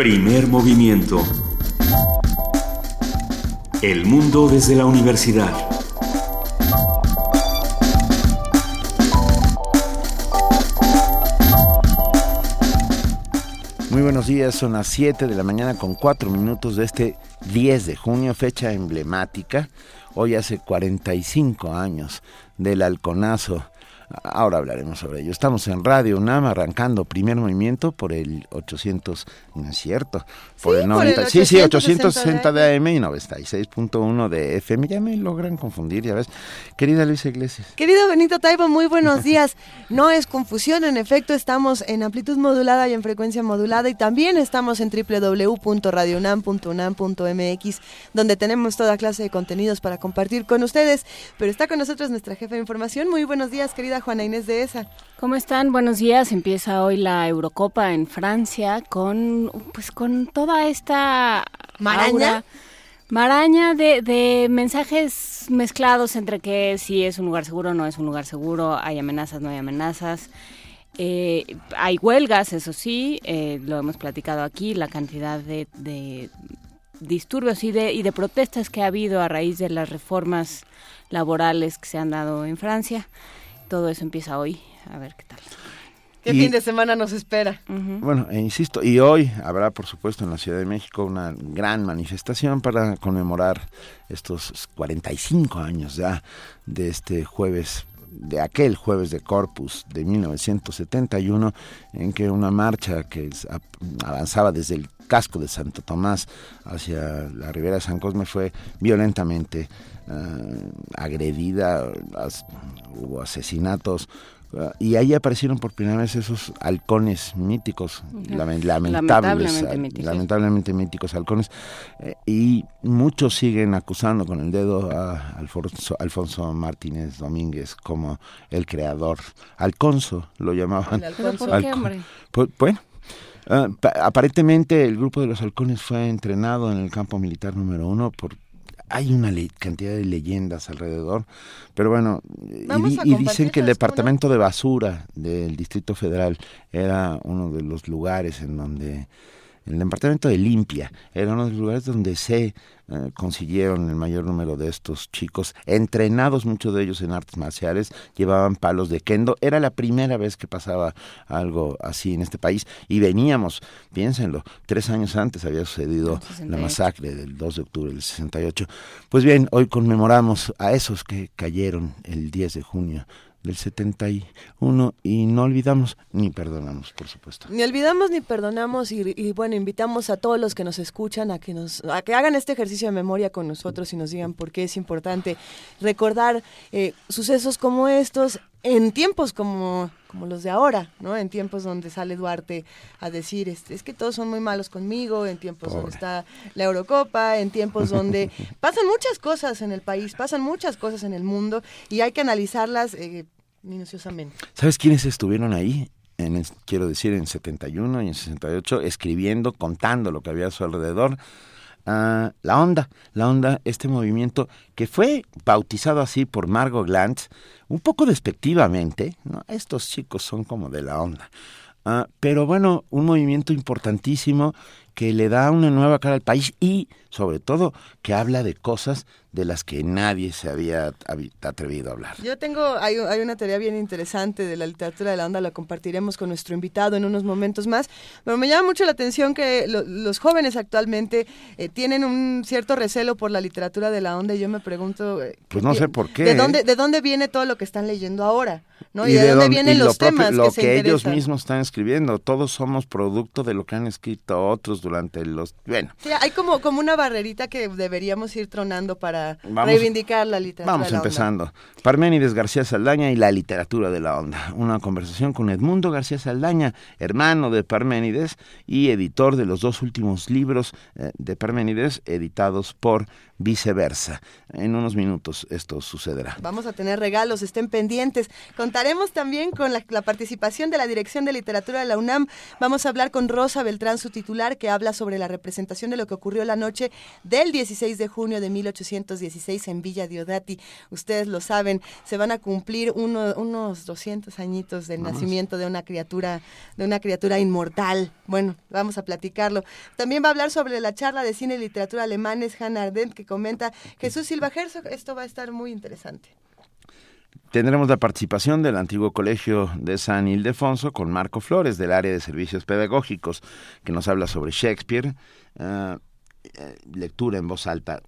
Primer movimiento. El mundo desde la universidad. Muy buenos días, son las 7 de la mañana con 4 minutos de este 10 de junio, fecha emblemática. Hoy hace 45 años del halconazo Ahora hablaremos sobre ello. Estamos en Radio UNAM arrancando primer movimiento por el 800, no es cierto, por el 90, sí, sí, 860 de AM y 96.1 de FM. Ya me logran confundir, ya ves. Querida Luisa Iglesias. Querido Benito Taibo, muy buenos días. No es confusión, en efecto, estamos en amplitud modulada y en frecuencia modulada y también estamos en www.radiounam.unam.mx, donde tenemos toda clase de contenidos para compartir con ustedes. Pero está con nosotros nuestra jefa de información. Muy buenos días, querida Juana Inés de esa. ¿Cómo están? Buenos días. Empieza hoy la Eurocopa en Francia con pues con toda esta maraña maraña de, de, mensajes mezclados entre que si es un lugar seguro o no es un lugar seguro, hay amenazas, no hay amenazas. Eh, hay huelgas, eso sí, eh, lo hemos platicado aquí, la cantidad de, de disturbios y de, y de protestas que ha habido a raíz de las reformas laborales que se han dado en Francia todo eso empieza hoy. A ver qué tal. ¿Qué fin de semana nos espera? Bueno, e insisto, y hoy habrá, por supuesto, en la Ciudad de México una gran manifestación para conmemorar estos 45 años ya de este jueves de aquel jueves de Corpus de 1971, en que una marcha que avanzaba desde el casco de Santo Tomás hacia la ribera de San Cosme fue violentamente eh, agredida, hubo asesinatos, eh, y ahí aparecieron por primera vez esos halcones míticos, lamentables, lamentablemente, míticos. halcones, eh, y muchos siguen acusando con el dedo a Alfonso, Alfonso Martínez Domínguez como el creador. Alconso lo llamaban. ¿Por qué, hombre? Pues, bueno, aparentemente el grupo de los halcones fue entrenado en el campo militar número uno por hay una cantidad de leyendas alrededor, pero bueno, y, dicen que el departamento de basura del Distrito Federal era uno de los lugares en donde el departamento de limpia era uno de los lugares donde se eh, consiguieron el mayor número de estos chicos, entrenados muchos de ellos en artes marciales, llevaban palos de kendo. Era la primera vez que pasaba algo así en este país y veníamos, piénsenlo, tres años antes había sucedido la masacre del 2 de octubre del 68. Pues bien, hoy conmemoramos a esos que cayeron el 10 de junio del 71 y no olvidamos ni perdonamos, por supuesto. Ni olvidamos ni perdonamos y, bueno, invitamos a todos los que nos escuchan a que nos a que hagan este ejercicio de memoria con nosotros y nos digan por qué es importante recordar eh, sucesos como estos en tiempos como, como los de ahora, ¿no? En tiempos donde sale Duarte a decir, este, es que todos son muy malos conmigo, en tiempos donde está la Eurocopa, en tiempos donde pasan muchas cosas en el país, pasan muchas cosas en el mundo y hay que analizarlas eh, minuciosamente. ¿Sabes quiénes estuvieron ahí? En, quiero decir, en 71 y en 68, escribiendo, contando lo que había a su alrededor la onda, la onda, este movimiento que fue bautizado así por Margot Glantz, un poco despectivamente, ¿no? estos chicos son como de la onda. Ah, pero bueno, un movimiento importantísimo que le da una nueva cara al país y, sobre todo, que habla de cosas de las que nadie se había atrevido a hablar. Yo tengo, hay, hay, una teoría bien interesante de la literatura de la onda, la compartiremos con nuestro invitado en unos momentos más, pero me llama mucho la atención que los jóvenes actualmente eh, tienen un cierto recelo por la literatura de la onda y yo me pregunto... Eh, pues no sé por qué. ¿de dónde, ¿De dónde viene todo lo que están leyendo ahora? ¿no? ¿Y, de, dónde, vienen los temas lo que, ellos mismos están escribiendo? Todos somos producto de lo que han escrito otros durante los... Bueno. Sí, hay como, como una barrerita que deberíamos ir tronando para reivindicar la literatura Vamos empezando. Parménides García Saldaña y la literatura de la onda. Una conversación con Edmundo García Saldaña, hermano de Parménides y editor de los dos últimos libros eh, de Parménides editados por viceversa. En unos minutos esto sucederá. Vamos a tener regalos, estén pendientes. Contaremos también con la, participación de la Dirección de Literatura de la UNAM. Vamos a hablar con Rosa Beltrán, su titular, que habla sobre la representación de lo que ocurrió la noche del 16 de junio de 1816 en Villa Diodati. Ustedes lo saben, se van a cumplir unos 200 añitos del nacimiento de una criatura, de una criatura inmortal. Bueno, vamos a platicarlo. También va a hablar sobre la charla de cine y literatura alemanes Hannah Ardent que comenta Jesús Silva Herzog. Esto va a estar muy interesante. Tendremos la participación del antiguo colegio de San Ildefonso con Marco Flores del área de servicios pedagógicos, que nos habla sobre Shakespeare, eh, eh, lectura en voz alta.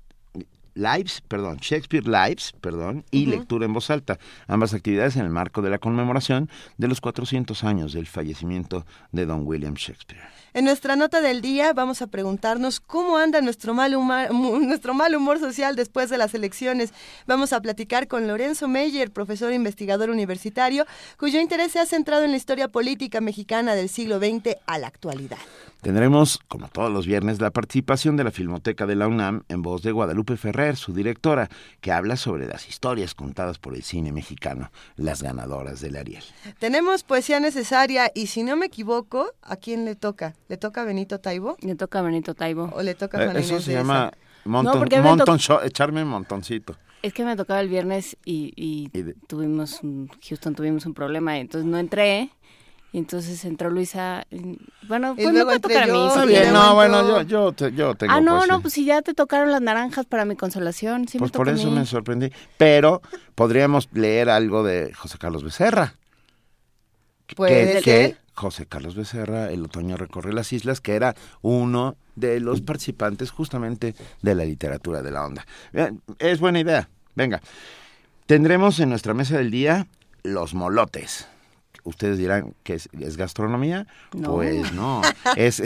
Lives, perdón, Shakespeare Lives, perdón, y lectura en voz alta, ambas actividades en el marco de la conmemoración de los 400 años del fallecimiento de Don William Shakespeare. En nuestra nota del día vamos a preguntarnos cómo anda nuestro mal, humor, nuestro mal humor social después de las elecciones. Vamos a platicar con Lorenzo Meyer, profesor investigador universitario, cuyo interés se ha centrado en la historia política mexicana del siglo XX a la actualidad. Tendremos, como todos los viernes, la participación de la Filmoteca de la UNAM en voz de Guadalupe Ferrer, su directora, que habla sobre las historias contadas por el cine mexicano, las ganadoras del Ariel. Tenemos poesía necesaria y si no me equivoco, ¿a quién le toca? ¿Le toca a Benito Taibo? Le toca a Benito Taibo. ¿O le toca a eh, Eso se llama monton, echarme un montoncito. Es que me tocaba el viernes y, tuvimos, Houston tuvimos un problema, entonces no entré y entonces entró Luisa. Bueno, pues me toca a mí. no, bueno, yo, yo, yo tengo. Ah, no, no, pues si ya te tocaron las naranjas para mi consolación. Sí pues por eso me sorprendí. Pero podríamos leer algo de José Carlos Becerra. Puede que, que José Carlos Becerra, El otoño recorre las islas, que era uno de los participantes justamente de la literatura de la onda. Es buena idea. Venga. Tendremos en nuestra mesa del día los molotes ustedes dirán que es, gastronomía. Pues no. ¿Es,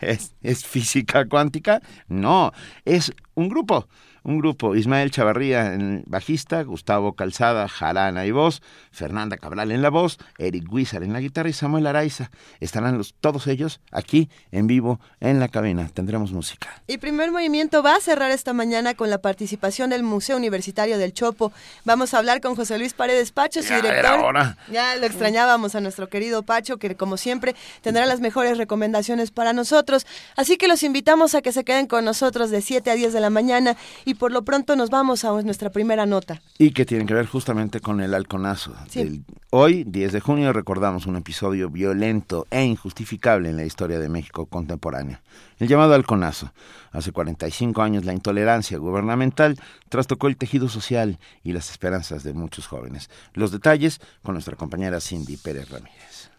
es, es física cuántica. No. Es un grupo un grupo, Ismael Chavarría bajista, Gustavo Calzada, jarana y voz, Fernanda Cabral en la voz, Eric Wizard en la guitarra y Samuel Araiza. Estarán los, todos ellos aquí en vivo en la cabina. Tendremos música. Y primer movimiento va a cerrar esta mañana con la participación del Museo Universitario del Chopo. Vamos a hablar con José Luis Paredes Pacho, su director. Ya lo extrañábamos a nuestro querido Pacho, que como siempre tendrá las mejores recomendaciones para nosotros. Así que los invitamos a que se queden con nosotros de 7 a 10 de la mañana y por lo pronto nos vamos a nuestra primera nota. Y que tiene que ver justamente con el halconazo. Hoy, 10 de junio, recordamos un episodio violento e injustificable en la historia de México contemporáneo. El llamado halconazo. Hace 45 años la intolerancia gubernamental trastocó el tejido social y las esperanzas de muchos jóvenes. Los detalles con nuestra compañera Cindy Pérez Ramírez.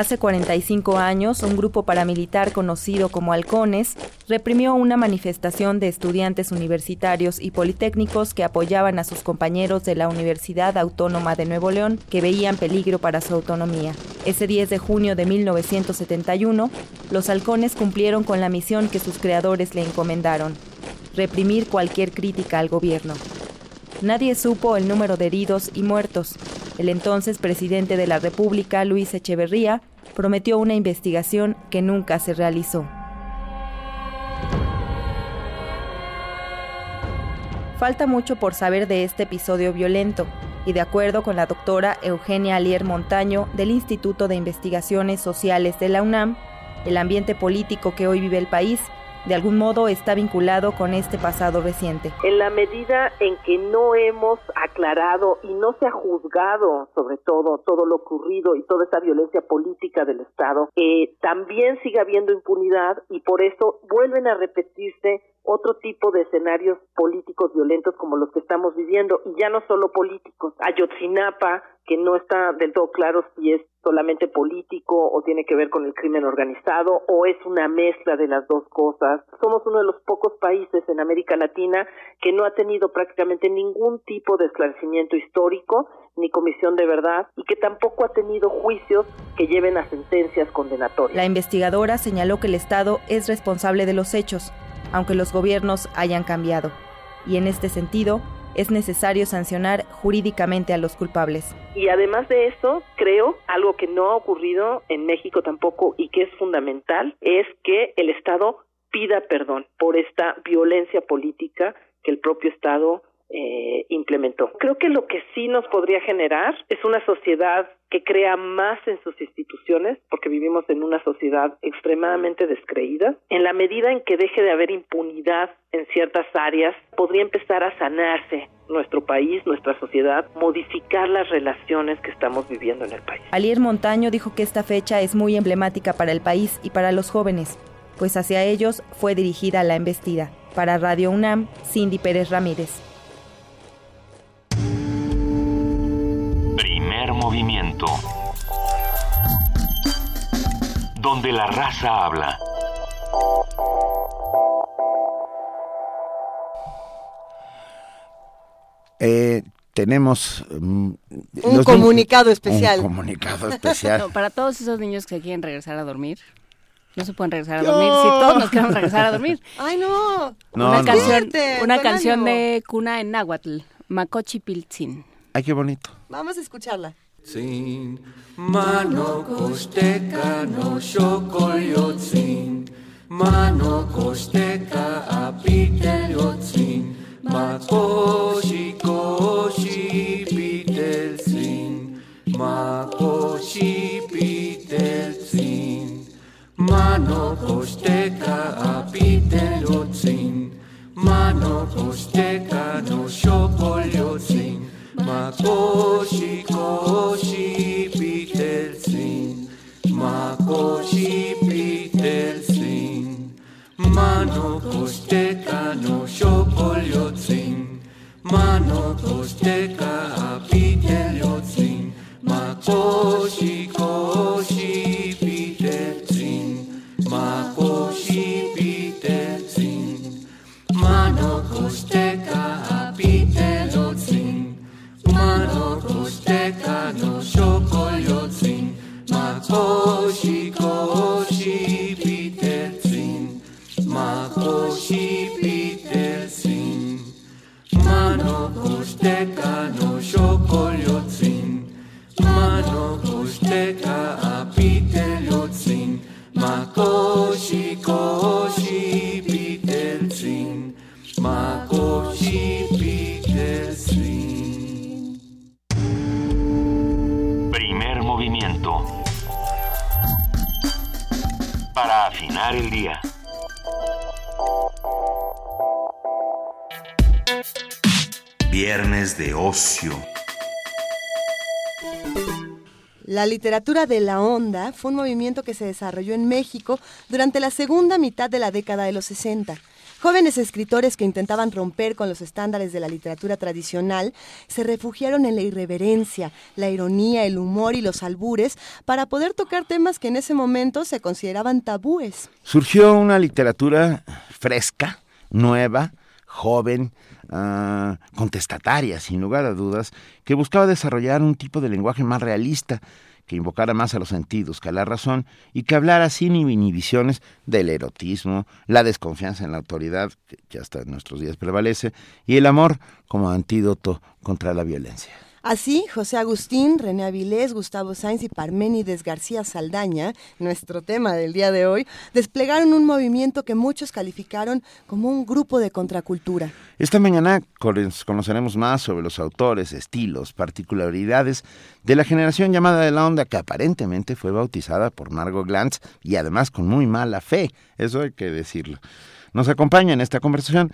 Hace 45 años, un grupo paramilitar conocido como Halcones reprimió una manifestación de estudiantes universitarios y politécnicos que apoyaban a sus compañeros de la Universidad Autónoma de Nuevo León que veían peligro para su autonomía. Ese 10 de junio de 1971, los halcones cumplieron con la misión que sus creadores le encomendaron, reprimir cualquier crítica al gobierno. Nadie supo el número de heridos y muertos. El entonces presidente de la República, Luis Echeverría, prometió una investigación que nunca se realizó. Falta mucho por saber de este episodio violento, y de acuerdo con la doctora Eugenia Alier Montaño del Instituto de Investigaciones Sociales de la UNAM, el ambiente político que hoy vive el país de algún modo está vinculado con este pasado reciente. En la medida en que no hemos aclarado y no se ha juzgado sobre todo todo lo ocurrido y toda esa violencia política del Estado, eh, también sigue habiendo impunidad y por eso vuelven a repetirse otro tipo de escenarios políticos violentos como los que estamos viviendo y ya no solo políticos. Ayotzinapa, que no está del todo claro si es solamente político o tiene que ver con el crimen organizado o es una mezcla de las dos cosas. Somos uno de los pocos países en América Latina que no ha tenido prácticamente ningún tipo de esclarecimiento histórico ni comisión de verdad y que tampoco ha tenido juicios que lleven a sentencias condenatorias. La investigadora señaló que el Estado es responsable de los hechos aunque los gobiernos hayan cambiado, y en este sentido es necesario sancionar jurídicamente a los culpables. Y además de eso, creo, algo que no ha ocurrido en México tampoco y que es fundamental, es que el Estado pida perdón por esta violencia política que el propio Estado eh, implementó. Creo que lo que sí nos podría generar es una sociedad que crea más en sus instituciones, porque vivimos en una sociedad extremadamente descreída. En la medida en que deje de haber impunidad en ciertas áreas, podría empezar a sanarse nuestro país, nuestra sociedad, modificar las relaciones que estamos viviendo en el país. Alier Montaño dijo que esta fecha es muy emblemática para el país y para los jóvenes, pues hacia ellos fue dirigida la embestida. Para Radio UNAM, Cindy Pérez Ramírez. Movimiento. Donde la raza habla. Eh, tenemos mm, un comunicado especial. Un comunicado especial. para todos esos niños que quieren regresar a dormir. No se pueden regresar a dormir. Si todos nos queremos regresar a dormir. Ay, no. una canción, una canción de cuna en náhuatl. Makochi Piltzin. Ay, qué bonito. Vamos a escucharla. Zin, mano costeca no shokolyotzin, mano costeca apiteliotzin, makoshi koshi literatura de la onda fue un movimiento que se desarrolló en México durante la segunda mitad de la década de los 60. Jóvenes escritores que intentaban romper con los estándares de la literatura tradicional se refugiaron en la irreverencia, la ironía, el humor y los albures para poder tocar temas que en ese momento se consideraban tabúes. Surgió una literatura fresca, nueva, joven, uh, contestataria, sin lugar a dudas, que buscaba desarrollar un tipo de lenguaje más realista, que invocara más a los sentidos que a la razón y que hablara sin inhibiciones del erotismo, la desconfianza en la autoridad, que hasta en nuestros días prevalece, y el amor como antídoto contra la violencia. Así, José Agustín, René Avilés, Gustavo Sainz y Parménides García Saldaña, nuestro tema del día de hoy, desplegaron un movimiento que muchos calificaron como un grupo de contracultura. Esta mañana conoceremos más sobre los autores, estilos, particularidades de la generación llamada de la onda que aparentemente fue bautizada por Margot Glantz y además con muy mala fe, eso hay que decirlo. Nos acompaña en esta conversación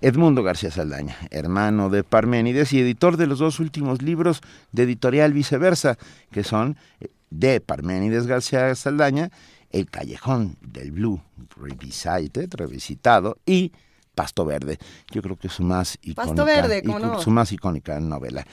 Edmundo García Saldaña, hermano de Parménides y editor de los dos últimos libros de editorial Viceversa, que son eh, de Parménides García Saldaña, El Callejón del Blue, Revisited, revisitado, y Pasto Verde. Yo creo que es su más icónica, Pasto Verde, ¿cómo no? su más icónica novela.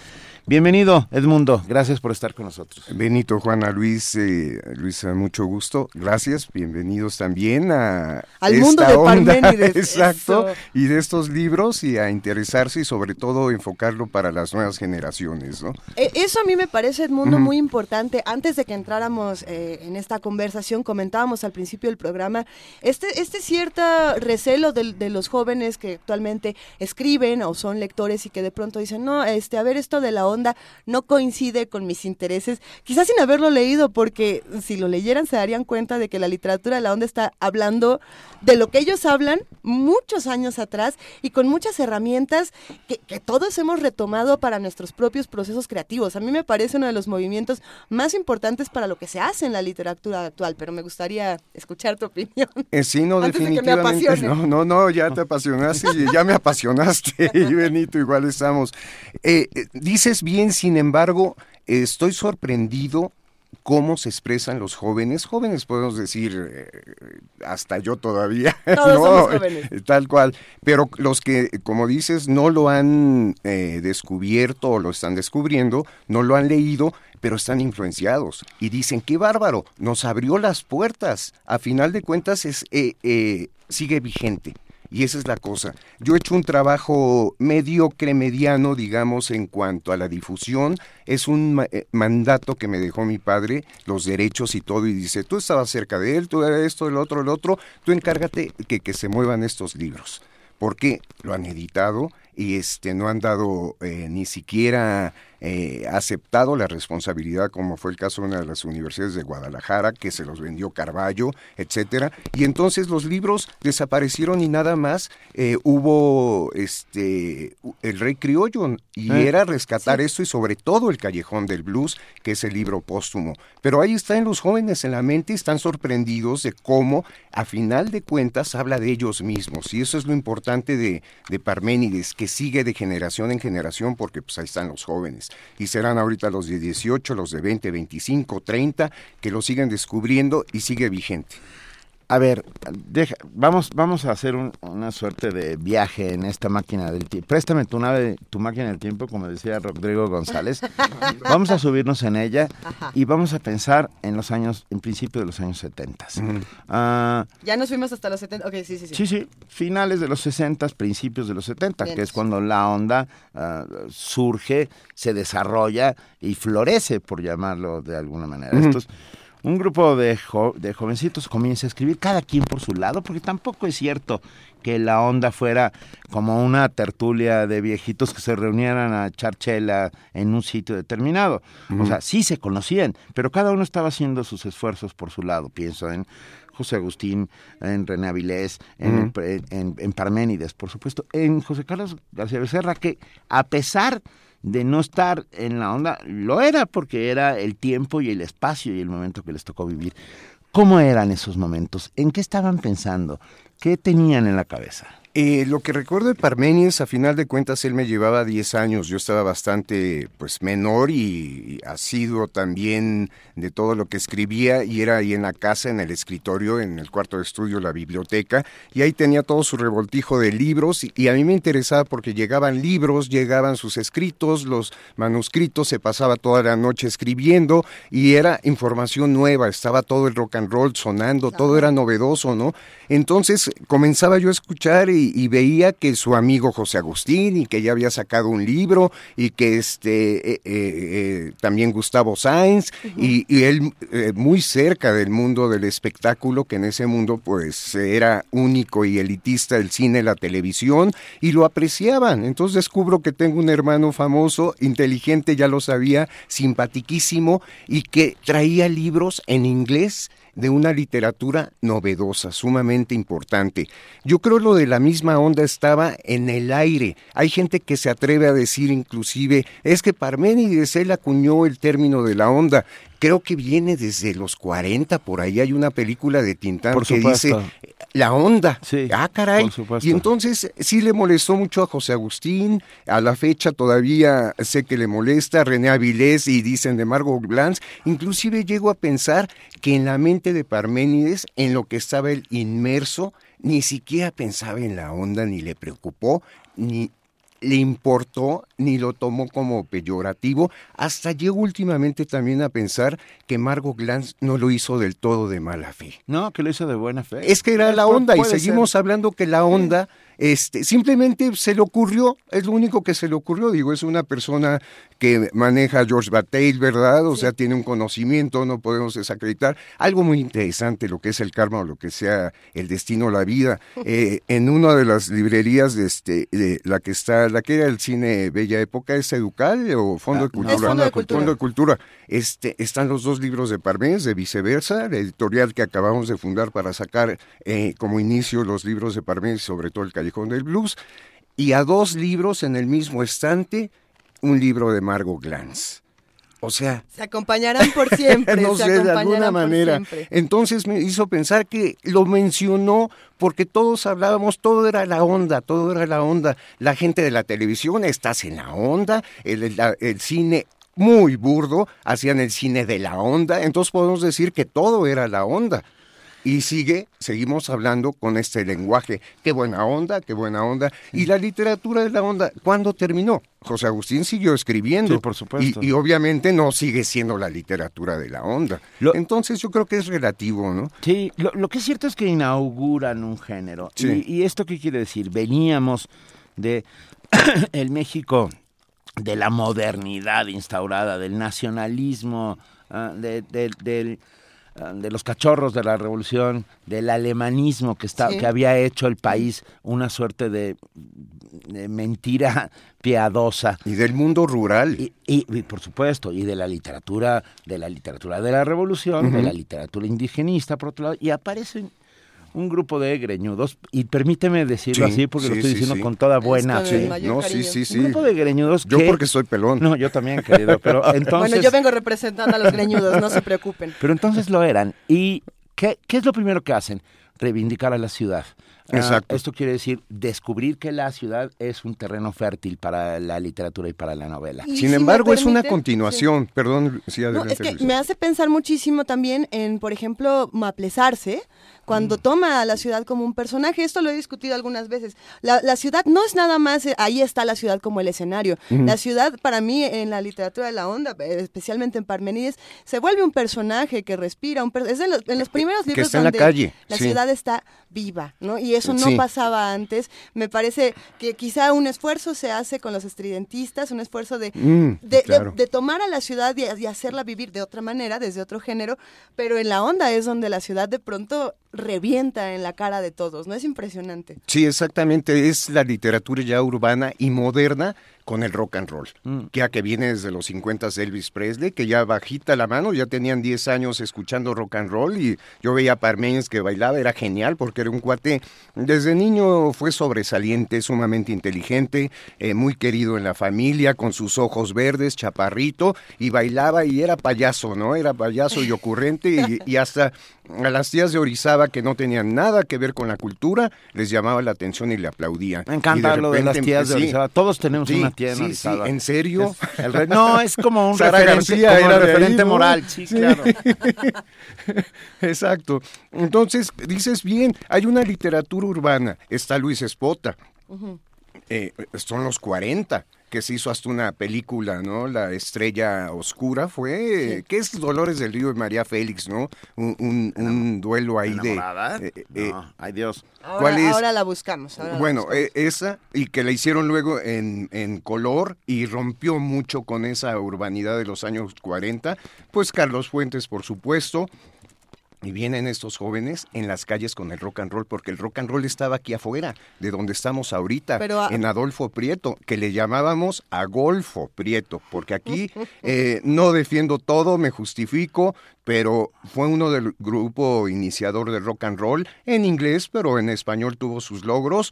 Bienvenido, Edmundo. Gracias por estar con nosotros. Benito, Juana, Luis, eh, Luisa, mucho gusto. Gracias. Bienvenidos también a al esta mundo de onda, Parménides. exacto, Eso. y de estos libros y a interesarse y sobre todo enfocarlo para las nuevas generaciones, ¿no? Eh, Eso a mí me parece, Edmundo, Ujú. muy importante. Antes de que entráramos eh, en esta conversación, comentábamos al principio del programa este, este cierto recelo de, los jóvenes jóvenes que actualmente escriben o son lectores y que de pronto dicen, no, este, a ver, esto de la onda no coincide con mis intereses, quizás sin haberlo leído, porque si lo leyeran se darían cuenta de que la literatura de la onda está hablando de lo que ellos hablan muchos años atrás y con muchas herramientas que, que todos hemos retomado para nuestros propios procesos creativos. A mí me parece uno de los movimientos más importantes para lo que se hace en la literatura actual, pero me gustaría escuchar tu opinión. Eh, sí, no, Antes de que me definitivamente. no, no, no, ya te apasionaste y ya me apasionaste. y Benito, igual estamos. Eh, eh, dices bien, sin embargo, eh, estoy sorprendido cómo se expresan los jóvenes. Jóvenes podemos decir, eh, hasta yo todavía. Todos ¿no? somos jóvenes. Eh, Tal cual. Pero los que, como dices, no lo han eh, descubierto o lo están descubriendo, no lo han leído, pero están influenciados y dicen, qué bárbaro, nos abrió las puertas. A final de cuentas es, eh, eh, sigue vigente. Y esa es la cosa. Yo he hecho un trabajo mediocre, mediano, digamos, en cuanto a la difusión. Es un ma- eh, mandato que me dejó mi padre, los derechos y todo, y dice, tú estabas cerca de él, tú eres esto, el otro, el otro, tú encárgate que, que se muevan estos libros. Porque lo han editado y este no han dado eh, ni siquiera eh, aceptado la responsabilidad, como fue el caso de una de las universidades de Guadalajara, que se los vendió Carballo, etcétera. Y entonces los libros desaparecieron y nada más eh, hubo este el Rey Criollo y Eh, era rescatar esto y sobre todo el Callejón del Blues, que es el libro póstumo. Pero ahí están los jóvenes en la mente y están sorprendidos de cómo, a final de cuentas, habla de ellos mismos. Y eso es lo importante de, de Parménides, que sigue de generación en generación, porque pues ahí están los jóvenes. Y serán ahorita los de 18, los de 20, 25, 30, que lo siguen descubriendo y sigue vigente. A ver, deja, vamos, vamos a hacer un- una suerte de viaje en esta máquina del tiempo. Préstame tu nave, tu máquina del tiempo, como decía Rodrigo González. vamos a subirnos en ella y vamos a pensar en los años, en principio de los años 70. Ah, Ya nos fuimos hasta los 70. Ok, sí, sí, sí. sí, sí, finales de los 60, principios de los 70, Bien. que es cuando la onda ah, surge, se desarrolla y florece, por llamarlo de alguna manera. Estos, un grupo de, jo- de jovencitos comienza a escribir, cada quien por su lado, porque tampoco es cierto que la onda fuera como una tertulia de viejitos que se reunieran a echar chela en un sitio determinado. O sea, sí se conocían, pero cada uno estaba haciendo sus esfuerzos por su lado. Pienso en José Agustín, en René Avilés, en, Ujú. en- en Parménides, por supuesto, en José Carlos García Becerra, que a pesar de no estar en la onda, lo era porque era el tiempo y el espacio y el momento que les tocó vivir. ¿Cómo eran esos momentos? ¿En qué estaban pensando? ¿Qué tenían en la cabeza? Eh, lo que recuerdo de Parménides, a final de cuentas, él me llevaba 10 años. Yo estaba bastante pues menor y, y asiduo también de todo lo que escribía y era ahí en la casa, en el escritorio, en el cuarto de estudio, la biblioteca, y ahí tenía todo su revoltijo de libros y, y a mí me interesaba porque llegaban libros, llegaban sus escritos, los manuscritos, se pasaba toda la noche escribiendo y era información nueva, estaba todo el rock and roll sonando, todo era novedoso, ¿no? Entonces comenzaba yo a escuchar y, y veía que su amigo José Agustín y que ya había sacado un libro y que este eh, eh, eh, también Gustavo Sainz y, y él eh, muy cerca del mundo del espectáculo que en ese mundo pues era único y elitista el cine, la televisión y lo apreciaban. Entonces descubro que tengo un hermano famoso, inteligente, ya lo sabía, simpatiquísimo y que traía libros en inglés de una literatura novedosa, sumamente importante. Yo creo lo de la misma onda estaba en el aire. Hay gente que se atreve a decir inclusive, es que Parménides él acuñó el término de la onda. Creo que viene desde los 40, por ahí hay una película de Tintán Por que dice la onda. Sí, ah, caray. por. Y entonces sí le molestó mucho a José Agustín, a la fecha todavía sé que le molesta, a René Avilés y dicen de Margot Glantz, inclusive llego a pensar que en la mente de Parménides, en lo que estaba él inmerso, ni siquiera pensaba en la onda, ni le preocupó, ni le importó ni lo tomó como peyorativo, hasta llegó últimamente también a pensar que Margot Glantz no lo hizo del todo de mala fe. No, que lo hizo de buena fe. Es que era la onda y ser. seguimos hablando que la onda Este, simplemente se le ocurrió, es lo único que se le ocurrió, digo, es una persona que maneja George Bataille, ¿verdad? O sea, tiene un conocimiento, no podemos desacreditar. Algo muy interesante, lo que es el karma o lo que sea el destino, la vida. Eh, en una de las librerías de, este, de la que está, la que era el cine Bella Época, ¿es Educal o Fondo de Es Cultura? Fondo de Cultura. Fondo de Cultura. Este, están los dos libros de Parmés, de Viceversa, la editorial que acabamos de fundar para sacar eh, como inicio los libros de Parmés, sobre todo el Callejón del Blues, y a dos libros en el mismo estante, un libro de Margot Glantz. O sea, Se acompañarán por siempre. no sé, de alguna manera. Entonces me hizo pensar que lo mencionó porque todos hablábamos, todo era la onda, todo era la onda. La gente de la televisión, estás en la onda, el, el cine muy burdo, hacían el cine de la onda, entonces podemos decir que todo era la onda. Y sigue, seguimos hablando con este lenguaje. Qué buena onda, qué buena onda. Y la literatura de la onda, ¿cuándo terminó? José Agustín siguió escribiendo. Sí, por supuesto. Y, y obviamente no sigue siendo la literatura de la onda. Lo- Entonces yo creo que es relativo, ¿no? Sí, lo, lo que es cierto es que inauguran un género. Sí. Y, y esto qué quiere decir? Veníamos de el México de la modernidad instaurada, del nacionalismo, ah, de, de- del, de los cachorros de la revolución, del alemanismo que, está, Sí. que había hecho el país una suerte de, de mentira piadosa. Y del mundo rural. Y, y- y, por supuesto, y de la literatura, de la literatura de la revolución, de la literatura indigenista, por otro lado, y aparece un grupo de greñudos, y permíteme decirlo Sí, así porque lo estoy sí, diciendo sí. con toda buena con fe. no, sí, sí, sí. Un grupo de greñudos Yo que- porque soy pelón. No, yo también, querido, pero entonces... Bueno, yo vengo representando a los greñudos, no se preocupen. Pero entonces lo eran. ¿Y qué, qué es lo primero que hacen? Reivindicar a la ciudad. Ah, Exacto. esto quiere decir descubrir que la ciudad es un terreno fértil para la literatura y para la novela. Y Sin si embargo, es una continuación. Perdón, sí, No, adelante. es que Luisa. me hace pensar muchísimo también en, por ejemplo, Maplesarse. Cuando toma a la ciudad como un personaje. Esto lo he discutido algunas veces. La, la ciudad no es nada más, eh, ahí está la ciudad como el escenario. La ciudad, para mí, en la literatura de la onda, eh, especialmente en Parmenides, se vuelve un personaje que respira. Un per- es de los, en los primeros Que libros está en la donde calle, la sí. ciudad está viva, ¿no? Y eso no Sí. pasaba antes. Me parece que quizá un esfuerzo se hace con los estridentistas, un esfuerzo de, Mm, de, de- claro. de tomar a la ciudad y, y hacerla vivir de otra manera, desde otro género, pero en la onda es donde la ciudad de pronto revienta en la cara de todos, ¿no? Es impresionante. Sí, exactamente. Es la literatura ya urbana y moderna con el rock and roll. Ya que viene desde los 50 de Elvis Presley, que ya bajita la mano, ya tenían 10 años escuchando rock and roll y yo veía a Parmeñez que bailaba, era genial porque era un cuate, desde niño fue sobresaliente, sumamente inteligente, eh, muy querido en la familia, con sus ojos verdes, chaparrito, y bailaba y era payaso, ¿no? Era payaso y ocurrente y, y hasta a las tías de Orizaba que no tenían nada que ver con la cultura, les llamaba la atención y le aplaudían. Me encanta lo de las tías de sí, Orizaba. Todos tenemos Sí, una sí, Orizaba. sí, ¿en serio? Es el re- no, es como un Sara referente, García como era ahí, referente ¿no? moral. Sí, Sí. claro. Exacto. Entonces, dices bien, hay una literatura urbana. Está Luis Espota. Eh, son los 40, que se hizo hasta una película, ¿no? La estrella oscura fue, ¿qué es Dolores del Río y María Félix, ¿no? Un, un- un duelo ahí ¿Enamorada? de... eh, eh, no, ay Dios. Ahora, ¿Cuál es? ahora la buscamos. ahora la bueno, buscamos. eh, esa y que la hicieron luego en, en color y rompió mucho con esa urbanidad de los años 40. Pues Carlos Fuentes, por supuesto. Y vienen estos jóvenes en las calles con el rock and roll, porque el rock and roll estaba aquí afuera, de donde estamos ahorita, Pero a- en Adolfo Prieto, que le llamábamos Agolfo Prieto, porque aquí eh, no defiendo todo, me justifico, pero fue uno del grupo iniciador del rock and roll, en inglés, pero en español tuvo sus logros.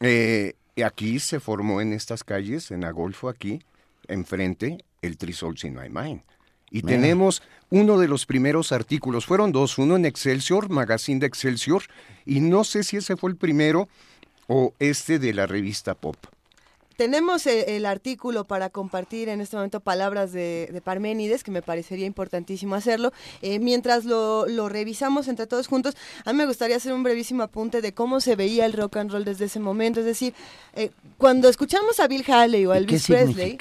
Eh, y aquí se formó en estas calles, en Agolfo, aquí, enfrente, el Three Souls in My Mind. Y tenemos uno de los primeros artículos, fueron dos, uno en Excelsior, Magazine de Excelsior, y no sé si ese fue el primero o este de la revista Pop. Tenemos eh, el, artículo para compartir en este momento palabras de, de Parménides, que me parecería importantísimo hacerlo. Eh, mientras lo, lo revisamos entre todos juntos, a mí me gustaría hacer un brevísimo apunte de cómo se veía el rock and roll desde ese momento. Es decir, eh, cuando escuchamos a Bill Haley o a ¿Y qué Elvis Presley,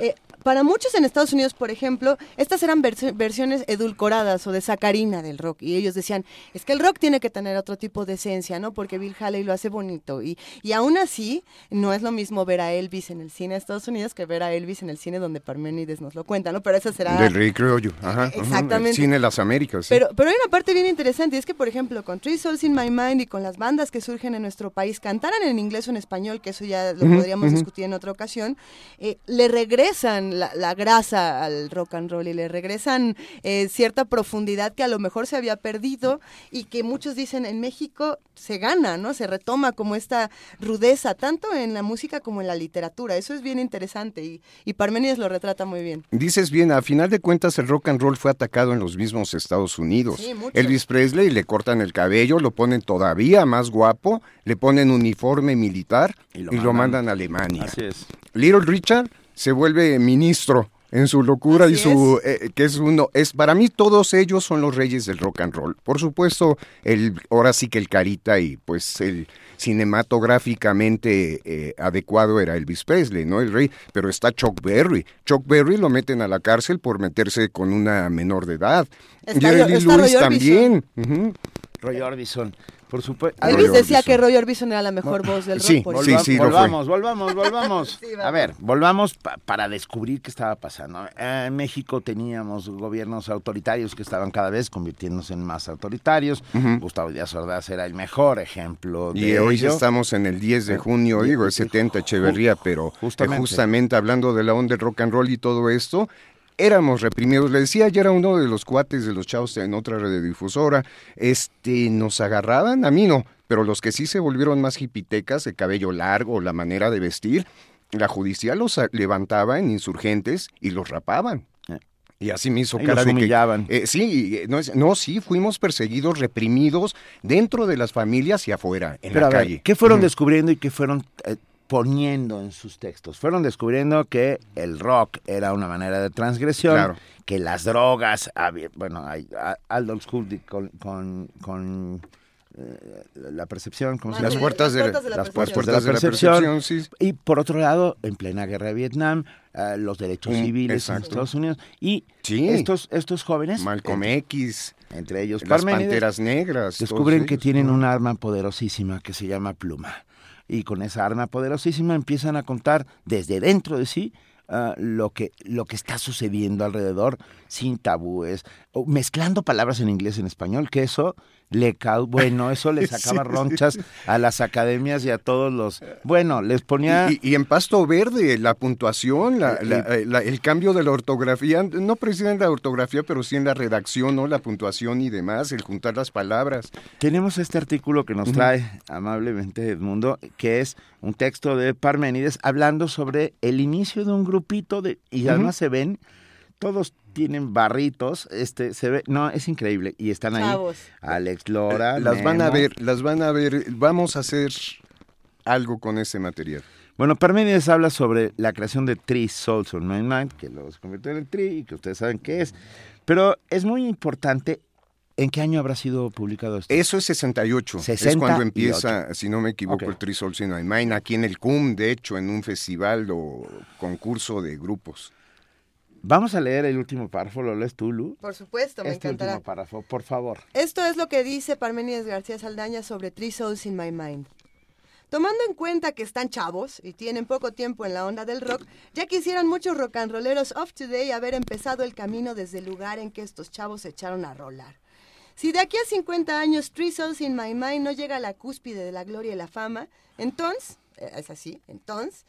eh, para muchos en Estados Unidos, por ejemplo, estas eran versiones edulcoradas o de sacarina del rock. Y ellos decían, es que el rock tiene que tener otro tipo de esencia, ¿no? Porque Bill Haley lo hace bonito. Y, y aún así, no es lo mismo ver a Elvis en el cine de Estados Unidos que ver a Elvis en el cine donde Parménides nos lo cuenta, ¿no? Pero esa será... Del rey criollo, ajá. Exactamente. el cine de las Américas. Pero, pero hay una parte bien interesante, y es que, por ejemplo, con Three Souls in My Mind y con las bandas que surgen en nuestro país, cantaran en inglés o en español, que eso ya lo podríamos discutir en otra ocasión, eh, le regresan la, grasa al rock and roll y le regresan eh, cierta profundidad que a lo mejor se había perdido y que muchos dicen en México se gana, ¿no? Se retoma como esta rudeza, tanto en la música como en la literatura. Eso es bien interesante y, y Parmenides lo retrata muy bien. Dices bien, a final de cuentas el rock and roll fue atacado en los mismos Estados Unidos. Elvis Presley le cortan el cabello, lo ponen todavía más guapo, le ponen uniforme militar y lo, mandan. a Alemania. Así es. Little Richard se vuelve ministro en su locura y su eh, que es uno es para mí todos ellos son los reyes del rock and roll. Por supuesto el ahora sí que el carita y pues el cinematográficamente eh, adecuado era Elvis Presley no el rey pero está Chuck Berry. Chuck Berry lo meten a la cárcel por meterse con una menor de edad. Jerry Lewis también. Roy Orbison por supuesto. Elvis decía que Roy Orbison era la mejor voz del rock. Sí, sí, sí, volvamos, volvamos, volvamos, a ver, volvamos para descubrir qué estaba pasando. En México teníamos gobiernos autoritarios que estaban cada vez convirtiéndose en más autoritarios. Gustavo Díaz Ordaz era el mejor ejemplo de Y hoy estamos en el 10 de junio, digo, el 70 Echeverría, pero justamente. justamente hablando de la onda del rock and roll y todo esto, éramos reprimidos. Le decía, ayer era uno de los cuates de los chavos en otra radiodifusora, este, nos agarraban, a mí no, pero los que sí se volvieron más hipitecas, el cabello largo, la manera de vestir, la judicial los levantaba en insurgentes y los rapaban. Eh. Y así me hizo cara de humillaban. Eh, sí, no, no, sí, fuimos perseguidos, reprimidos dentro de las familias y afuera, en la calle. ¿Qué fueron descubriendo y qué fueron eh, poniendo en sus textos. Fueron descubriendo que el rock era una manera de transgresión, que las drogas, bueno, hay Aldous Huxley con, con, eh, la percepción, ¿cómo se llama? Las puertas de, las puertas de la percepción. Y por otro lado, en plena guerra de Vietnam, eh, los derechos mm, civiles en Estados Unidos y estos estos jóvenes, Malcolm X, entre ellos las panteras negras, descubren que tienen un arma poderosísima que se llama pluma y con esa arma poderosísima empiezan a contar desde dentro de sí ah, lo, que, lo que está sucediendo alrededor sin tabúes, mezclando palabras en inglés y en español, que eso le bueno, eso le sacaba ronchas a las academias y a todos los, bueno, les ponía... Y, en pasto verde, la puntuación, la, eh, el cambio de la ortografía, no precisamente la ortografía, pero sí en la redacción, ¿no? La puntuación y demás, el juntar las palabras. Tenemos este artículo que nos trae amablemente Edmundo, que es un texto de Parménides hablando sobre el inicio de un grupito de, y además se ven todos tienen barritos, este se ve, no, es increíble y están ahí. Alex Lora, las van a ver, las van a ver, vamos a hacer algo con ese material. Bueno, Parmenides habla sobre la creación de Tree Souls on My Mind, que se convirtió en el Tree y que ustedes saben qué es. Pero es muy importante ¿En qué año habrá sido publicado esto? Eso es 68. Es cuando empieza, si no me equivoco, el Tree Souls in My Mind, aquí en el CUM, de hecho, en un festival o concurso de grupos. Vamos a leer el último párrafo, ¿lo lees tú, Lu? Por supuesto, me este encantará. último párrafo, por favor. Esto es lo que dice Parmenides García Saldaña sobre Three Souls in My Mind. Tomando en cuenta que están chavos y tienen poco tiempo en la onda del rock, ya quisieran muchos rock and rolleros of today haber empezado el camino desde el lugar en que estos chavos se echaron a rolar. Si de aquí a 50 años Three Souls in My Mind no llega a la cúspide de la gloria y la fama, entonces, eh, es así, entonces,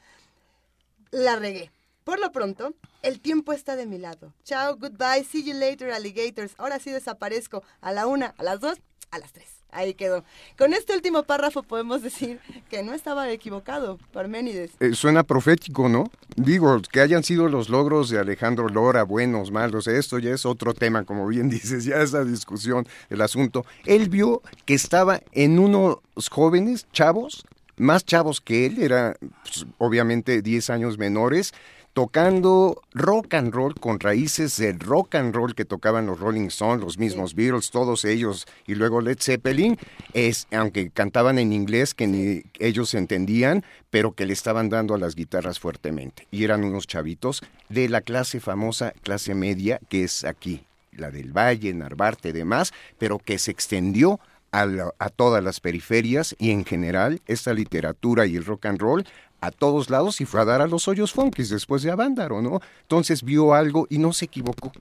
la regué. Por lo pronto, el tiempo está de mi lado. Chao, goodbye, see you later, alligators. Ahora sí desaparezco a la una, a las dos, a las tres. Ahí quedó. Con este último párrafo podemos decir que no estaba equivocado, Parménides. Eh, suena profético, ¿no? Digo, que hayan sido los logros de Alejandro Lora, buenos, malos, esto ya es otro tema, como bien dices, ya esa discusión, el asunto. Él vio que estaba en unos jóvenes, chavos, más chavos que él, era pues, obviamente 10 años menores, tocando rock and roll con raíces del rock and roll que tocaban los Rolling Stones, los mismos Beatles, todos ellos, y luego Led Zeppelin, es, aunque cantaban en inglés que ni ellos entendían, pero que le estaban dando a las guitarras fuertemente. Y eran unos chavitos de la clase famosa, clase media, que es aquí, la del Valle, Narvarte demás, pero que se extendió a, la- a todas las periferias y en general esta literatura y el rock and roll a todos lados y fue a dar a los hoyos funkis después de Avándaro, ¿no? Entonces vio algo y no se equivocó.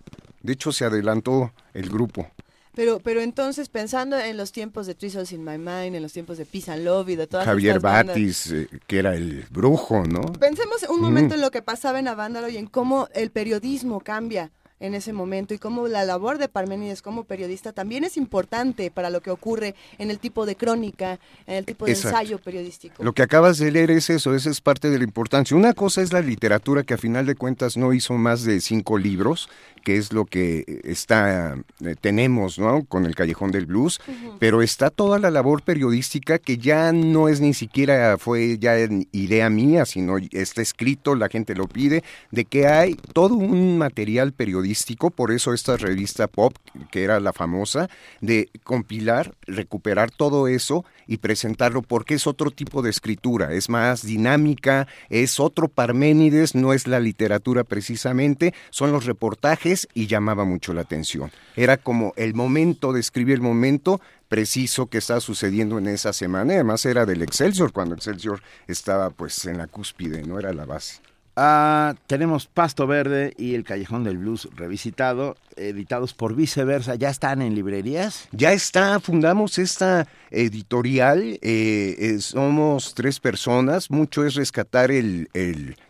De hecho, se adelantó el grupo. Pero, pero entonces, pensando en los tiempos de Souls in My Mind, en los tiempos de Peace and Love y de todas Javier bandas, Batis, eh, que era el brujo, ¿no? Pensemos un momento en lo que pasaba en Avándaro y en cómo el periodismo cambia en ese momento y cómo la labor de Parménides como periodista también es importante para lo que ocurre en el tipo de crónica, en el tipo de Exacto. ensayo periodístico. Lo que acabas de leer es eso, esa es parte de la importancia. Una cosa es la literatura que a final de cuentas no hizo más de cinco libros, que es lo que está eh, tenemos, ¿no? Con el Callejón del Blues, pero está toda la labor periodística que ya no es ni siquiera fue ya idea mía, sino está escrito, la gente lo pide, de que hay todo un material periodístico, por eso esta revista Pop, que era la famosa, de compilar, recuperar todo eso y presentarlo porque es otro tipo de escritura, es más dinámica, es otro Parménides, no es la literatura precisamente, son los reportajes y llamaba mucho la atención. Era como el momento de escribir el momento preciso que estaba sucediendo en esa semana, además era del Excelsior, cuando Excelsior estaba pues en la cúspide, no era la base. Ah, tenemos Pasto Verde y El Callejón del Blues revisitado, editados por Viceversa. ¿Ya están en librerías? Ya está, fundamos esta editorial, eh, eh, somos tres personas, mucho es rescatar el,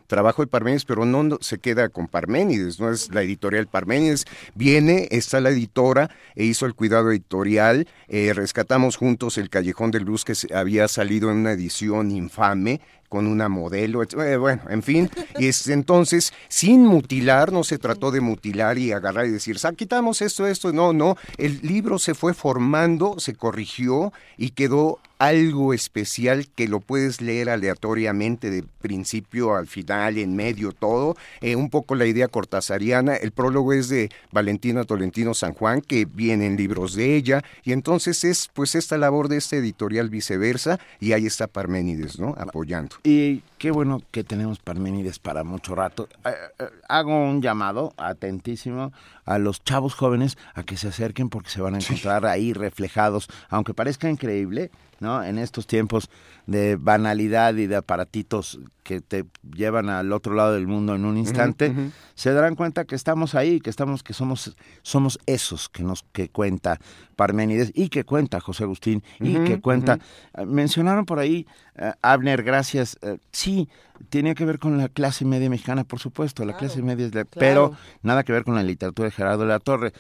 trabajo de Parménides, pero no, se queda con Parménides, no es la editorial Parménides, viene, está la editora e hizo el cuidado editorial, eh, rescatamos juntos el Callejón del Luz que había salido en una edición infame, con una modelo, eh, bueno, en fin, y es, entonces, sin mutilar, no se trató de mutilar y agarrar y decir, "Sa- quitamos esto, esto, no, no, el libro se fue formando, se corrigió y quedó algo especial que lo puedes leer aleatoriamente de principio al final, en medio, todo, eh, un poco la idea cortasariana, el prólogo es de Valentina Tolentino San Juan, que vienen libros de ella, y entonces es pues esta labor de este editorial viceversa, y ahí está Parménides, ¿no? Apoyando. Y qué bueno que tenemos Parménides para mucho rato. Eh, eh, hago un llamado atentísimo a los chavos jóvenes a que se acerquen porque se van a encontrar ahí reflejados, aunque parezca increíble, ¿no? En estos tiempos de banalidad y de aparatitos que te llevan al otro lado del mundo en un instante, se darán cuenta que estamos ahí, que estamos, que somos, somos esos que nos que cuenta Parménides y que cuenta José Agustín y que cuenta. Mencionaron por ahí, eh, Abner, gracias. eh, sí, tiene que ver con la clase media mexicana, por supuesto, la clase media es la- pero nada que ver con la literatura de Gerardo de la Torre.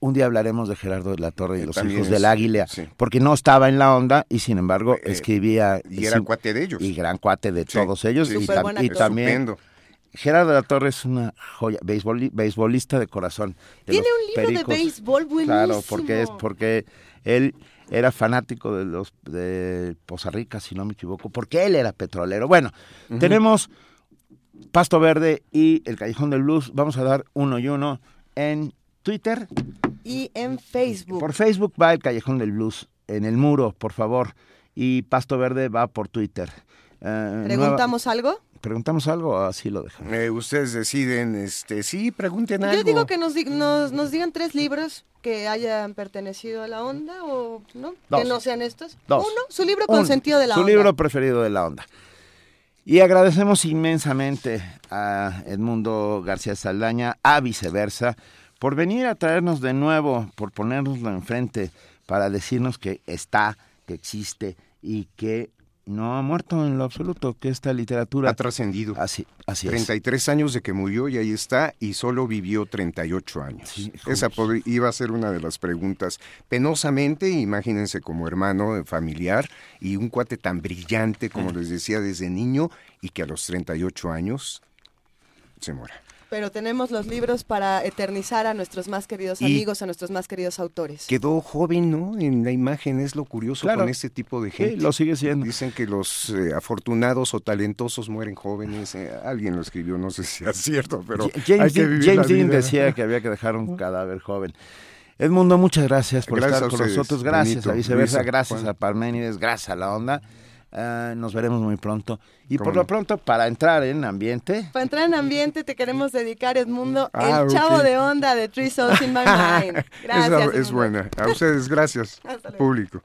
Un día hablaremos de Gerardo de la Torre y Eh, los hijos es- del águila, sí. porque no estaba en la onda y sin embargo Eh, escribía Y era sí, cuate de ellos. y gran cuate de Sí, todos ellos sí, y, tam- y también Estupendo. Gerardo de la Torre es una joya, beisboli- beisbolista de corazón. de Tiene un libro de béisbol buenísimo. Claro, porque es porque él era fanático de los de Poza Rica, si no me equivoco, porque él era petrolero. Bueno, tenemos Pasto Verde y El Callejón del Blues. Vamos a dar uno y uno en Twitter. Y en Facebook. Por Facebook va El Callejón del Blues en el muro, por favor. Y Pasto Verde va por Twitter. Eh, ¿Preguntamos algo? ¿Preguntamos algo o así lo dejamos? Eh, ustedes deciden, este, sí, pregunten algo. Yo digo que nos, di- nos, nos digan tres libros que hayan pertenecido a la onda o no, Dos. que no sean estos. Dos. Uno, su libro con Un, sentido de la su onda. libro preferido de la onda. Y agradecemos inmensamente a Edmundo García Saldaña, a viceversa, por venir a traernos de nuevo, por ponérnoslo enfrente, para decirnos que está, que existe y que no ha muerto en lo absoluto, que esta literatura... Ha trascendido. Así, así es. 33 años de que murió y ahí está, y solo vivió 38 años. Sí, Esa iba a ser una de las preguntas. Penosamente, imagínense como hermano eh, familiar y un cuate tan brillante, como les decía, desde niño, y que a los 38 años se muera. Pero tenemos los libros para eternizar a nuestros más queridos Y- amigos, a nuestros más queridos autores. Quedó joven, ¿no? En la imagen es lo curioso Claro. con este tipo de Sí, gente. lo sigue siendo. Dicen que los eh, afortunados o talentosos mueren jóvenes. eh, alguien lo escribió, no sé si es cierto, pero Ja- James, hay que Dean- vivir James la Dean vida. decía que había que dejar un cadáver joven. Edmundo, muchas gracias por Gracias estar con nosotros. Gracias Benito, a viceversa, Luisa, gracias Juan. a Parménides, gracias a la onda. Ah, nos veremos muy pronto. Y ¿Cómo por lo pronto, para entrar en ambiente, Para entrar en ambiente te queremos dedicar, Edmundo, Ah, el chavo de onda de Three Souls in My Mind. Gracias. Es buena. A ustedes, gracias, Hasta luego. público.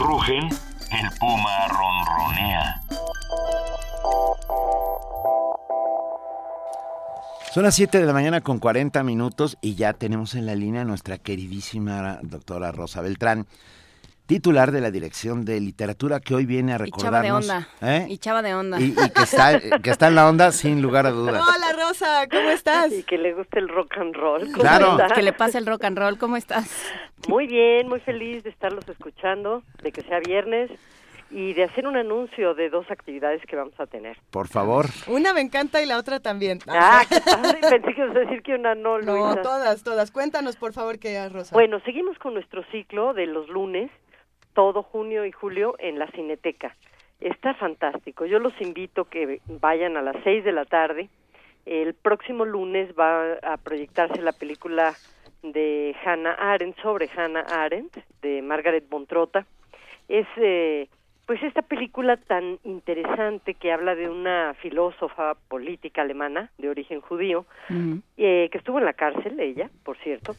Rugen, el puma ronronea. son las 7 de la mañana con 40 minutos y ya tenemos en la línea a nuestra queridísima doctora Rosa Beltrán, titular de la Dirección de Literatura, que hoy viene a Y chava de recordarnos... onda. ¿eh? Y chava de onda. Y, y que, está, que está en la onda sin lugar a dudas. Hola Rosa, ¿cómo estás? Y que le guste el rock and roll. ¿Cómo Claro. está? Que le pase el rock and roll. ¿Cómo estás? Muy bien, muy feliz de estarlos escuchando, de que sea viernes y de hacer un anuncio de dos actividades que vamos a tener. Por favor. Una me encanta y la otra también. Ah, qué padre, pensé que ibas a decir que una no, No, Luisa. todas, todas. Cuéntanos, por favor, qué es, Rosa. Bueno, seguimos con nuestro ciclo de los lunes, todo junio y julio en la Cineteca. Está fantástico. Yo los invito que vayan a las seis de la tarde. El próximo lunes va a proyectarse la película de Hannah Arendt sobre Hannah Arendt de Margaret Bontrota. Es eh, pues esta película tan interesante que habla de una filósofa política alemana de origen judío eh, que estuvo en la cárcel, ella, por cierto,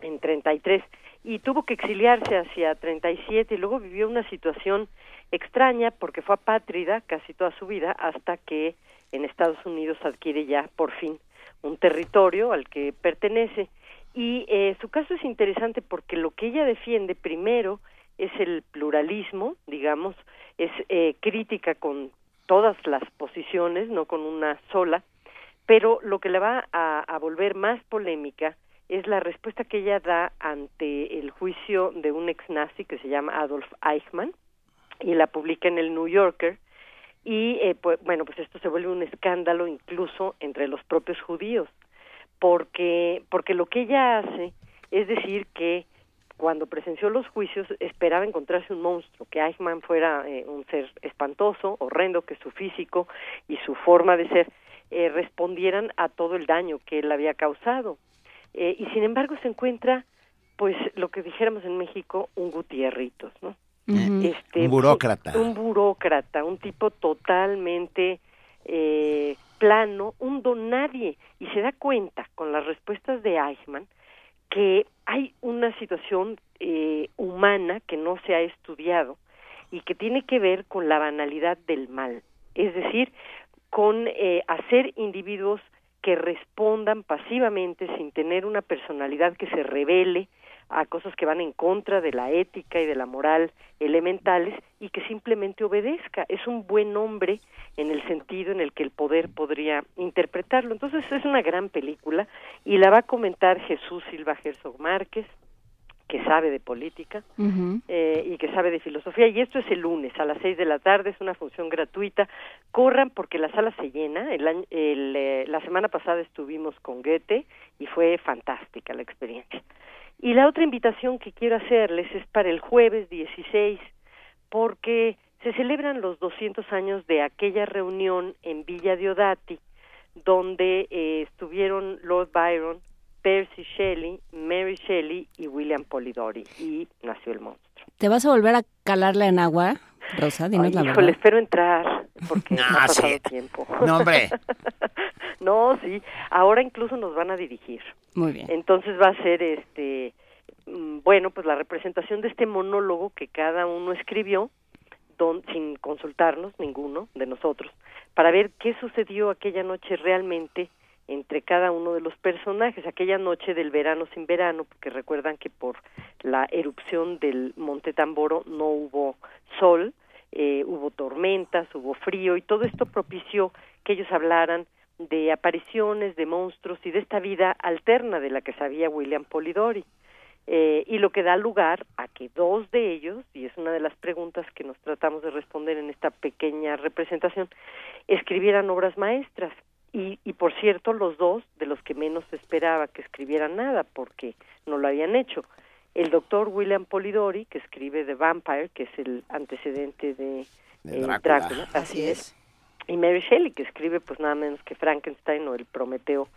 en 33, y tuvo que exiliarse hacia 37 y luego vivió una situación extraña porque fue apátrida casi toda su vida hasta que en Estados Unidos adquiere ya por fin un territorio al que pertenece. Y eh, su caso es interesante porque lo que ella defiende primero es el pluralismo, digamos, es eh, crítica con todas las posiciones, no con una sola, pero lo que la va a, a volver más polémica es la respuesta que ella da ante el juicio de un ex nazi que se llama Adolf Eichmann y la publica en el New Yorker y eh, pues, bueno pues esto se vuelve un escándalo incluso entre los propios judíos porque porque lo que ella hace es decir que cuando presenció los juicios esperaba encontrarse un monstruo, que Eichmann fuera eh, un ser espantoso, horrendo, que su físico y su forma de ser eh, respondieran a todo el daño que él había causado. Eh, y sin embargo se encuentra, pues lo que dijéramos en México, un Gutierritos, ¿no? Este, Un burócrata. Un, burócrata, un tipo totalmente eh, plano, un don nadie. Y se da cuenta con las respuestas de Eichmann que hay una situación eh, humana que no se ha estudiado y que tiene que ver con la banalidad del mal, es decir, con eh, hacer individuos que respondan pasivamente sin tener una personalidad que se revele a cosas que van en contra de la ética y de la moral elementales y que simplemente obedezca. Es un buen hombre en el sentido en el que el poder podría interpretarlo. Entonces es una gran película y la va a comentar Jesús Silva Herzog Márquez, que sabe de política eh, y que sabe de filosofía. Y esto es el lunes a las seis de la tarde, es una función gratuita. Corran porque la sala se llena. El, año- el, eh, la semana pasada estuvimos con Goethe y fue fantástica la experiencia. Y la otra invitación que quiero hacerles es para el jueves 16, porque se celebran los 200 años de aquella reunión en Villa Diodati, donde eh, estuvieron Lord Byron, Percy Shelley, Mary Shelley y William Polidori, y nació el monstruo. ¿Te vas a volver a calarla en agua, Rosa? Dinos Ay, la híjole, verdad. espero entrar, porque No, no, ha pasado sí. tiempo. No, hombre. no, sí, ahora incluso nos van a dirigir. Muy bien. Entonces va a ser este mm, bueno, pues la representación de este monólogo que cada uno escribió don- sin consultarnos ninguno de nosotros para ver qué sucedió aquella noche realmente entre cada uno de los personajes, aquella noche del verano sin verano, porque recuerdan que por la erupción del Monte Tamboro no hubo sol, eh, hubo tormentas, hubo frío y todo esto propició que ellos hablaran de apariciones, de monstruos y de esta vida alterna de la que sabía William Polidori. Eh, y lo que da lugar a que dos de ellos, y es una de las preguntas que nos tratamos de responder en esta pequeña representación, escribieran obras maestras. Y, y por cierto, los dos de los que menos se esperaba que escribieran nada, porque no lo habían hecho. El doctor William Polidori, que escribe The Vampire, que es el antecedente de, De eh, Drácula. así es. Y Mary Shelley, que escribe pues nada menos que Frankenstein o el Prometeo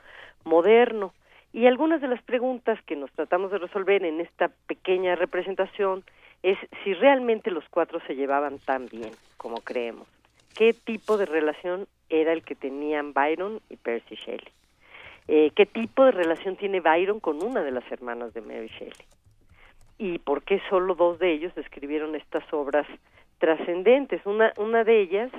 moderno. Y algunas de las preguntas que nos tratamos de resolver en esta pequeña representación es si realmente los cuatro se llevaban tan bien como creemos. ¿Qué tipo de relación era el que tenían Byron y Percy Shelley? Eh, ¿Qué tipo de relación tiene Byron con una de las hermanas de Mary Shelley? ¿Y por qué solo dos de ellos escribieron estas obras trascendentes? Una, una de ellas,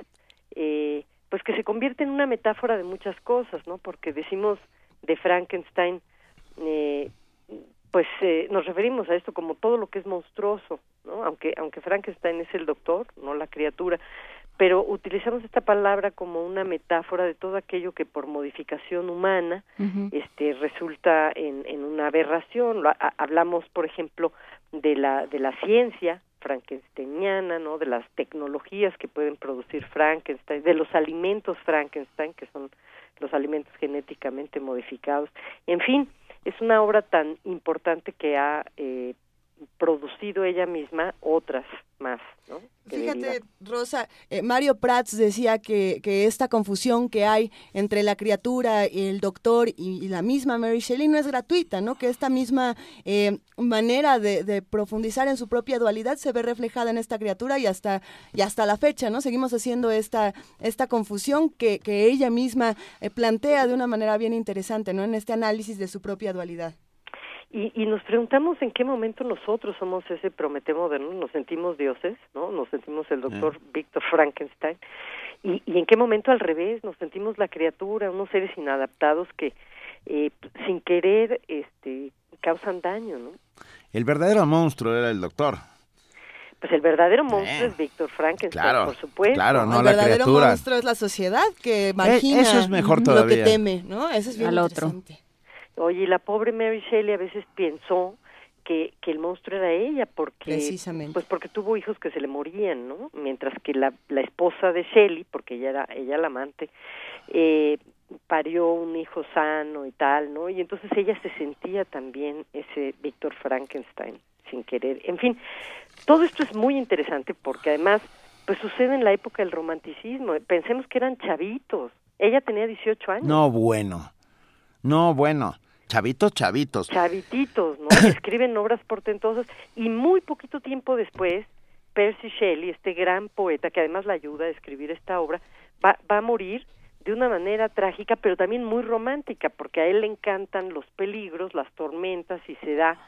eh, pues que se convierte en una metáfora de muchas cosas, ¿no? Porque decimos de Frankenstein, eh, pues eh, nos referimos a esto como todo lo que es monstruoso, ¿no? Aunque, aunque Frankenstein es el doctor, no la criatura, pero utilizamos esta palabra como una metáfora de todo aquello que por modificación humana este resulta en, en una aberración. Hablamos por ejemplo de la de la ciencia frankensteiniana no de las tecnologías que pueden producir Frankenstein de los alimentos Frankenstein que son los alimentos genéticamente modificados. En fin es una obra tan importante que ha eh, producido ella misma otras más no Fíjate, derivan. Rosa, eh, Mario Prats decía que, que esta confusión que hay entre la criatura, el doctor y, y la misma Mary Shelley no es gratuita, ¿no? Que esta misma eh, manera de, de profundizar en su propia dualidad se ve reflejada en esta criatura y hasta, y hasta la fecha, ¿no? Seguimos haciendo esta, esta confusión que, que ella misma eh, plantea de una manera bien interesante, ¿no? En este análisis de su propia dualidad. Y, y nos preguntamos en qué momento nosotros somos ese Prometeo moderno, nos sentimos dioses, ¿no? Nos sentimos el doctor Víctor Frankenstein. Y, y en qué momento al revés, nos sentimos la criatura, unos seres inadaptados que eh, sin querer este causan daño, ¿no? El verdadero monstruo era el doctor. Pues el verdadero monstruo es Víctor Frankenstein, claro, por supuesto. claro, no el la verdadero criatura. monstruo es la sociedad que margina eso es mejor lo todavía. que teme, ¿no? Eso es bien Al otro. Oye, y la pobre Mary Shelley a veces pensó que, que el monstruo era ella porque Precisamente. pues porque tuvo hijos que se le morían, ¿no? Mientras que la, la esposa de Shelley, porque ella era ella la amante, eh, parió un hijo sano y tal, ¿no? Y entonces ella se sentía también ese Víctor Frankenstein sin querer. En fin, todo esto es muy interesante porque además pues sucede en la época del romanticismo. Pensemos que eran chavitos. Ella tenía 18 años. No, bueno. No, bueno. Chavitos, chavitos. chavititos, ¿no? Escriben obras portentosas y muy poquito tiempo después, Percy Shelley, este gran poeta que además la ayuda a escribir esta obra, va, va a morir de una manera trágica, pero también muy romántica, porque a él le encantan los peligros, las tormentas y se da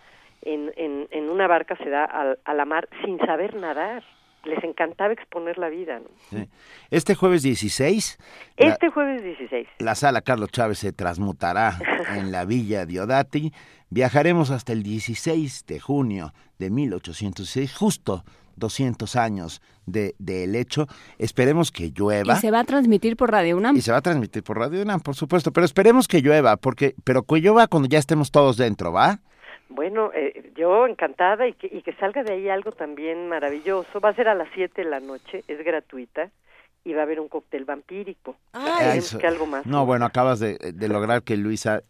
en, en, en una barca, se da al, a la mar sin saber nadar. Les encantaba exponer la vida, ¿no? Sí. Este jueves 16, la- Este jueves 16. la sala Carlos Chávez se transmutará en la Villa Diodati. Viajaremos hasta el 16 de junio de 1806, justo 200 años de, del hecho. Esperemos que llueva. Y se va a transmitir por Radio UNAM. Y se va a transmitir por Radio UNAM, por supuesto, pero esperemos que llueva, porque pero que llueva cuando ya estemos todos dentro, ¿va? Bueno, eh, yo encantada y que, y que salga de ahí algo también maravilloso. Va a ser a las 7 de la noche, es gratuita y va a haber un cóctel vampírico. Esperemos Eso- que algo más. No, bueno, acabas de, de lograr que Luisa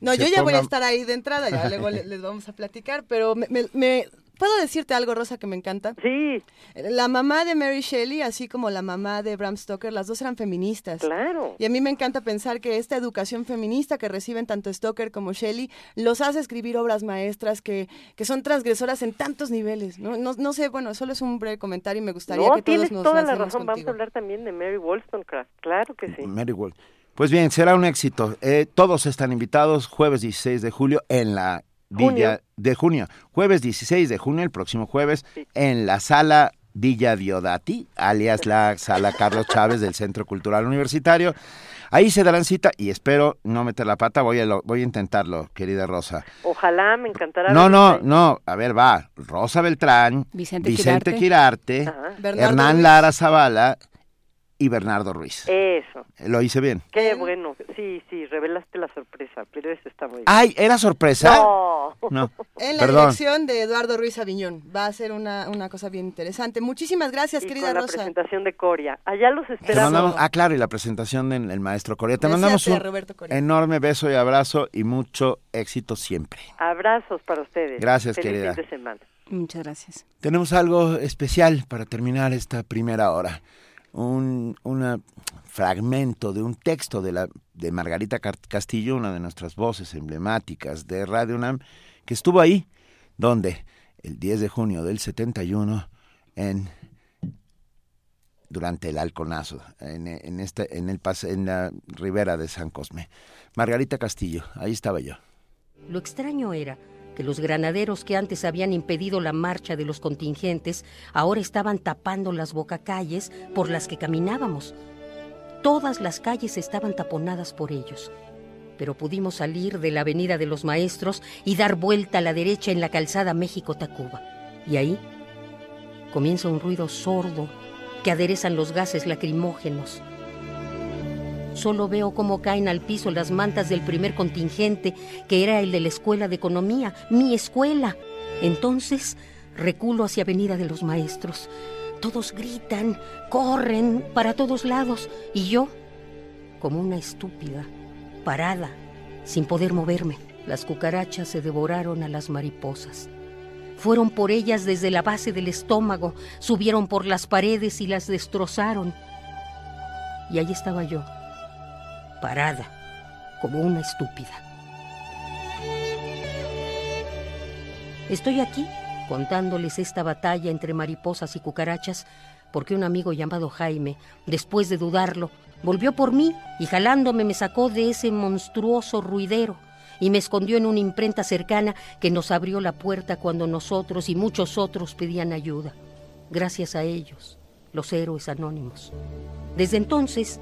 No, yo ya voy a estar ahí de entrada, ya luego le- les vamos a platicar, pero me, me- me- ¿puedo decirte algo, Rosa, que me encanta? Sí, La mamá de Mary Shelley, así como la mamá de Bram Stoker, las dos eran feministas. claro. Y a mí me encanta pensar que esta educación feminista que reciben tanto Stoker como Shelley los hace escribir obras maestras que, que son transgresoras en tantos niveles. ¿no? No, no sé, bueno, solo es un breve comentario y me gustaría No, que todos tienes nos toda la razón. Vamos a hablar también de Mary Wollstonecraft. Claro que sí. Mary Wall. Pues bien, será un éxito. Eh, todos están invitados jueves 16 de julio en la Villa Junio. de junio. Jueves 16 de junio, el próximo jueves, Sí. en la sala Villa Diodati, alias la sala Carlos Chávez del Centro Cultural Universitario. Ahí se darán cita y espero no meter la pata, voy a, lo- voy a intentarlo, querida Rosa. Ojalá me encantará. No, no, no, a ver, va. Rosa Beltrán, Vicente Vicente Quirarte. Hernán. Lara Zavala y Bernardo Ruiz. Eso. Lo hice bien. Qué bueno. Sí, sí, revelaste la sorpresa, pero eso está muy bien. Ay, ¿era sorpresa? No. No. En la Perdón. dirección de Eduardo Ruiz Aviñón. Va a ser una, una cosa bien interesante. Muchísimas gracias, Y querida con la Rosa. presentación de Coria. Allá los Te esperamos. mandamos, ah, claro, y la presentación del el maestro Corea. Te mandamos un enorme beso y abrazo y mucho éxito siempre. Abrazos para ustedes. Gracias, Feliz querida. fin de semana. Muchas gracias. Tenemos algo especial para terminar esta primera hora. Un una fragmento de un texto de, la, de Margarita Castillo, una de nuestras voces emblemáticas de Radio UNAM, que estuvo ahí, donde el 10 de junio del 71, en durante el halconazo, en, en, en, el, en la ribera de San Cosme. Margarita Castillo, ahí estaba yo. Lo extraño era que los granaderos que antes habían impedido la marcha de los contingentes ahora estaban tapando las bocacalles por las que caminábamos. Todas las calles estaban taponadas por ellos. Pero pudimos salir de la Avenida de los Maestros y dar vuelta a la derecha en la calzada México-Tacuba. Y ahí comienza un ruido sordo que aderezan los gases lacrimógenos. Solo veo cómo caen al piso las mantas del primer contingente, que era el de la Escuela de Economía, mi escuela. Entonces reculo hacia Avenida de los Maestros. Todos gritan, corren para todos lados, y yo, como una estúpida, parada, sin poder moverme. Las cucarachas se devoraron a las mariposas. Fueron por ellas desde la base del estómago, subieron por las paredes y las destrozaron. Y ahí estaba yo, parada, como una estúpida. Estoy aquí contándoles esta batalla entre mariposas y cucarachas porque un amigo llamado Jaime, después de dudarlo, volvió por mí y jalándome me sacó de ese monstruoso ruidero y me escondió en una imprenta cercana que nos abrió la puerta cuando nosotros y muchos otros pedían ayuda. Gracias a ellos, los héroes anónimos. Desde entonces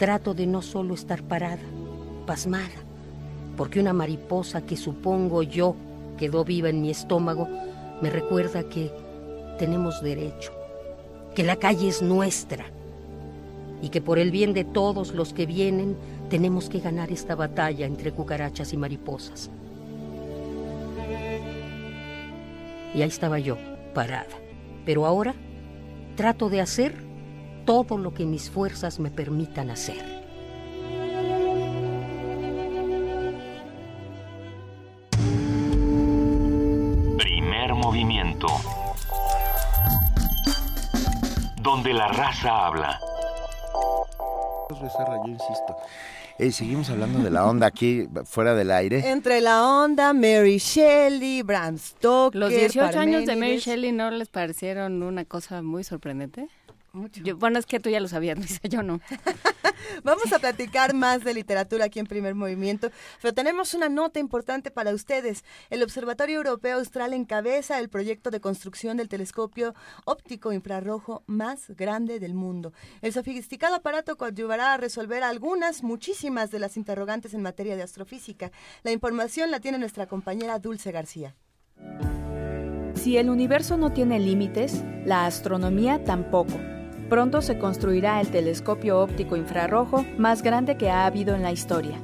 trato de no solo estar parada, pasmada, porque una mariposa que supongo yo quedó viva en mi estómago me recuerda que tenemos derecho, que la calle es nuestra y que por el bien de todos los que vienen tenemos que ganar esta batalla entre cucarachas y mariposas. Y ahí estaba yo, parada. Pero ahora trato de hacer todo lo que mis fuerzas me permitan hacer. Primer movimiento. Donde la raza habla. Yo insisto. Eh, seguimos hablando de la onda aquí, fuera del aire. Entre la onda, Mary Shelley, Bram Stoker. ¿Los 18 años de Mary. Shelley no les parecieron una cosa muy sorprendente? Yo- bueno, es que tú ya lo sabías, Luisa, yo no. Vamos a platicar más de literatura aquí en Primer Movimiento, pero tenemos una nota importante para ustedes. El Observatorio Europeo Austral encabeza el proyecto de construcción del telescopio óptico infrarrojo más grande del mundo. El sofisticado aparato coadyuvará a resolver algunas, muchísimas de las interrogantes en materia de astrofísica. La información la tiene nuestra compañera Dulce García. Si el universo no tiene límites, la astronomía tampoco. Pronto se construirá el telescopio óptico infrarrojo más grande que ha habido en la historia.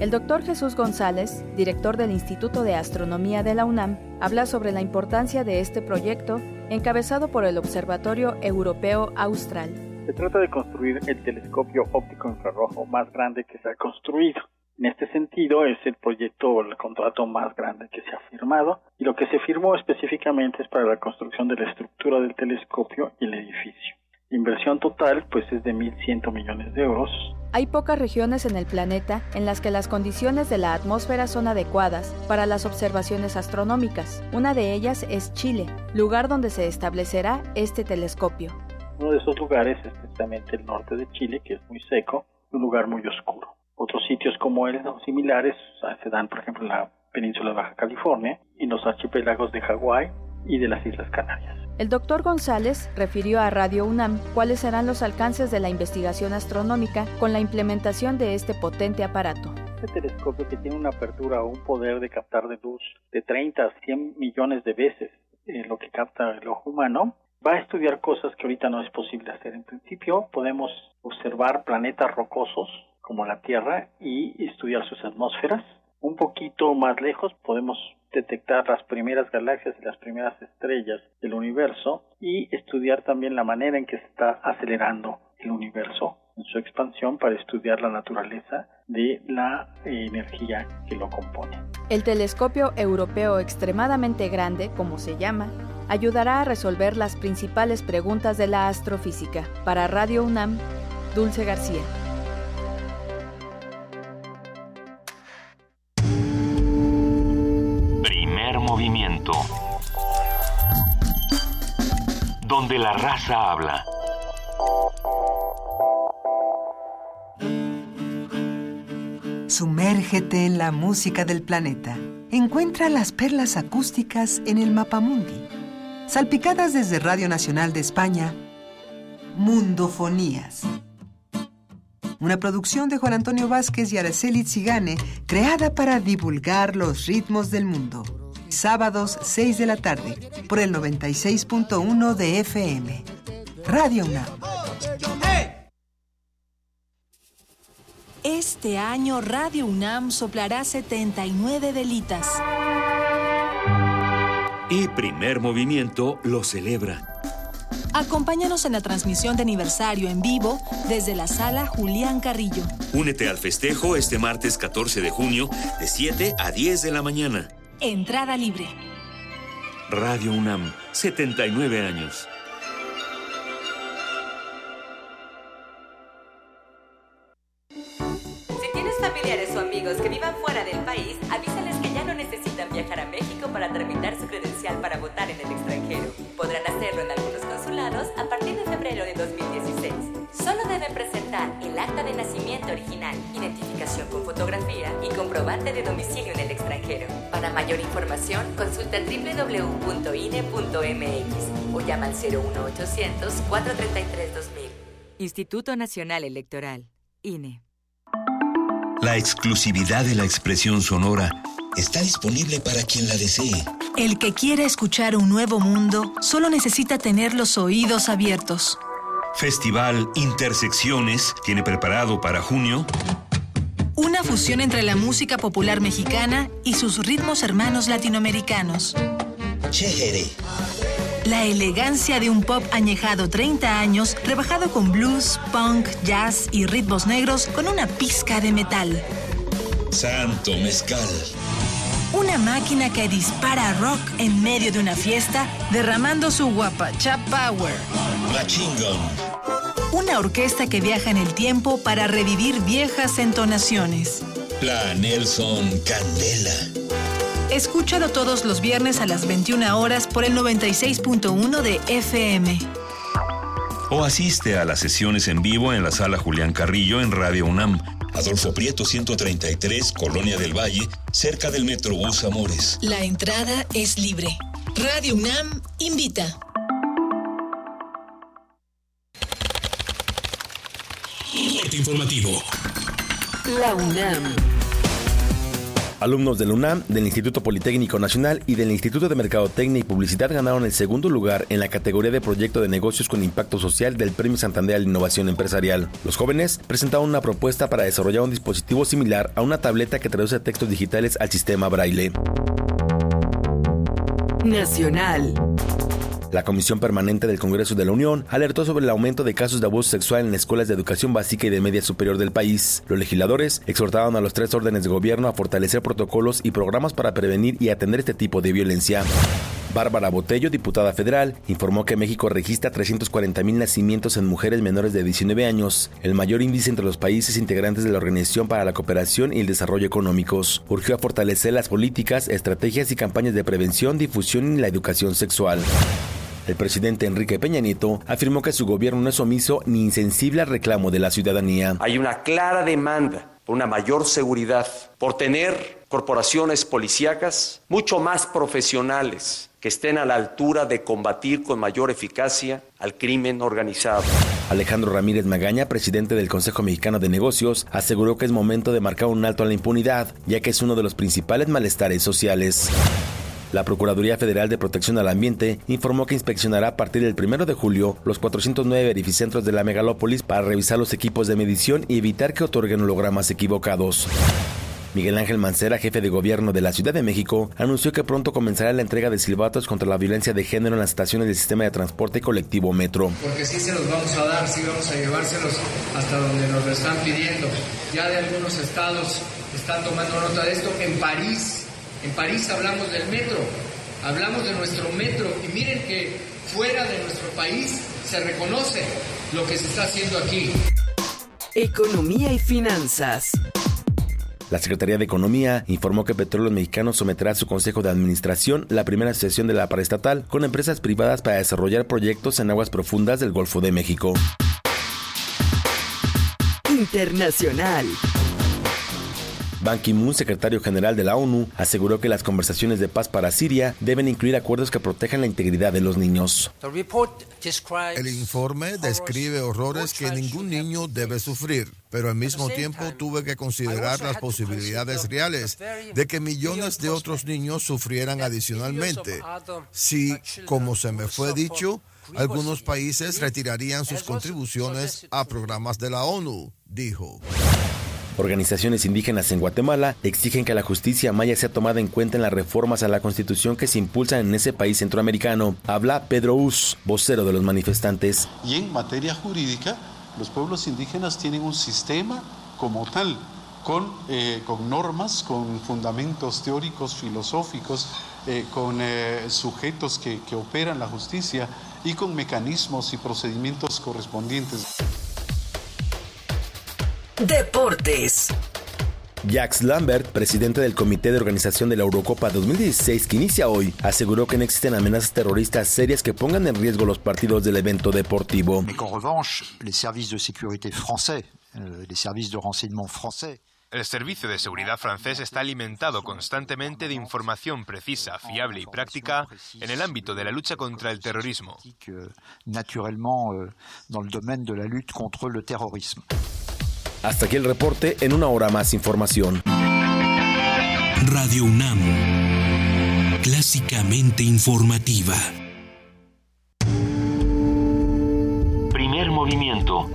El doctor Jesús González, director del Instituto de Astronomía de la UNAM, habla sobre la importancia de este proyecto encabezado por el Observatorio Europeo Austral. Se trata de construir el telescopio óptico infrarrojo más grande que se ha construido. En este sentido, es el proyecto o el contrato más grande que se ha firmado y lo que se firmó específicamente es para la construcción de la estructura del telescopio y el edificio. La inversión total pues es de 1.100 millones de euros. Hay pocas regiones en el planeta en las que las condiciones de la atmósfera son adecuadas para las observaciones astronómicas. Una de ellas es Chile, lugar donde se establecerá este telescopio. Uno de esos lugares es precisamente el norte de Chile, que es muy seco, un lugar muy oscuro. Otros sitios como él similares se dan, por ejemplo, en la península de Baja California y en los archipiélagos de Hawái y de las Islas Canarias. El doctor González refirió a Radio UNAM cuáles serán los alcances de la investigación astronómica con la implementación de este potente aparato. Este telescopio que tiene una apertura o un poder de captar de luz de 30 a 100 millones de veces eh, lo que capta el ojo humano, va a estudiar cosas que ahorita no es posible hacer. En principio podemos observar planetas rocosos como la Tierra y estudiar sus atmósferas. Un poquito más lejos podemos detectar las primeras galaxias y las primeras estrellas del universo y estudiar también la manera en que se está acelerando el universo en su expansión para estudiar la naturaleza de la eh, energía que lo compone. El telescopio europeo extremadamente grande, como se llama, ayudará a resolver las principales preguntas de la astrofísica. Para Radio UNAM, Dulce García. Donde la raza habla. Sumérgete en la música del planeta. Encuentra las perlas acústicas en el Mapamundi. Salpicadas desde Radio Nacional de España, Mundofonías. Una producción de Juan Antonio Vázquez y Araceli Zigane, creada para divulgar los ritmos del mundo. Sábados 6 de la tarde, por el 96.1 de FM. Radio UNAM. Este año Radio UNAM soplará 79 velitas. Y primer movimiento lo celebra. Acompáñanos en la transmisión de aniversario en vivo desde la sala Julián Carrillo. Únete al festejo este martes 14 de junio de 7 a 10 de la mañana. Entrada libre. Radio UNAM, 79 años. Si tienes familiares o amigos que vivan fuera del país, avísales que ya no necesitan viajar a México para tramitar su credencial para votar en el extranjero. Podrán hacerlo en algunos consulados a partir de febrero de 2016. Solo deben presentar el acta de nacimiento original, identificación con fotografía y comprobante de domicilio en el extranjero. Para mayor información, consulta www.ine.mx o llama al 01800 433 2000. Instituto Nacional Electoral, INE. La exclusividad de la expresión sonora está disponible para quien la desee. El que quiera escuchar un nuevo mundo solo necesita tener los oídos abiertos. Festival Intersecciones tiene preparado para junio Una fusión entre la música popular mexicana y sus ritmos hermanos latinoamericanos. Chéjere. La elegancia de un pop añejado 30 años, rebajado con blues, punk, jazz y ritmos negros con una pizca de metal. Santo Mezcal. Una máquina que dispara rock en medio de una fiesta, derramando su guapacha power. Machine Gun. Una orquesta que viaja en el tiempo para revivir viejas entonaciones. Plan Nelson Candela. Escúchalo todos los viernes a las 21 horas por el 96.1 de FM. o asiste a las sesiones en vivo en la sala Julián Carrillo en Radio UNAM. Adolfo Prieto 133, Colonia del Valle, cerca del Metrobús Amores. La entrada es libre. Radio UNAM invita. Corte informativo. La UNAM. Alumnos del UNAM, del Instituto Politécnico Nacional y del Instituto de Mercadotecnia y Publicidad ganaron el segundo lugar en la categoría de proyecto de negocios con impacto social del Premio Santander a la Innovación Empresarial. Los jóvenes presentaron una propuesta para desarrollar un dispositivo similar a una tableta que traduce textos digitales al sistema braille. Nacional. La Comisión Permanente del Congreso de la Unión alertó sobre el aumento de casos de abuso sexual en escuelas de educación básica y de media superior del país. Los legisladores exhortaron a los tres órdenes de gobierno a fortalecer protocolos y programas para prevenir y atender este tipo de violencia. Bárbara Botello, diputada federal, informó que México registra 340 mil nacimientos en mujeres menores de 19 años, el mayor índice entre los países integrantes de la Organización para la Cooperación y el Desarrollo Económicos. Urgió a fortalecer las políticas, estrategias y campañas de prevención, difusión y la educación sexual. El presidente Enrique Peña Nieto afirmó que su gobierno no es omiso ni insensible al reclamo de la ciudadanía. Hay una clara demanda por una mayor seguridad, por tener corporaciones policíacas mucho más profesionales que estén a la altura de combatir con mayor eficacia al crimen organizado. Alejandro Ramírez Magaña, presidente del Consejo Mexicano de Negocios, aseguró que es momento de marcar un alto a la impunidad, ya que es uno de los principales malestares sociales. La Procuraduría Federal de Protección al Ambiente informó que inspeccionará a partir del 1 de julio los 409 verificentros de la megalópolis para revisar los equipos de medición y evitar que otorguen hologramas equivocados. Miguel Ángel Mancera, jefe de gobierno de la Ciudad de México, anunció que pronto comenzará la entrega de silbatos contra la violencia de género en las estaciones del sistema de transporte colectivo Metro. Porque sí se los vamos a dar, sí vamos a llevárselos hasta donde nos lo están pidiendo. Ya de algunos estados están tomando nota de esto. En París, en París hablamos del metro, hablamos de nuestro metro y miren que fuera de nuestro país se reconoce lo que se está haciendo aquí. Economía y finanzas. La Secretaría de Economía informó que Petróleos Mexicanos someterá a su Consejo de Administración la primera asociación de la paraestatal con empresas privadas para desarrollar proyectos en aguas profundas del Golfo de México. Internacional. Ban Ki-moon, secretario general de la ONU, aseguró que las conversaciones de paz para Siria deben incluir acuerdos que protejan la integridad de los niños. El informe describe horrores que ningún niño debe sufrir, pero al mismo tiempo tuve que considerar las posibilidades reales de que millones de otros niños sufrieran adicionalmente. Si, como se me fue dicho, algunos países retirarían sus contribuciones a programas de la ONU, dijo. Organizaciones indígenas en Guatemala exigen que la justicia maya sea tomada en cuenta en las reformas a la constitución que se impulsan en ese país centroamericano. Habla Pedro Us, vocero de los manifestantes. Y en materia jurídica, los pueblos indígenas tienen un sistema como tal, con, eh, con normas, con fundamentos teóricos, filosóficos, eh, con eh, sujetos que, que operan la justicia y con mecanismos y procedimientos correspondientes. Deportes. Jacques Lambert, presidente del Comité de Organización de la Eurocopa 2016 que inicia hoy, aseguró que no existen amenazas terroristas serias que pongan en riesgo los partidos del evento deportivo. Mais qu'en revanche, les services de sécurité français, euh, les services de renseignement français, El servicio de seguridad francés está alimentado constantemente de información precisa, fiable y práctica en el ámbito de la lucha contra el terrorismo. euh, domaine de la. Hasta aquí el reporte, en una hora más información. Radio UNAM. Clásicamente informativa. Primer movimiento.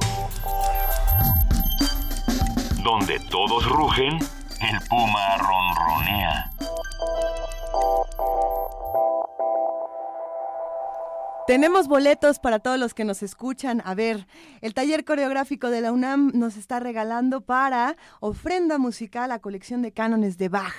Donde todos rugen, el puma ronronea. Tenemos boletos para todos los que nos escuchan. A ver, el taller coreográfico de la UNAM nos está regalando para ofrenda musical a colección de cánones de Bach.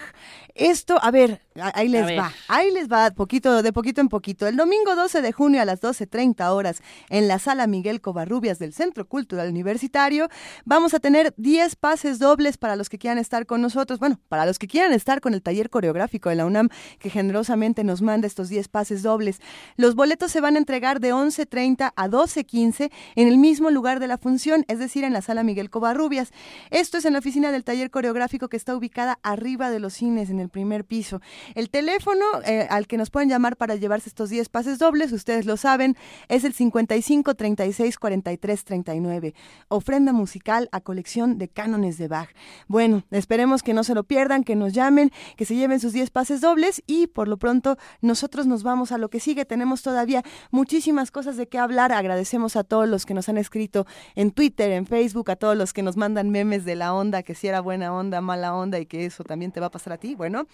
Esto, a ver, ahí les va, ahí les va, poquito, de poquito en poquito. El domingo 12 de junio a las 12.30 horas en la sala Miguel Covarrubias del Centro Cultural Universitario, vamos a tener 10 pases dobles para los que quieran estar con nosotros. Bueno, para los que quieran estar con el taller coreográfico de la UNAM, que generosamente nos manda estos 10 pases dobles. Los boletos se van a entregar de 11.30 a 12.15 en el mismo lugar de la función, es decir, en la sala Miguel Covarrubias. Esto es en la oficina del taller coreográfico que está ubicada arriba de los cines, en el primer piso. El teléfono eh, al que nos pueden llamar para llevarse estos 10 pases dobles, ustedes lo saben, es el 55 36 43 39. Ofrenda musical a colección de cánones de Bach. Bueno, esperemos que no se lo pierdan, que nos llamen, que se lleven sus 10 pases dobles y por lo pronto nosotros nos vamos a lo que sigue. Tenemos todavía muchísimas cosas de qué hablar. Agradecemos a todos los que nos han escrito en Twitter, en Facebook, a todos los que nos mandan memes de la onda, que si era buena onda, mala onda y que eso también te va a pasar a ti. Bueno,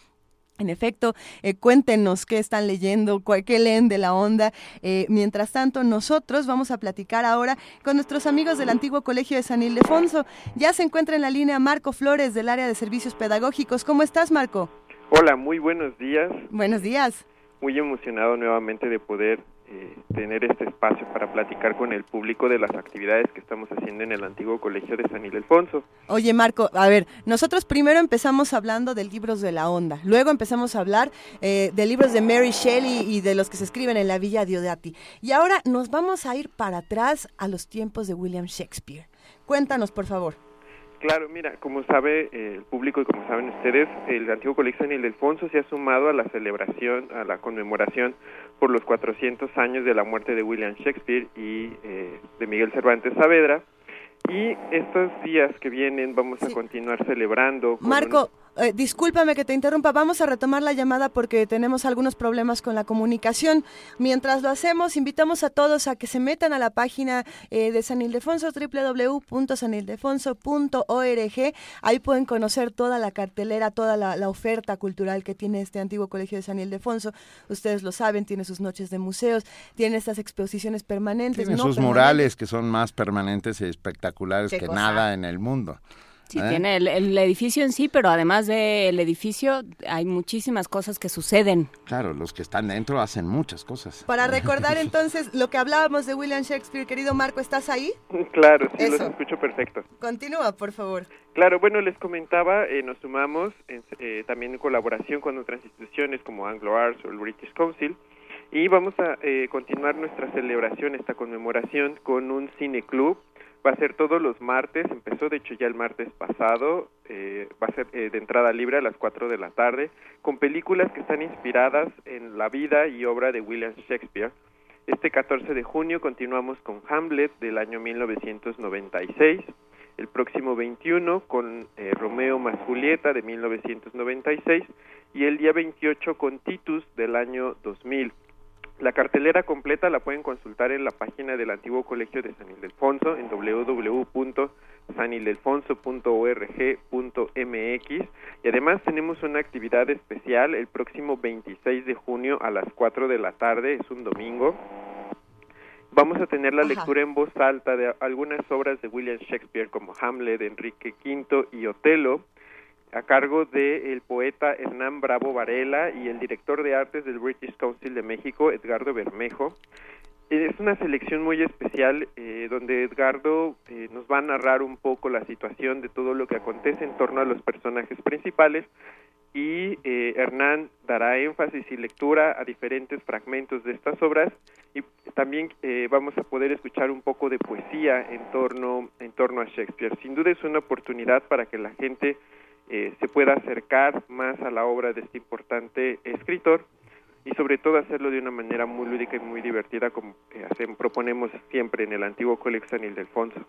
en efecto, eh, cuéntenos qué están leyendo, qué leen de la onda. Eh, mientras tanto, nosotros vamos a platicar ahora con nuestros amigos del antiguo Colegio de San Ildefonso. Ya se encuentra en la línea Marco Flores del área de servicios pedagógicos. ¿Cómo estás, Marco? Hola, muy buenos días. Buenos días. Muy emocionado nuevamente de poder eh, tener este espacio para platicar con el público de las actividades que estamos haciendo en el antiguo colegio de San Ildefonso. Oye, Marco, a ver, nosotros primero empezamos hablando de libros de la onda, luego empezamos a hablar eh, de libros de Mary Shelley y de los que se escriben en la Villa Diodati. Y ahora nos vamos a ir para atrás a los tiempos de William Shakespeare. Cuéntanos, por favor. Claro, mira, como sabe eh, el público y como saben ustedes, el antiguo colegio San Ildefonso se ha sumado a la celebración, a la conmemoración por los 400 años de la muerte de William Shakespeare y eh, de Miguel Cervantes Saavedra. Y estos días que vienen vamos a continuar celebrando. Marco, eh, discúlpame que te interrumpa, vamos a retomar la llamada porque tenemos algunos problemas con la comunicación. Mientras lo hacemos, invitamos a todos a que se metan a la página eh, de San Ildefonso, www.sanildefonso.org. Ahí pueden conocer toda la cartelera, toda la, oferta cultural que tiene este antiguo colegio de San Ildefonso. Ustedes lo saben, tiene sus noches de museos, tiene estas exposiciones permanentes. Tiene sus murales que son más permanentes y espectaculares que nada en el mundo. Sí, ¿Eh? tiene el, edificio en sí, pero además del edificio hay muchísimas cosas que suceden. Claro, los que están dentro hacen muchas cosas. Para recordar entonces lo que hablábamos de William Shakespeare, querido Marco, ¿estás ahí? Claro, sí, los escucho perfecto. Continúa, por favor. Claro, bueno, les comentaba, eh, nos sumamos eh, también en colaboración con otras instituciones como Anglo Arts o el British Council y vamos a continuar nuestra celebración, esta conmemoración con un cine club Va a ser todos los martes, empezó de hecho ya el martes pasado, eh, va a ser eh, de entrada libre a las 4 de la tarde, con películas que están inspiradas en la vida y obra de William Shakespeare. Este 14 de junio continuamos con Hamlet del año 1996, el próximo 21 con eh, Romeo más Julieta de 1996 y el día 28 con Titus del año 2000. La cartelera completa la pueden consultar en la página del antiguo colegio de San Ildefonso en www.sanildefonso.org.mx y además tenemos una actividad especial el próximo 26 de junio a las 4 de la tarde, es un domingo. Vamos a tener la lectura en voz alta de algunas obras de William Shakespeare como Hamlet, Enrique V y Otelo a cargo del poeta Hernán Bravo Varela y el director de artes del British Council de México, Edgardo Bermejo. Es una selección muy especial eh, donde Edgardo eh, nos va a narrar un poco la situación de todo lo que acontece en torno a los personajes principales y eh, Hernán dará énfasis y lectura a diferentes fragmentos de estas obras y también vamos a poder escuchar un poco de poesía en torno en torno a Shakespeare. Sin duda es una oportunidad para que la gente eh, se pueda acercar más a la obra de este importante escritor y sobre todo hacerlo de una manera muy lúdica y muy divertida como proponemos siempre en el antiguo Colegio San Ildefonso.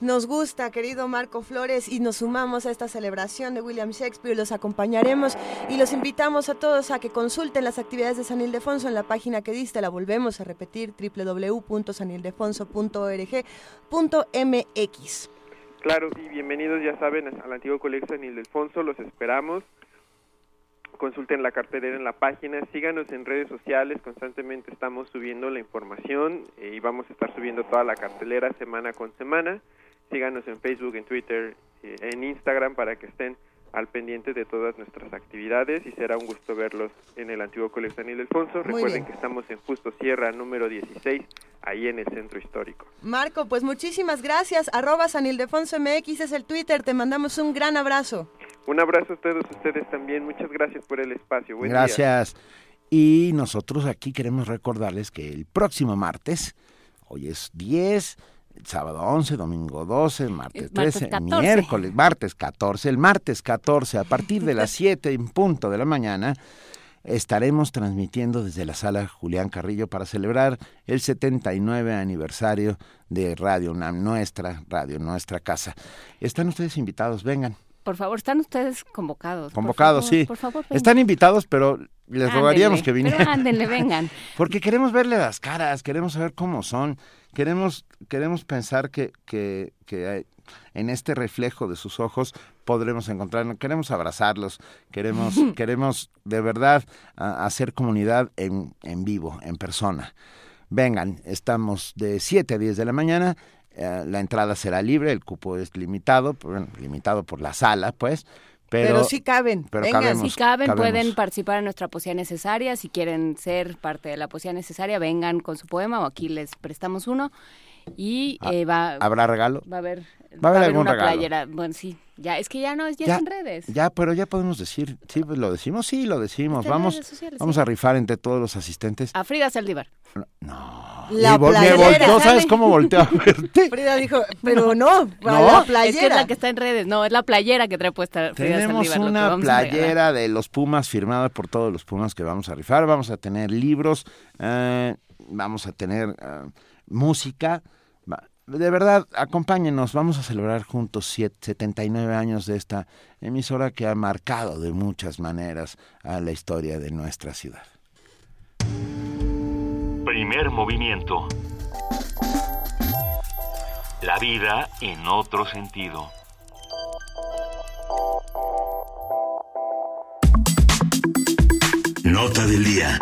nos gusta, querido Marco Flores, y nos sumamos a esta celebración de William Shakespeare. Los acompañaremos y los invitamos a todos a que consulten las actividades de San Ildefonso en la página que diste. La volvemos a repetir, www.sanildefonso.org.mx. Claro, y bienvenidos, ya saben, al antiguo colegio San Ildefonso. Los esperamos consulten la cartelera en la página, síganos en redes sociales, constantemente estamos subiendo la información eh, y vamos a estar subiendo toda la cartelera semana con semana. Síganos en Facebook, en Twitter, eh, en Instagram para que estén al pendiente de todas nuestras actividades y será un gusto verlos en el antiguo Colegio San Ildefonso. Recuerden que estamos en Justo Sierra número 16, ahí en el centro histórico. Marco, pues muchísimas gracias. Arroba San Ildefonso MX es el Twitter. Te mandamos un gran abrazo. Un abrazo a todos ustedes también. Muchas gracias por el espacio. Buen gracias. Y nosotros aquí queremos recordarles que el próximo martes, hoy es 10, sábado 11, domingo 12, martes 13, miércoles, martes 14, el martes 14, a partir de las 7 en punto de la mañana, estaremos transmitiendo desde la sala Julián Carrillo para celebrar el 79 aniversario de Radio UNAM, nuestra radio, nuestra casa. Están ustedes invitados, vengan. Por favor, están ustedes convocados. Convocados, sí. Por favor, están invitados, pero les rogaríamos que vinieran. Ándenle, vengan. Porque queremos verle las caras, queremos saber cómo son, queremos, queremos pensar que, que, que en este reflejo de sus ojos podremos encontrarnos, queremos abrazarlos, queremos, queremos de verdad hacer comunidad en, en vivo, en persona. Vengan, estamos de 7 a 10 de la mañana eh, la entrada será libre, el cupo es limitado, limitado por la sala, pues. Pero, pero sí caben. Pero si caben, pueden participar en nuestra poesía necesaria. Si quieren ser parte de la poesía necesaria, vengan con su poema o aquí les prestamos uno. Y ah, eh, va, ¿Habrá regalo? Va a haber, va a haber, algún una regalo. playera. Bueno, sí, ya, es que ya no, ya, en redes. Ya, pero ya podemos decir, sí, pues lo decimos, sí, lo decimos. Vamos, vamos a rifar entre todos los asistentes. A Frida Saldívar. No. La playera. ¿No sabes cómo volteó a verte? Frida dijo, pero no, la playera. Es que es la que está en redes, no, es la playera que trae puesta Frida Tenemos una playera de los Pumas firmada por todos los Pumas que vamos a rifar. Vamos a tener libros, eh, vamos a tener eh, música de verdad, acompáñenos, vamos a celebrar juntos 79 años de esta emisora que ha marcado de muchas maneras a la historia de nuestra ciudad. Primer movimiento. La vida en otro sentido. Nota del día.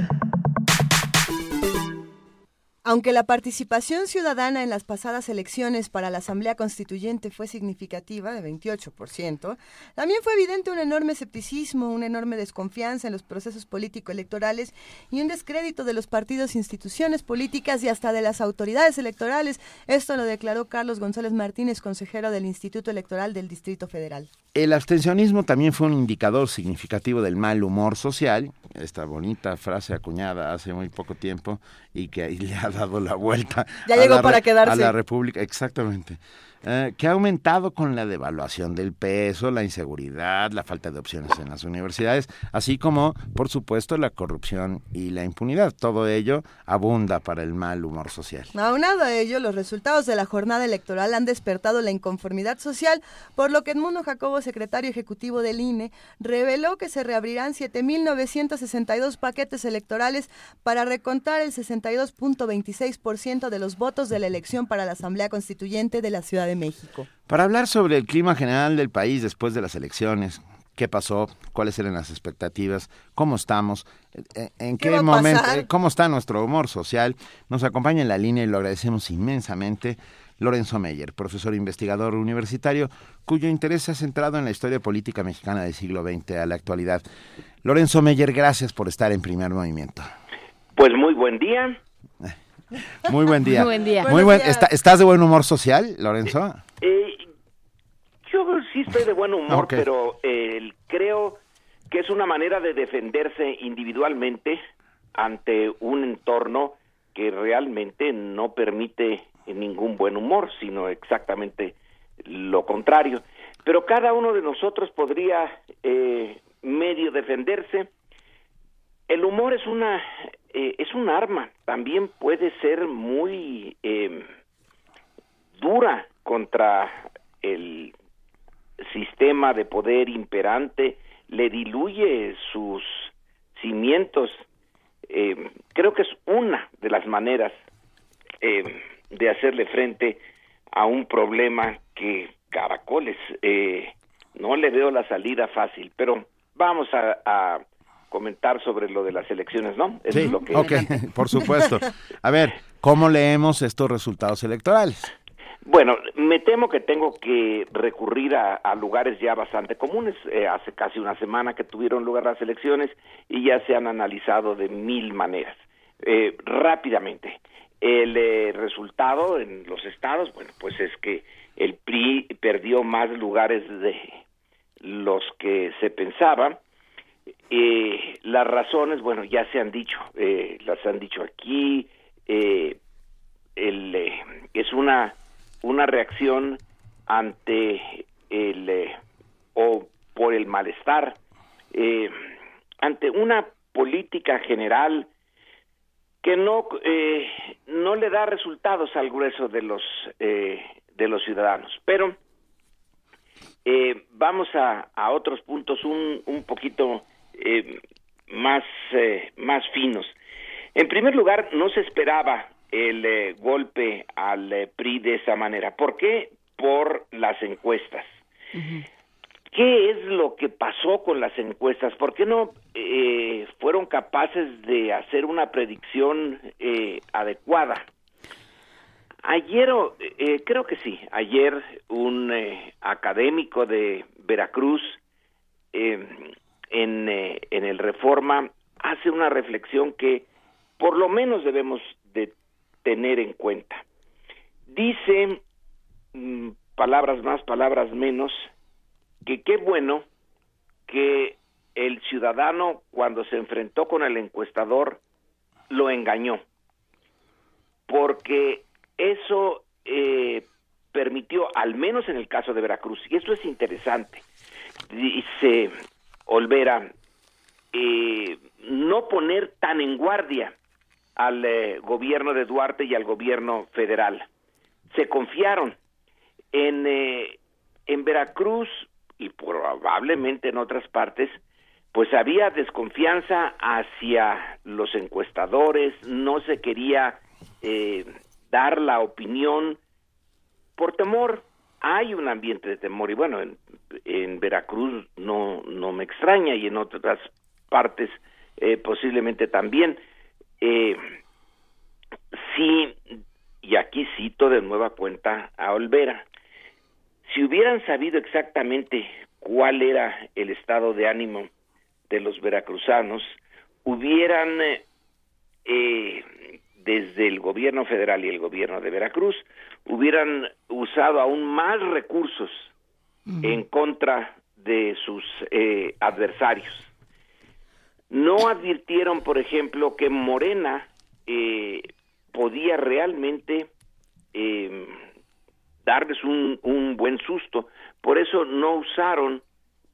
Aunque la participación ciudadana en las pasadas elecciones para la Asamblea Constituyente fue significativa, de 28%, también fue evidente un enorme escepticismo, una enorme desconfianza en los procesos político-electorales y un descrédito de los partidos, instituciones políticas y hasta de las autoridades electorales. Esto lo declaró Carlos González Martínez, consejero del Instituto Electoral del Distrito Federal. El abstencionismo también fue un indicador significativo del mal humor social, esta bonita frase acuñada hace muy poco tiempo y que le ha dado la vuelta ya llegó para quedarse. a la República, exactamente. Eh, que ha aumentado con la devaluación del peso, la inseguridad, la falta de opciones en las universidades, así como, por supuesto, la corrupción y la impunidad. Todo ello abunda para el mal humor social. Aunado a ello, los resultados de la jornada electoral han despertado la inconformidad social, por lo que Edmundo Jacobo, secretario ejecutivo del INE, reveló que se reabrirán 7.962 paquetes electorales para recontar el 62.26% de los votos de la elección para la Asamblea Constituyente de la Ciudad de México. Para hablar sobre el clima general del país después de las elecciones, qué pasó, cuáles eran las expectativas, cómo estamos, en qué, momento, cómo está nuestro humor social, nos acompaña en la línea y lo agradecemos inmensamente. Lorenzo Meyer, profesor investigador universitario, cuyo interés se ha centrado en la historia política mexicana del siglo XX a la actualidad. Lorenzo Meyer, gracias por estar en primer movimiento. Pues muy buen día. Muy buen día. Muy buen día. Muy buen, ¿Estás de buen humor social, Lorenzo? Eh, yo sí estoy de buen humor, pero eh, creo que es una manera de defenderse individualmente ante un entorno que realmente no permite ningún buen humor, sino exactamente lo contrario. Pero cada uno de nosotros podría eh, medio defenderse. El humor es una eh, es un arma, también puede ser muy eh, dura contra el sistema de poder imperante, le diluye sus cimientos. Eh, creo que es una de las maneras eh, de hacerle frente a un problema que caracoles eh, no le veo la salida fácil, pero vamos a, comentar sobre lo de las elecciones, ¿no? sí, lo que... ok, por supuesto. A ver, ¿cómo leemos estos resultados electorales? Bueno, me temo que tengo que recurrir a, lugares ya bastante comunes. Eh, hace casi una semana que tuvieron lugar las elecciones y ya se han analizado de mil maneras. Eh, rápidamente, el eh, resultado en los estados, bueno, pues es que el PRI perdió más lugares de los que se pensaba. Las razones, bueno, ya se han dicho, las han dicho aquí. el, es una una reacción ante el eh, o por el malestar eh, ante una política general que no eh, no le da resultados al grueso de los de los ciudadanos pero vamos a, a, otros puntos un, un poquito más más finos en primer lugar no se esperaba el eh, golpe al eh, PRI de esa manera. ¿Por qué? Por las encuestas. ¿Qué es lo que pasó con las encuestas? ¿Por qué no eh, fueron capaces de hacer una predicción adecuada? Ayer, creo que sí, ayer un académico de Veracruz en, en el Reforma hace una reflexión que por lo menos debemos de tener en cuenta. Dice, mm, palabras más, palabras menos, que qué bueno que el ciudadano cuando se enfrentó con el encuestador lo engañó, porque eso eh, permitió, al menos en el caso de Veracruz, y esto es interesante, dice Olvera, eh, no poner tan en guardia al eh, gobierno de Duarte y al gobierno federal. Se confiaron en, eh, en Veracruz y probablemente en otras partes, pues había desconfianza hacia los encuestadores, no se quería eh, dar la opinión por temor. Hay un ambiente de temor y bueno, en, Veracruz no, no me extraña y en otras partes posiblemente también. Eh, sí, y aquí cito de nueva cuenta a Olvera, si hubieran sabido exactamente cuál era el estado de ánimo de los veracruzanos, hubieran, eh, desde el gobierno federal y el gobierno de Veracruz, hubieran usado aún más recursos en contra de sus eh, adversarios no advirtieron, por ejemplo, que Morena eh, podía realmente eh, darles un, un, buen susto. Por eso no usaron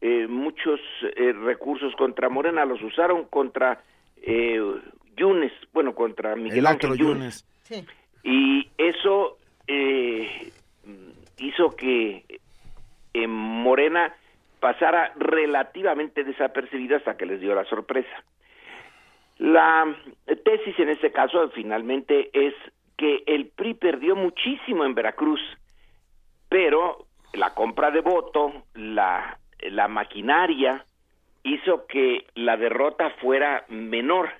eh, muchos eh, recursos contra Morena, los usaron contra eh, Yunes, bueno, contra Miguel Ángel Yunes. Y eso eh, hizo que Morena pasara relativamente desapercibida hasta que les dio la sorpresa. La tesis en este caso finalmente es que el PRI perdió muchísimo en Veracruz, pero la compra de voto, la maquinaria, hizo que la derrota fuera menor,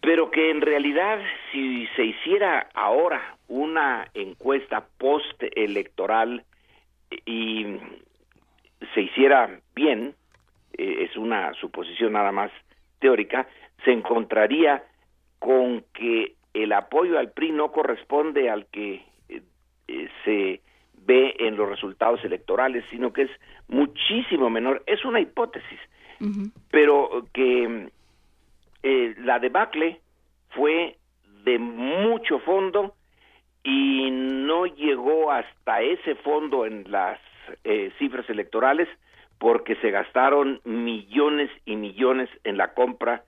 pero que en realidad si se hiciera ahora una encuesta post-electoral y se hiciera bien, eh, es una suposición nada más teórica, se encontraría con que el apoyo al PRI no corresponde al que eh, eh, se ve en los resultados electorales, sino que es muchísimo menor. Es una hipótesis, pero que la debacle fue de mucho fondo y no llegó hasta ese fondo en las eh, cifras electorales porque se gastaron millones y millones en la compra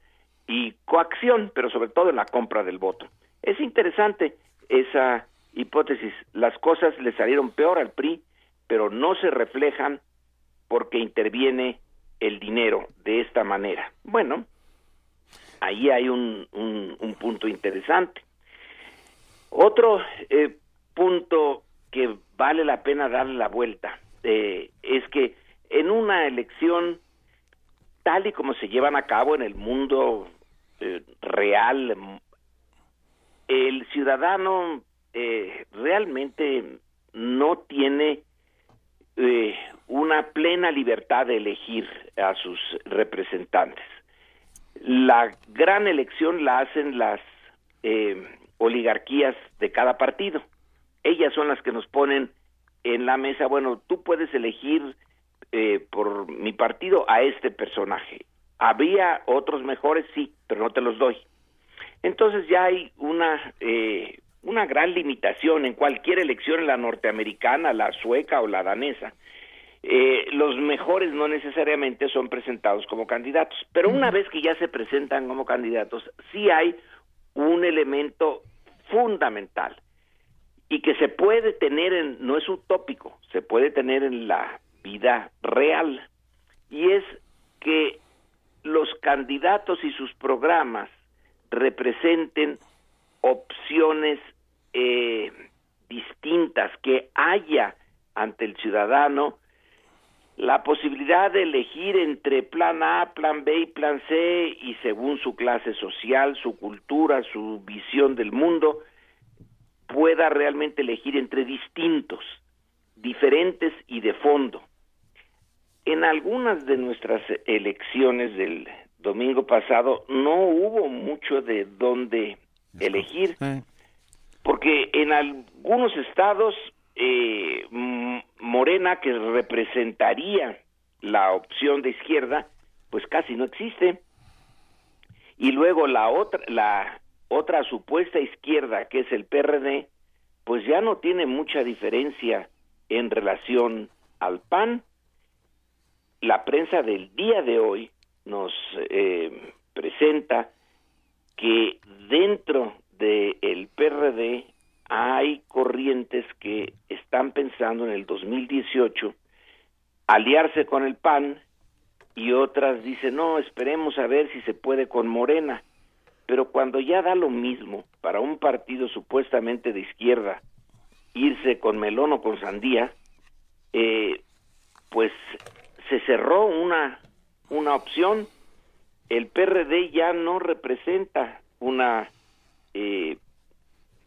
y coacción, pero sobre todo en la compra del voto. Es interesante esa hipótesis, las cosas le salieron peor al PRI, pero no se reflejan porque interviene el dinero de esta manera. Bueno, ahí hay un, un, punto interesante. Otro eh, punto que vale la pena darle la vuelta eh, es que en una elección tal y como se llevan a cabo en el mundo eh, real, el ciudadano realmente no tiene una plena libertad de elegir a sus representantes. La gran elección la hacen las eh, oligarquías de cada partido. Ellas son las que nos ponen en la mesa, bueno, tú puedes elegir por mi partido a este personaje. Había otros mejores, sí, pero no te los doy. Entonces ya hay una eh, una gran limitación en cualquier elección, la norteamericana, la sueca o la danesa. Eh, los mejores no necesariamente son presentados como candidatos, pero una vez que ya se presentan como candidatos, sí hay un elemento fundamental y que se puede tener en, no es utópico, se puede tener en la vida real, y es que los candidatos y sus programas representen opciones eh, distintas, que haya ante el ciudadano la posibilidad de elegir entre plan A, plan B y plan C y según su clase social, su cultura, su visión del mundo, pueda realmente elegir entre distintos, diferentes y de fondo. En algunas de nuestras elecciones del domingo pasado no hubo mucho de dónde elegir, porque en algunos estados eh, Morena, que representaría la opción de izquierda, pues casi no existe. Y luego la otra, la otra supuesta izquierda, que es el PRD, pues ya no tiene mucha diferencia en relación al PAN. La prensa del día de hoy nos eh, presenta que dentro del PRD hay corrientes que están pensando en el 2018 aliarse con el PAN y otras dicen, no, esperemos a ver si se puede con Morena. Pero cuando ya da lo mismo para un partido supuestamente de izquierda irse con melón o con sandía, eh, pues se cerró una, una opción. El PRD ya no representa una eh,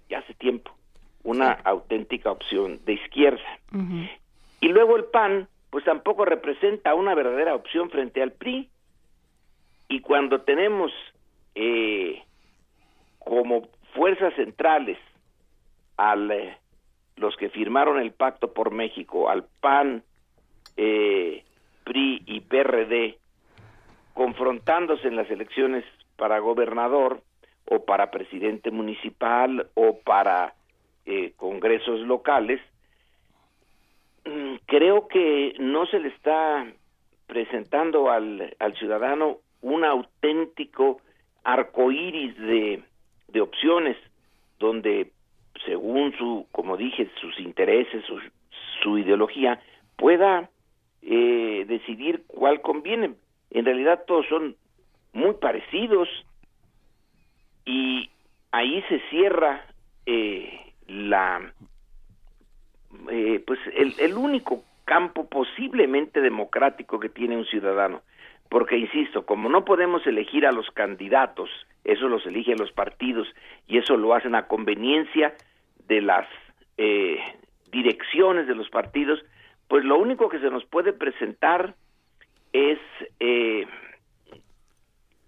ya hace tiempo, una auténtica opción de izquierda. Y luego el PAN, pues tampoco representa una verdadera opción frente al PRI. Y cuando tenemos eh, como fuerzas centrales a eh, los que firmaron el pacto por México, al PAN, eh, PRI y PRD, confrontándose en las elecciones para gobernador, o para presidente municipal o para eh, congresos locales, creo que no se le está presentando al, al ciudadano un auténtico arcoíris de, de opciones donde según su como dije sus intereses su, su ideología pueda eh, decidir cuál conviene. En realidad todos son muy parecidos y ahí se cierra eh, la eh, pues el, el único campo posiblemente democrático que tiene un ciudadano porque insisto como no podemos elegir a los candidatos eso los eligen los partidos y eso lo hacen a conveniencia de las eh, direcciones de los partidos pues lo único que se nos puede presentar es eh,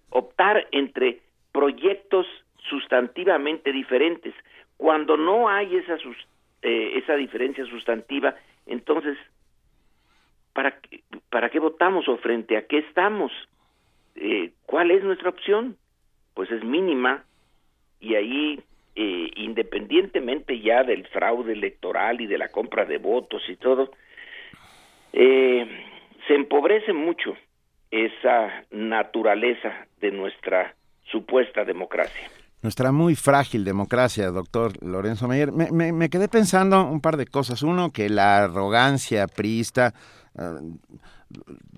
optar entre proyectos sustantivamente diferentes. Cuando no hay esa, eh, esa diferencia sustantiva, entonces, ¿para qué, ¿para qué votamos o frente a qué estamos? Eh, ¿Cuál es nuestra opción? Pues es mínima y ahí, eh, independientemente ya del fraude electoral y de la compra de votos y todo, se empobrece mucho esa naturaleza de nuestra supuesta democracia. Nuestra muy frágil democracia, doctor Lorenzo Meyer. Me, me, quedé pensando un par de cosas. Uno, que la arrogancia priista eh,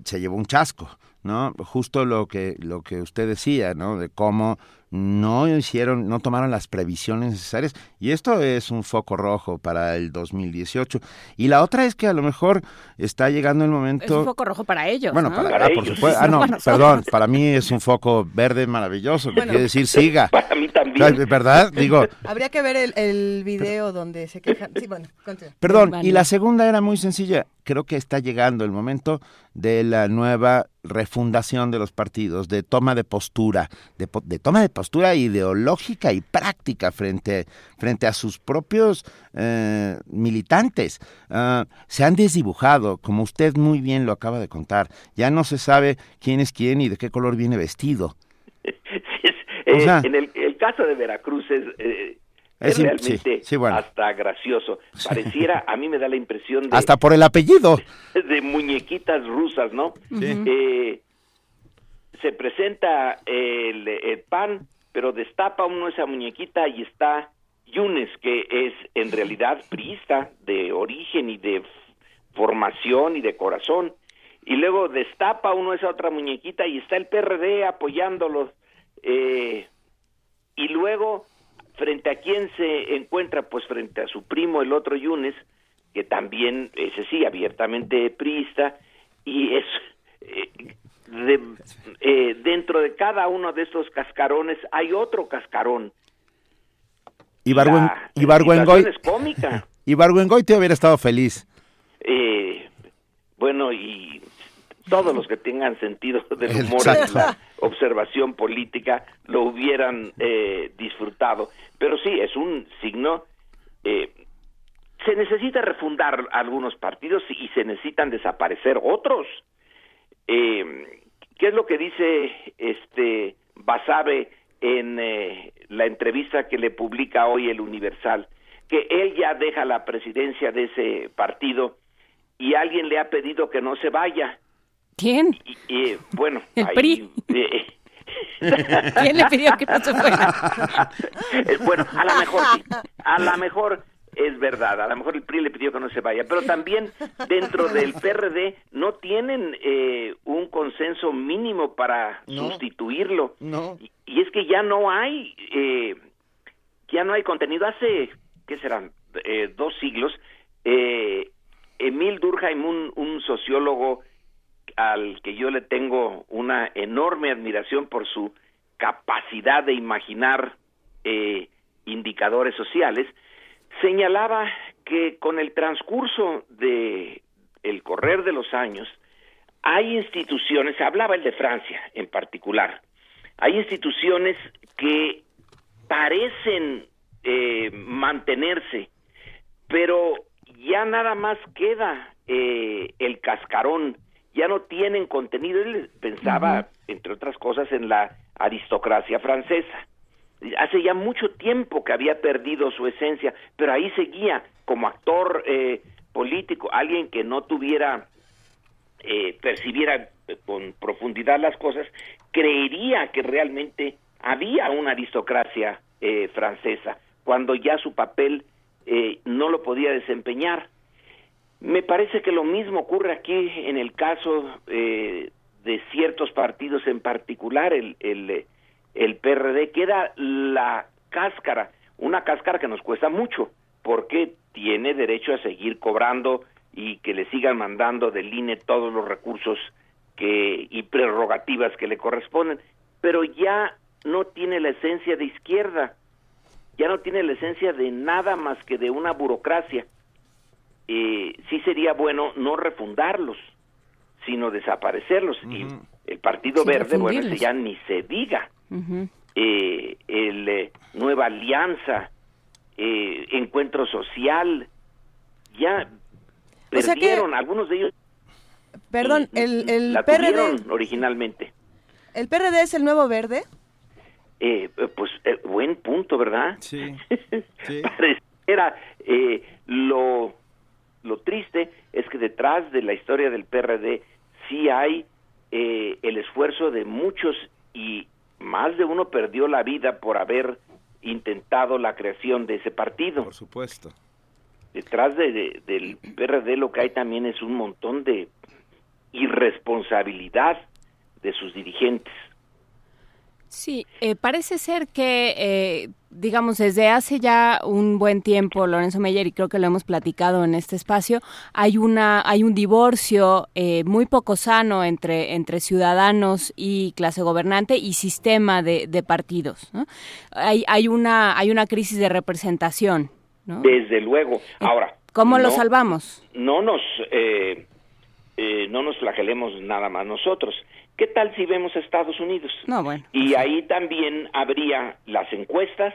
se llevó un chasco. ¿No? Justo lo que, lo que usted decía, ¿no? De cómo no hicieron, no tomaron las previsiones necesarias y esto es un foco rojo para el 2018. Y la otra es que a lo mejor está llegando el momento... Es un foco rojo para ellos. Bueno, para, ah, por supuesto. Ah, no, perdón, para mí es un foco verde maravilloso, quiere decir siga. Para mí también. ¿Verdad? Digo... Habría que ver el, el video donde se quejan. Sí, bueno, Perdón, y la segunda era muy sencilla. Creo que está llegando el momento de la nueva refundación de los partidos, de toma de postura, de, de toma de postura ideológica y práctica frente, frente a sus propios eh, militantes. Ah, se han desdibujado, como usted muy bien lo acaba de contar. Ya no se sabe quién es quién y de qué color viene vestido. Eh, en el, caso de Veracruz es... Eh, realmente hasta gracioso. Pareciera, a mí me da la impresión de... Hasta por el apellido. De muñequitas rusas, ¿no? se presenta el, pan, pero destapa uno esa muñequita y está Yunes, que es en realidad priista de origen y de formación y de corazón. Y luego destapa uno esa otra muñequita y está el PRD apoyándolo. Eh, y luego, frente a quién se encuentra, pues frente a su primo, el otro Yunes, que también, ese sí, abiertamente priista, y es eh, de, eh, dentro de cada uno de estos cascarones hay otro cascarón. Y Barguengoy. Es cómica. Te hubiera estado feliz. Eh, bueno, y todos los que tengan sentido del humor en la observación política lo hubieran eh, disfrutado. Pero sí, es un signo. Eh, se necesita refundar algunos partidos y se necesitan desaparecer otros. Eh, ¿Qué es lo que dice este Basabe en eh, la entrevista que le publica hoy el Universal? Que él ya deja la presidencia de ese partido y alguien le ha pedido que no se vaya. ¿Quién? Y, bueno, el PRI. Eh, ¿Quién le pidió que no se fuera? bueno, a lo mejor A lo mejor es verdad, a lo mejor el PRI le pidió que no se vaya, pero también dentro del PRD no tienen eh, un consenso mínimo para sustituirlo. No. Y, es que ya no hay, eh, ya no hay contenido. Hace, ¿qué serán? Eh, dos siglos, eh, Emil Durkheim, un, un sociólogo al que yo le tengo una enorme admiración por su capacidad de imaginar indicadores sociales, señalaba que con el transcurso de el correr de los años hay instituciones, hablaba el de Francia en particular, hay instituciones que parecen eh, mantenerse, pero ya nada más queda eh, el cascarón, ya no tienen contenido. Él pensaba, entre otras cosas, en la aristocracia francesa hace ya mucho tiempo que había perdido su esencia, pero ahí seguía como actor eh, político, alguien que no tuviera, eh, percibiera con profundidad las cosas, creería que realmente había una aristocracia eh, francesa, cuando ya su papel no lo podía desempeñar. Me parece que lo mismo ocurre aquí en el caso de ciertos partidos en particular, el, el el PRD queda la cáscara, una cáscara que nos cuesta mucho, porque tiene derecho a seguir cobrando y que le sigan mandando del INE todos los recursos que y prerrogativas que le corresponden, pero ya no tiene la esencia de izquierda, ya no tiene la esencia de nada más que de una burocracia. Eh, sí sería bueno no refundarlos, sino desaparecerlos. Y el Partido Verde, bueno, ese ya ni se diga eh, el eh, Nueva Alianza, eh, Encuentro Social, ya perdieron, algunos de ellos. Perdón, el, el PRD. originalmente. ¿El PRD es el nuevo verde? Eh, pues buen punto, ¿verdad? Sí. sí. Pareciera lo, lo triste es que detrás de la historia del PRD sí hay el esfuerzo de muchos y más de uno perdió la vida por haber intentado la creación de ese partido. Por supuesto. Detrás de, del PRD lo que hay también es un montón de irresponsabilidad de sus dirigentes. Sí, eh, parece ser que, eh, digamos, desde hace ya un buen tiempo, Lorenzo Meyer, y creo que lo hemos platicado en este espacio, hay una, hay un divorcio eh, muy poco sano entre, entre ciudadanos y clase gobernante y sistema de, de partidos. ¿no? Hay, hay una, hay una crisis de representación. ¿no? Desde luego. Ahora. ¿Cómo lo salvamos? No nos, no nos flagelemos nada más nosotros. ¿Qué tal si vemos a Estados Unidos? No, bueno. Y ahí también habría las encuestas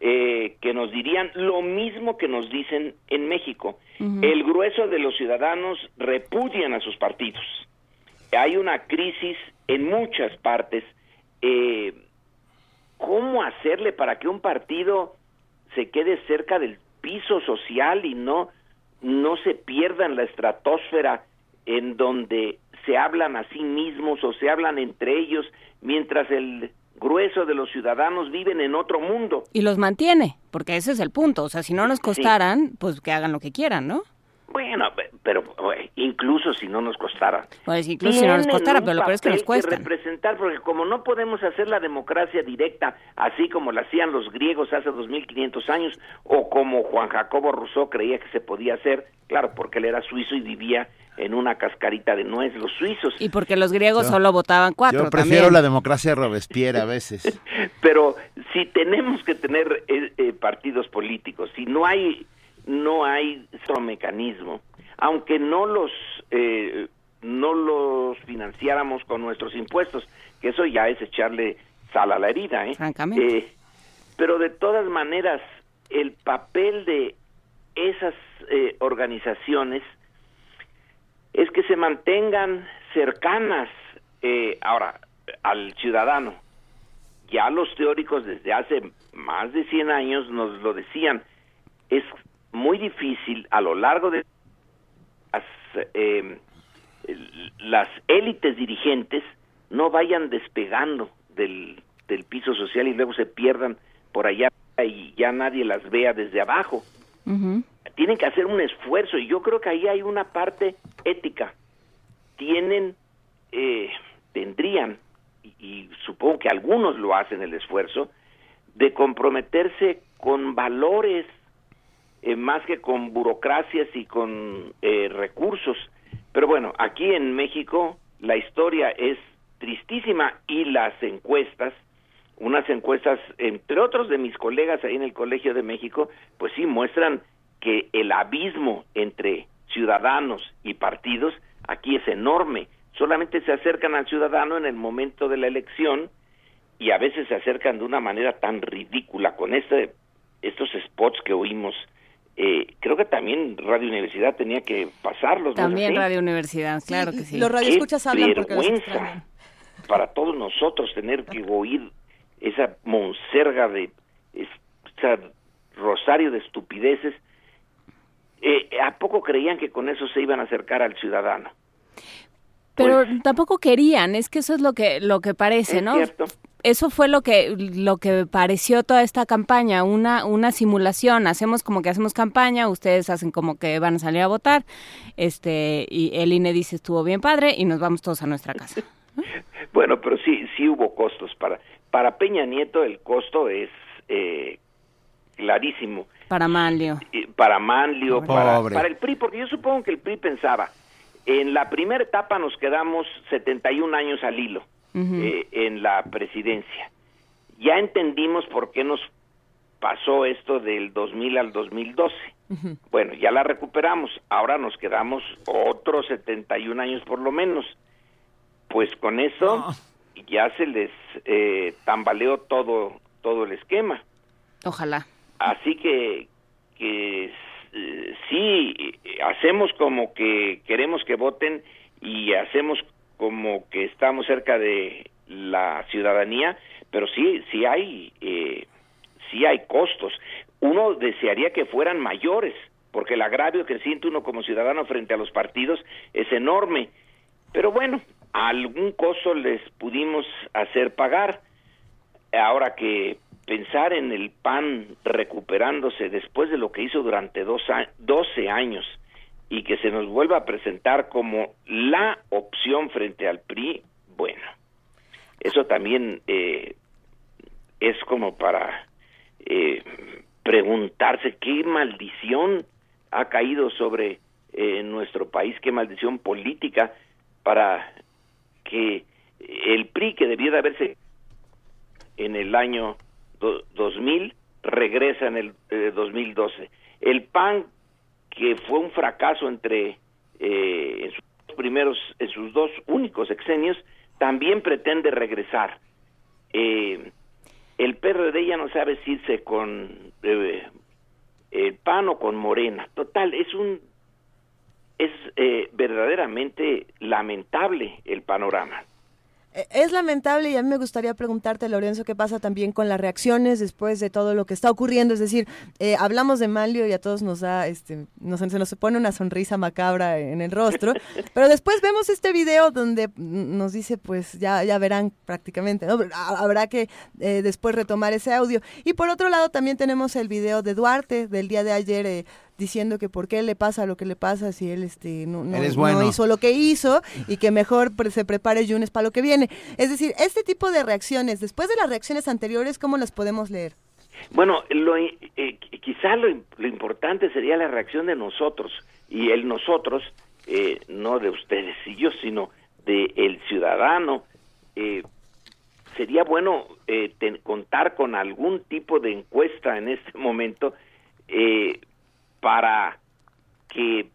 eh, que nos dirían lo mismo que nos dicen en México. El grueso de los ciudadanos repudian a sus partidos. Hay una crisis en muchas partes. Eh, ¿Cómo hacerle para que un partido se quede cerca del piso social y no, no se pierda en la estratosfera en donde se hablan a sí mismos o se hablan entre ellos, mientras el grueso de los ciudadanos viven en otro mundo. Y los mantiene, porque ese es el punto. O sea, si no nos costaran, pues que hagan lo que quieran, ¿no? Bueno, pero incluso si no nos costara. Pues incluso si no nos costara, pero lo peor es que nos cuesta. representar, porque como no podemos hacer la democracia directa, así como la hacían los griegos hace 2500 años, o como Juan Jacobo Rousseau creía que se podía hacer, claro, porque él era suizo y vivía en una cascarita de nuez, los suizos. Y porque los griegos solo votaban cuatro. Yo prefiero la democracia Robespierre a veces. Pero si tenemos que tener eh, eh, partidos políticos, si no hay no hay otro mecanismo, aunque no los eh, no los financiáramos con nuestros impuestos, que eso ya es echarle sal a la herida, ¿eh? Francamente. pero de todas maneras, el papel de esas organizaciones es que se mantengan cercanas eh, ahora al ciudadano. Ya los teóricos desde hace más de 100 años nos lo decían, es muy difícil a lo largo de las, eh, las élites dirigentes no vayan despegando del, del piso social y luego se pierdan por allá y ya nadie las vea desde abajo tienen que hacer un esfuerzo y yo creo que ahí hay una parte ética. Tienen, eh, tendrían, y, supongo que algunos lo hacen el esfuerzo, de comprometerse con valores eh, más que con burocracias y con eh, recursos. Pero bueno, aquí en México la historia es tristísima y las encuestas, unas encuestas, entre otros de mis colegas ahí en el Colegio de México, pues sí muestran que el abismo entre ciudadanos y partidos aquí es enorme. Solamente se acercan al ciudadano en el momento de la elección y a veces se acercan de una manera tan ridícula con este, estos spots que oímos. Eh, creo que también Radio Universidad tenía que pasarlos. También Radio Universidad, claro que sí. Los radioescuchas hablan porque para todos nosotros tener que oír esa monserga de esa rosario de estupideces eh, ¿a poco creían que con eso se iban a acercar al ciudadano? Pero pues, tampoco querían, es que eso es lo que lo que parece, ¿no? Eso fue lo que lo que pareció toda esta campaña, una una simulación. Hacemos como que hacemos campaña, ustedes hacen como que van a salir a votar, este y el INE dice estuvo bien padre y nos vamos todos a nuestra casa. bueno, pero sí sí hubo costos para para Peña Nieto el costo es eh, clarísimo para Manlio. Para Manlio, para, para, el PRI, porque yo supongo que el PRI pensaba, en la primera etapa nos quedamos 71 años al hilo eh, en la presidencia. Ya entendimos por qué nos pasó esto del 2000 al 2012. Bueno, ya la recuperamos, ahora nos quedamos otros 71 años por lo menos. Pues con eso ya se les eh, tambaleó todo, todo el esquema. Ojalá. Así que, que eh, sí, hacemos como que queremos que voten y hacemos como que estamos cerca de la ciudadanía, pero sí, sí hay, eh, sí hay costos. Uno desearía que fueran mayores, porque el agravio que siente uno como ciudadano frente a los partidos es enorme. Pero bueno, algún costo les pudimos hacer pagar. Ahora que pensar en el PAN recuperándose después de lo que hizo durante dos 12 años y que se nos vuelva a presentar como la opción frente al PRI, bueno, eso también eh, es como para eh, preguntarse qué maldición ha caído sobre eh, nuestro país, qué maldición política para que el PRI que debía de haberse en el año 2000 regresa en el 2012. El PAN que fue un fracaso entre eh, en sus primeros, en sus dos únicos exenios, también pretende regresar. Eh, el PRD ya no sabe si irse con eh, el PAN o con Morena. Total, es un es eh, verdaderamente lamentable el panorama. Eh, es lamentable y a mí me gustaría preguntarte, Lorenzo, qué pasa también con las reacciones después de todo lo que está ocurriendo. Es decir, eh, hablamos de Manlio y a todos nos da, este, nos, se nos pone una sonrisa macabra en el rostro, pero después vemos este video donde nos dice, pues ya, ya verán prácticamente, ¿no? habrá que eh, después retomar ese audio. Y por otro lado también tenemos el video de Duarte del día de ayer diciendo que por qué le pasa lo que le pasa si él este no, no, hizo lo que hizo y que mejor se prepare Yunes para lo que viene. Es decir, este tipo de reacciones, después de las reacciones anteriores, ¿cómo las podemos leer? Bueno, lo, eh, quizá lo, importante sería la reacción de nosotros y el nosotros, eh, no de ustedes y yo, sino de el ciudadano. Eh, sería bueno contar con algún tipo de encuesta en este momento para que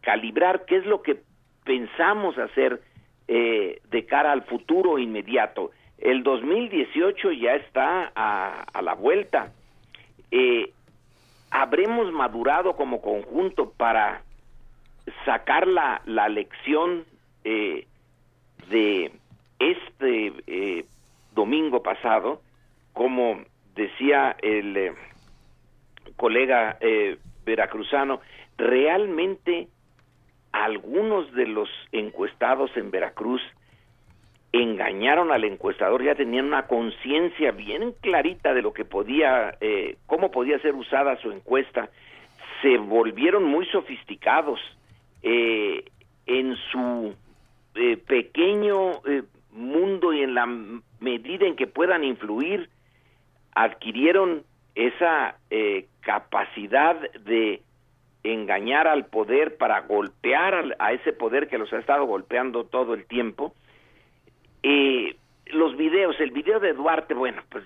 calibrar qué es lo que pensamos hacer eh, de cara al futuro inmediato. El 2018 ya está a, la vuelta. Eh, ¿Habremos madurado como conjunto para sacar la, la lección eh, de este domingo pasado? Como decía el colega veracruzano, realmente algunos de los encuestados en Veracruz engañaron al encuestador, ya tenían una conciencia bien clarita de lo que podía, eh, cómo podía ser usada su encuesta, se volvieron muy sofisticados eh, en su eh, pequeño mundo y en la medida en que puedan influir, adquirieron esa eh, capacidad de engañar al poder para golpear a ese poder que los ha estado golpeando todo el tiempo. Eh, los videos, el video de Duarte, bueno, pues,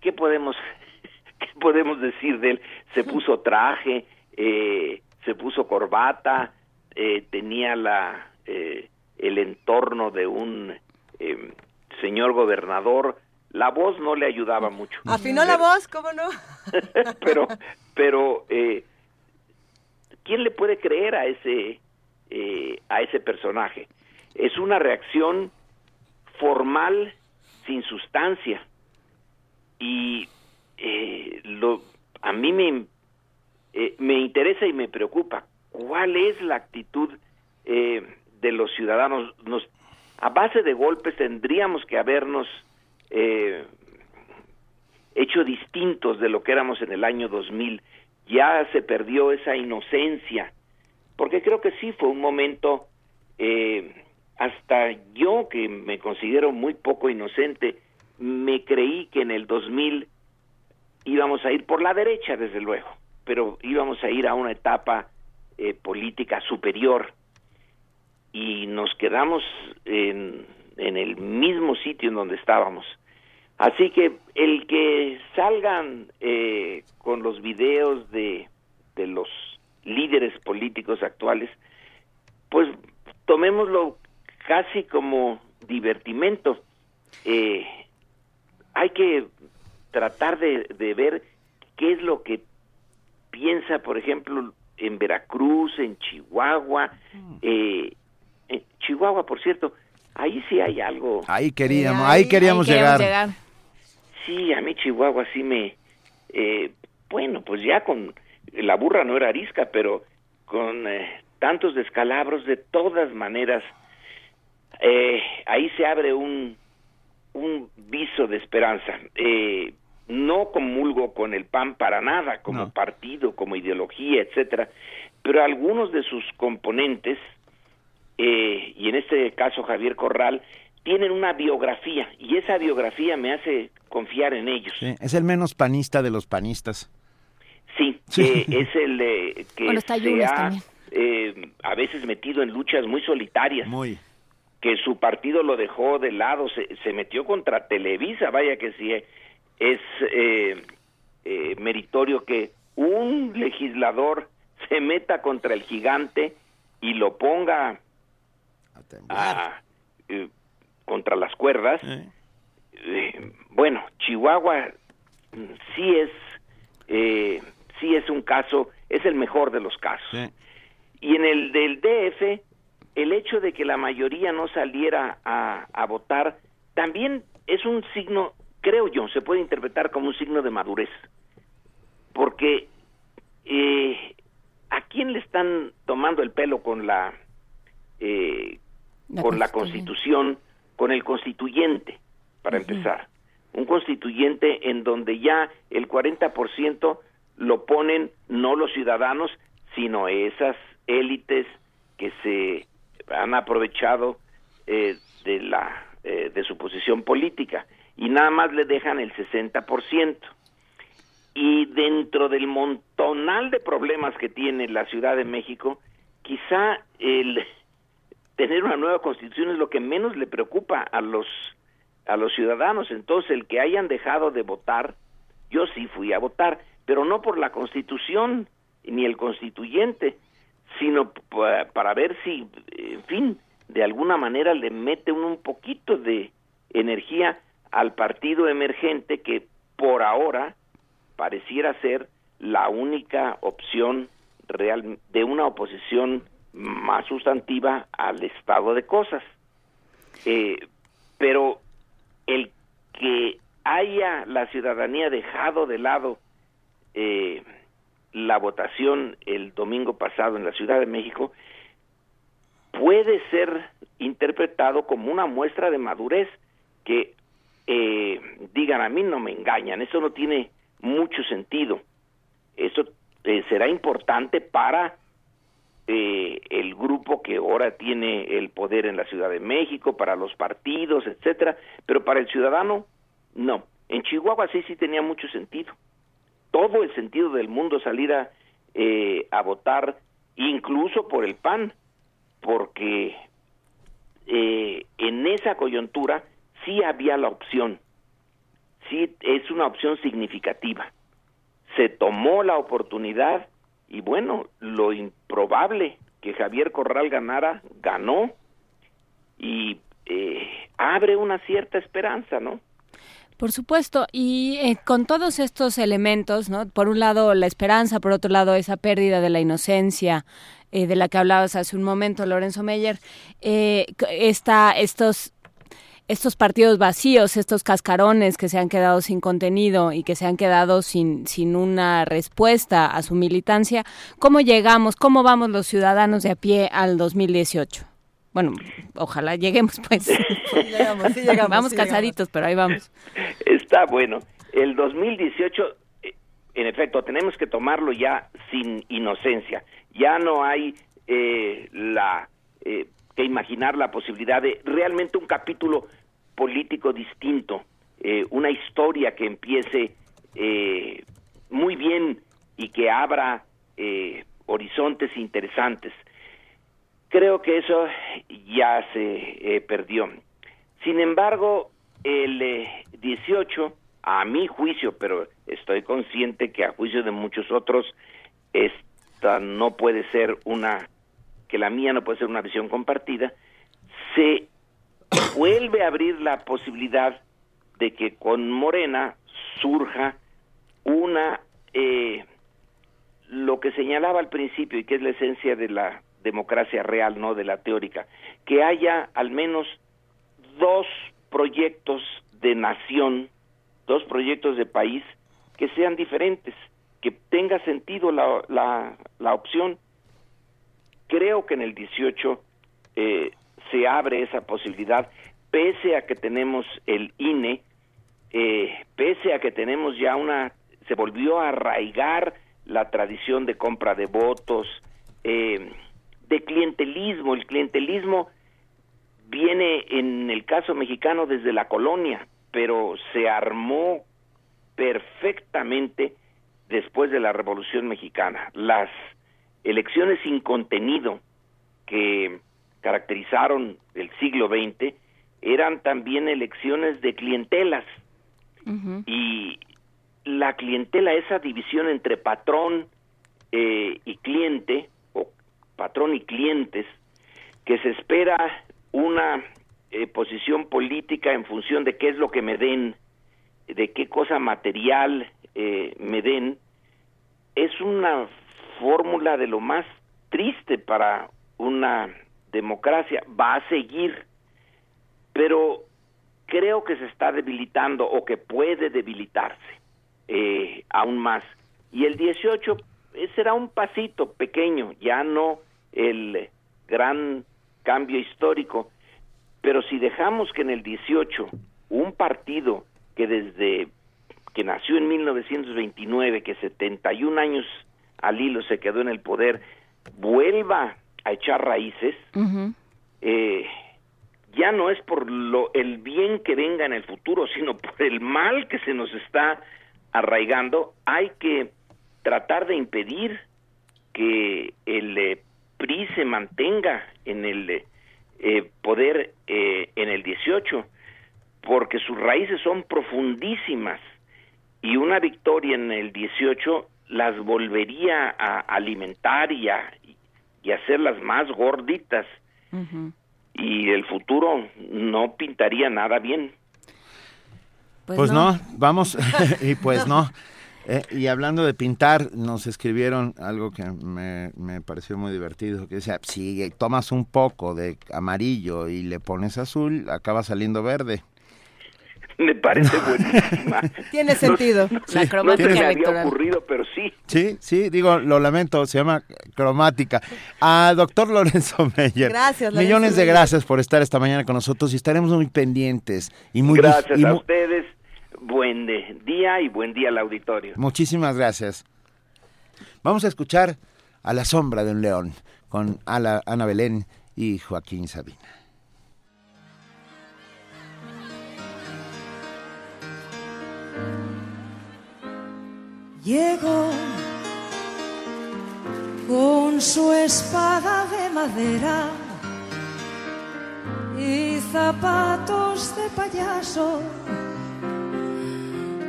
¿qué podemos, qué podemos decir de él? Se puso traje, eh, se puso corbata, eh, tenía la, eh, el entorno de un eh, señor gobernador, la voz no le ayudaba mucho. Afinó la voz, ¿cómo no? pero, pero, eh, ¿quién le puede creer a ese, eh, a ese personaje? Es una reacción formal sin sustancia y eh, lo, a mí me, me interesa y me preocupa cuál es la actitud de los ciudadanos. Nos, a base de golpes tendríamos que habernos eh, hecho distintos de lo que éramos en el año 2000. Ya se perdió esa inocencia, porque creo que sí fue un momento, eh, hasta yo que me considero muy poco inocente, me creí que en el 2000 íbamos a ir por la derecha, desde luego, pero íbamos a ir a una etapa eh, política superior y nos quedamos en, en el mismo sitio en donde estábamos. Así que el que salgan eh, con los videos de, de los líderes políticos actuales, pues tomémoslo casi como divertimento. Eh, hay que tratar de, de, ver qué es lo que piensa, por ejemplo, en Veracruz, en Chihuahua. Mm. Eh, en Chihuahua, por cierto, ahí sí hay algo. Ahí queríamos, ahí, queríamos llegar. Sí, a mí Chihuahua sí me... Eh, bueno, pues ya con... La burra no era arisca, pero con eh, tantos descalabros, de todas maneras, eh, ahí se abre un, un viso de esperanza. no comulgo con el PAN para nada, como partido, como ideología, etcétera, pero algunos de sus componentes, eh, y en este caso Javier Corral, tienen una biografía, y esa biografía me hace confiar en ellos. es el menos panista de los panistas. Sí, eh, es el eh, que se ha eh, a veces metido en luchas muy solitarias. Muy. Que su partido lo dejó de lado, se, se metió contra Televisa, vaya que sí, es meritorio que un legislador se meta contra el gigante y lo ponga a, contra las cuerdas. bueno, Chihuahua mm, sí es eh, sí es un caso, es el mejor de los casos. Y en el del DF, el hecho de que la mayoría no saliera a, votar también es un signo, creo yo, se puede interpretar como un signo de madurez. Porque eh, ¿a quién le están tomando el pelo con la, eh, con la constitución, con el constituyente, para empezar? Un constituyente en donde ya el 40% lo ponen no los ciudadanos, sino esas élites que se han aprovechado eh, de la eh, de su posición política y nada más le dejan el 60%. Y dentro del montonal de problemas que tiene la Ciudad de México, quizá el tener una nueva constitución es lo que menos le preocupa a los a los ciudadanos. Entonces, el que hayan dejado de votar, yo sí fui a votar pero no por la constitución ni el constituyente, sino para ver si, en fin, de alguna manera le mete un poquito de energía al partido emergente que por ahora pareciera ser la única opción real de una oposición más sustantiva al estado de cosas. Eh, pero el que haya la ciudadanía dejado de lado eh, la votación el domingo pasado en la Ciudad de México puede ser interpretado como una muestra de madurez que eh, digan a mí no me engañan, eso no tiene mucho sentido. Eso eh, será importante para eh, el grupo que ahora tiene el poder en la Ciudad de México, para los partidos, etcétera, pero para el ciudadano no. En Chihuahua sí sí tenía mucho sentido todo el sentido del mundo salir a, eh, a votar, incluso por el PAN, porque eh, en esa coyuntura sí había la opción, sí es una opción significativa. Se tomó la oportunidad y bueno, lo improbable que Javier Corral ganara, ganó y eh, abre una cierta esperanza, ¿no? Por supuesto, y eh, con todos estos elementos, ¿no? Por un lado la esperanza, por otro lado esa pérdida de la inocencia eh, de la que hablabas hace un momento, Lorenzo Meyer, eh, estos estos partidos vacíos, estos cascarones que se han quedado sin contenido y que se han quedado sin, sin una respuesta a su militancia, ¿cómo llegamos, cómo vamos los ciudadanos de a pie al 2018? Bueno, ojalá lleguemos pues. Vamos casaditos, pero ahí vamos. Está bueno. El 2018, eh, en efecto, tenemos que tomarlo ya sin inocencia. Ya no hay eh, la eh, que imaginar la posibilidad de realmente un capítulo político distinto, una historia que empiece muy bien y que abra horizontes interesantes creo que eso ya se eh, perdió. Sin embargo, el 18, eh, a mi juicio, pero estoy consciente que a juicio de muchos otros, esta no puede ser una, que la mía no puede ser una visión compartida, se vuelve a abrir la posibilidad de que con Morena surja una, eh, lo que señalaba al principio y que es la esencia de la democracia real, no de la teórica, que haya al menos dos proyectos de nación, dos proyectos de país que sean diferentes, que tenga sentido la, la, la opción. Creo que en el 18 eh, se abre esa posibilidad, pese a que tenemos el INE, eh, pese a que tenemos ya una, se volvió a arraigar la tradición de compra de votos, eh, de clientelismo. El clientelismo viene en el caso mexicano desde la colonia, pero se armó perfectamente después de la Revolución Mexicana. Las elecciones sin contenido que caracterizaron el siglo XX eran también elecciones de clientelas. Y la clientela, esa división entre patrón eh, y cliente, o patrón y clientes, que se espera una eh, posición política en función de qué es lo que me den, de qué cosa material eh, me den, es una fórmula de lo más triste para una democracia. Va a seguir, pero creo que se está debilitando o que puede debilitarse eh, aún más. Y el 18 eh, será un pasito pequeño, ya no el gran cambio histórico, pero si dejamos que en el 18 un partido que desde que nació en 1929, que 71 años al hilo se quedó en el poder, vuelva a echar raíces, eh, ya no es por lo el bien que venga en el futuro, sino por el mal que se nos está arraigando, hay que tratar de impedir que el eh, PRI se mantenga en el eh, poder eh, en el 18, porque sus raíces son profundísimas y una victoria en el 18 las volvería a alimentar y a, y hacerlas más gorditas y el futuro no pintaría nada bien. Pues, pues no. vamos, y pues no. Eh, y hablando de pintar, nos escribieron algo que me, me, pareció muy divertido, que decía, si tomas un poco de amarillo y le pones azul, acaba saliendo verde. Me parece buenísima. Tiene sentido. la cromática no se me había ocurrido, pero sí. Sí, sí, digo, lo lamento, se llama cromática. A doctor Lorenzo Meyer. Gracias, Lorenzo Millones de gracias por estar esta mañana con nosotros y estaremos muy pendientes. y muy Gracias a ustedes. Buen día y buen día al auditorio. Muchísimas gracias. Vamos a escuchar A la sombra de un león con Ana Belén y Joaquín Sabina. Llegó con su espada de madera y zapatos de payaso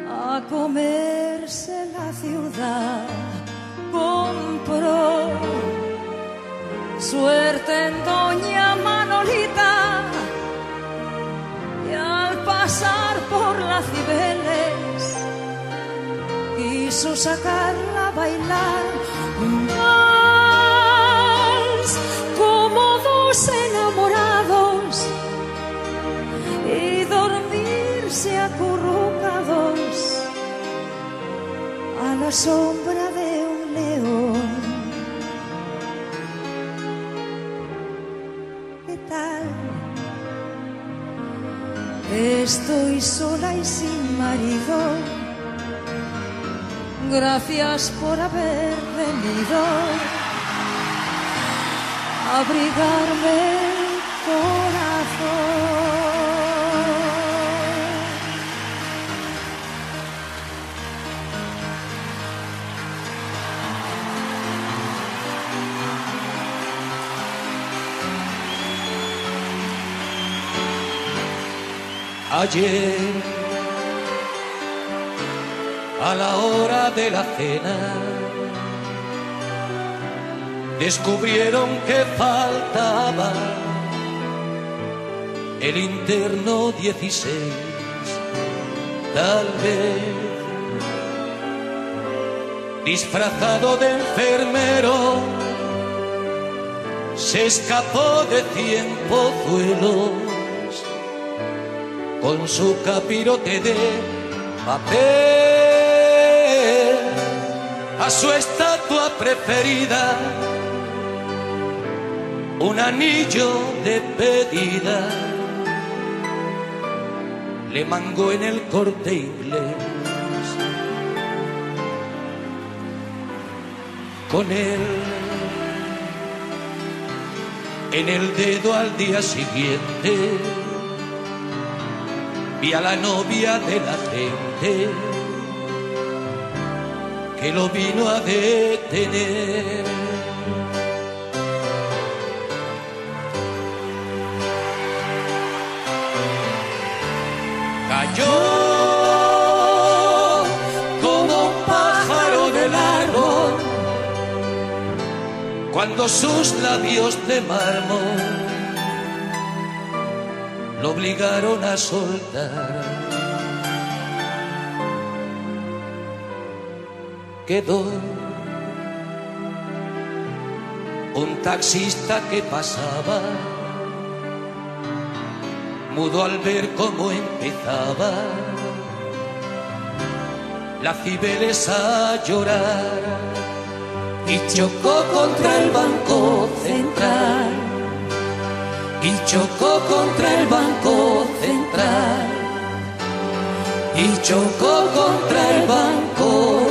a comerse la ciudad. Compró suerte en Doña Manolita y al pasar por las Cibeles quiso sacarla a bailar un como dos enamorados y dormirse acurrucados a la sombra de un león. ¿Qué tal? Estoy sola y sin marido Gracias por haber venido a abrigarme el corazón. Ayer a la hora de la cena. Descubrieron que faltaba el interno 16, tal vez disfrazado de enfermero, se escapó de cien pozuelos con su capirote de papel a su estatua preferida un anillo de pedida. le mangó en el corte inglés. Con él en el dedo al día siguiente vi a la novia de la gente que lo vino a detener. Cayó como un pájaro del árbol cuando sus labios de mármol lo obligaron a soltar. Quedó un taxista que pasaba, mudo al ver cómo empezaba la Cibeles a llorar y chocó contra el banco central y chocó contra el banco central y chocó contra el banco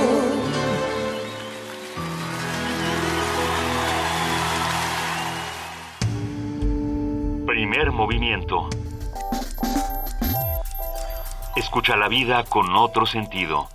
Primer movimiento. Escucha la vida con otro sentido.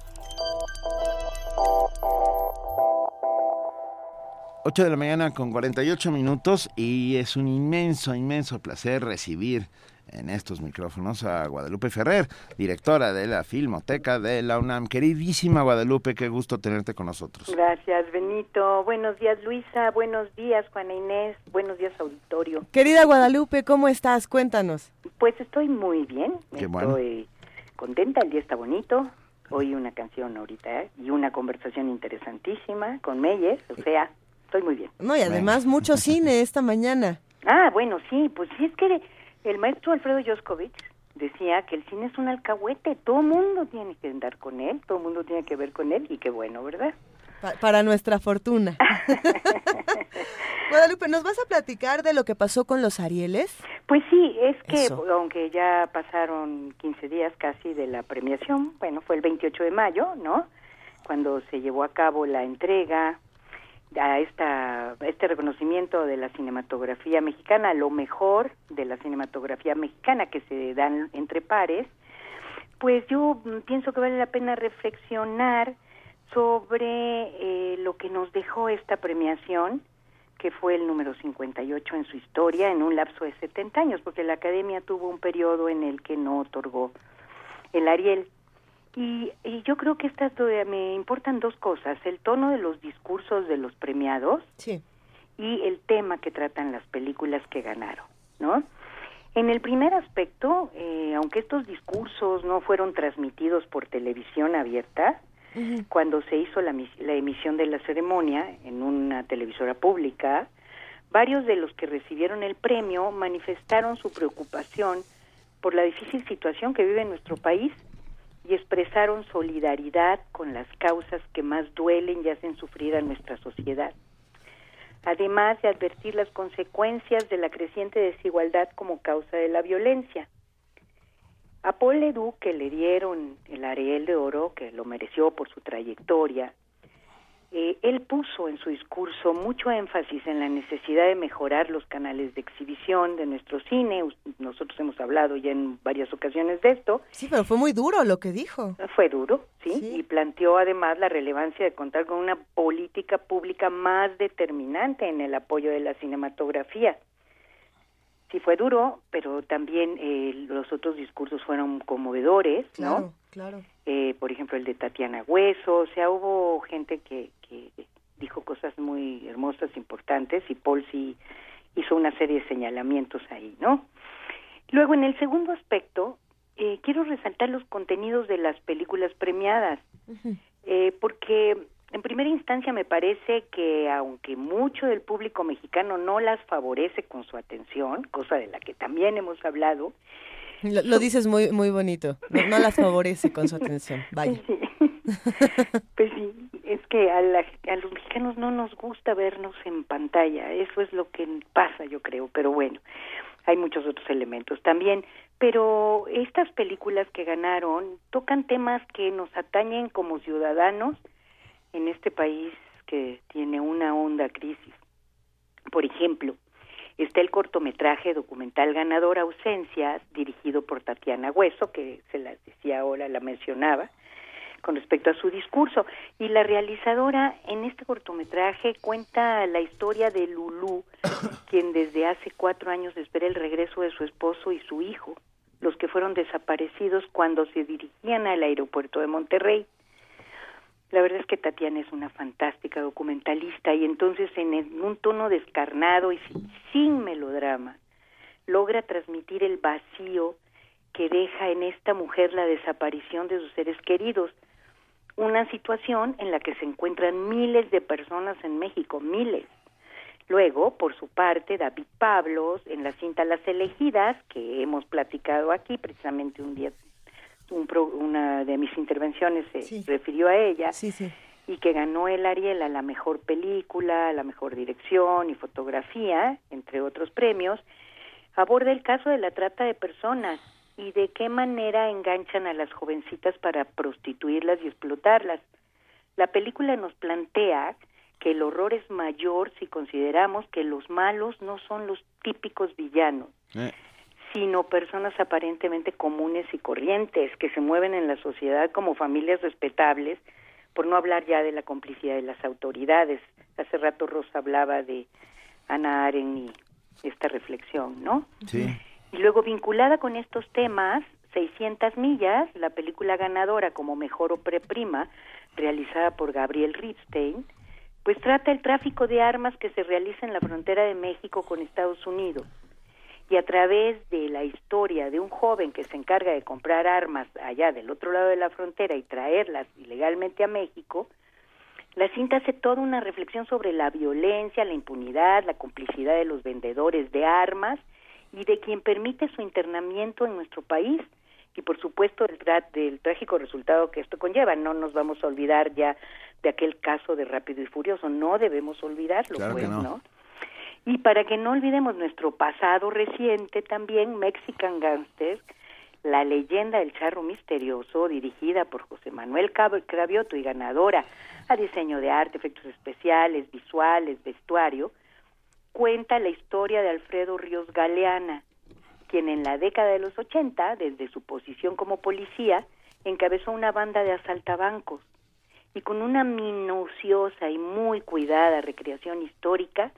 8 de la mañana con 48 minutos y es un inmenso, inmenso placer recibir en estos micrófonos a Guadalupe Ferrer, directora de la Filmoteca de la UNAM. Queridísima Guadalupe, qué gusto tenerte con nosotros. Gracias, Benito. Buenos días, Luisa. Buenos días, Juana Inés. Buenos días, auditorio. Querida Guadalupe, ¿cómo estás? Cuéntanos. Pues estoy muy bien. Qué bueno. Estoy contenta, el día está bonito. Oí una canción ahorita ¿eh? y una conversación interesantísima con Meyers, o sea, estoy muy bien. No, y además mucho cine esta mañana. Ah, bueno, sí, pues sí, es que el maestro Alfredo Joskovich decía que el cine es un alcahuete, todo mundo tiene que andar con él, todo mundo tiene que ver con él y qué bueno, ¿verdad? Pa- para nuestra fortuna. Guadalupe, ¿nos vas a platicar de lo que pasó con los Arieles? Pues sí, es que Eso. aunque ya pasaron 15 días casi de la premiación, bueno, fue el 28 de mayo, ¿no? Cuando se llevó a cabo la entrega a esta este reconocimiento de la cinematografía mexicana, lo mejor de la cinematografía mexicana que se dan entre pares, pues yo mm, pienso que vale la pena reflexionar sobre eh, lo que nos dejó esta premiación, que fue el número 58 en su historia, en un lapso de 70 años, porque la Academia tuvo un periodo en el que no otorgó el Ariel. Y, y yo creo que estas me importan dos cosas, el tono de los discursos de los premiados Sí. y el tema que tratan las películas que ganaron, ¿no? En el primer aspecto, eh, aunque estos discursos no fueron transmitidos por televisión abierta, cuando se hizo la, la emisión de la ceremonia en una televisora pública, varios de los que recibieron el premio manifestaron su preocupación por la difícil situación que vive nuestro país y expresaron solidaridad con las causas que más duelen y hacen sufrir a nuestra sociedad. Además de advertir las consecuencias de la creciente desigualdad como causa de la violencia. A Paul Ledoux, que le dieron el Ariel de Oro, que lo mereció por su trayectoria, eh, él puso en su discurso mucho énfasis en la necesidad de mejorar los canales de exhibición de nuestro cine. Nosotros hemos hablado ya en varias ocasiones de esto. Sí, pero fue muy duro lo que dijo. Fue duro, ¿sí? Y planteó además la relevancia de contar con una política pública más determinante en el apoyo de la cinematografía. Sí fue duro, pero también eh, los otros discursos fueron conmovedores, ¿no? Claro, claro. eh, por ejemplo el de Tatiana Hueso, o sea, hubo gente que, que dijo cosas muy hermosas, importantes, y Paul sí hizo una serie de señalamientos ahí, ¿no? Luego, en el segundo aspecto, eh, quiero resaltar los contenidos de las películas premiadas, eh, porque en primera instancia me parece que aunque mucho del público mexicano no las favorece con su atención, cosa de la que también hemos hablado, Lo, lo dices muy muy bonito. No, no las favorece con su atención. Vaya. Pues sí, es que a, la- a los mexicanos no nos gusta vernos en pantalla, eso es lo que pasa, yo creo, pero bueno, hay muchos otros elementos. También Pero estas películas que ganaron tocan temas que nos atañen como ciudadanos en este país que tiene una honda crisis. Por ejemplo, está el cortometraje documental ganador Ausencias, dirigido por Tatiana Hueso, que se las decía ahora, la mencionaba, con respecto a su discurso. Y la realizadora en este cortometraje cuenta la historia de Lulú, quien desde hace cuatro años espera el regreso de su esposo y su hijo, los que fueron desaparecidos cuando se dirigían al aeropuerto de Monterrey. La verdad es que Tatiana es una fantástica documentalista y entonces en un tono descarnado y sin, melodrama logra transmitir el vacío que deja en esta mujer la desaparición de sus seres queridos, una situación en la que se encuentran miles de personas en México, miles. Luego, por su parte, David Pablos, en la cinta Las Elegidas, que hemos platicado aquí precisamente un día una de mis intervenciones se refirió a ella y que ganó el Ariel a la mejor película, a la mejor dirección y fotografía, entre otros premios, aborda el caso de la trata de personas y de qué manera enganchan a las jovencitas para prostituirlas y explotarlas. La película nos plantea que el horror es mayor si consideramos que los malos no son los típicos villanos, eh sino personas aparentemente comunes y corrientes que se mueven en la sociedad como familias respetables, por no hablar ya de la complicidad de las autoridades. Hace rato Rosa hablaba de Ana Aren y esta reflexión, ¿no? Sí. Y luego vinculada con estos temas, 600 millas, la película ganadora como mejor o prima, realizada por Gabriel Ripstein, pues trata el tráfico de armas que se realiza en la frontera de México con Estados Unidos y a través de la historia de un joven que se encarga de comprar armas allá del otro lado de la frontera y traerlas ilegalmente a México, la cinta hace toda una reflexión sobre la violencia, la impunidad, la complicidad de los vendedores de armas y de quien permite su internamiento en nuestro país y por supuesto el del trágico resultado que esto conlleva. No nos vamos a olvidar ya de aquel caso de Rápido y Furioso, no debemos olvidarlo, pues, ¿no? Y para que no olvidemos nuestro pasado reciente también, Mexican Gangsters, la leyenda del charro misterioso, dirigida por José Manuel Cravioto y ganadora a diseño de arte, efectos especiales, visuales, vestuario, cuenta la historia de Alfredo Ríos Galeana, quien en la década de los 80, desde su posición como policía, encabezó una banda de asaltabancos. Y con una minuciosa y muy cuidada recreación histórica,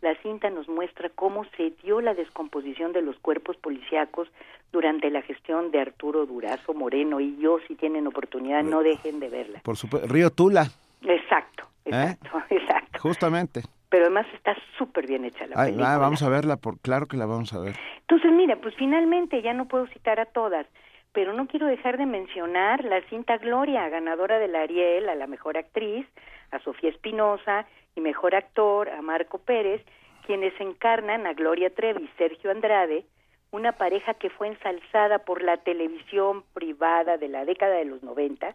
la cinta nos muestra cómo se dio la descomposición de los cuerpos policíacos durante la gestión de Arturo Durazo Moreno y yo si tienen oportunidad no dejen de verla. Por supuesto, Río Tula. Exacto, ¿Eh? exacto, exacto. Justamente. Pero además está súper bien hecha la película. Ah, vamos a verla, por claro que la vamos a ver. Entonces, mira, pues finalmente ya no puedo citar a todas, pero no quiero dejar de mencionar la cinta Gloria, ganadora del Ariel a la mejor actriz, a Sofía Espinosa y mejor actor a Marco Pérez, quienes encarnan a Gloria Trevi y Sergio Andrade, una pareja que fue ensalzada por la televisión privada de la década de los 90,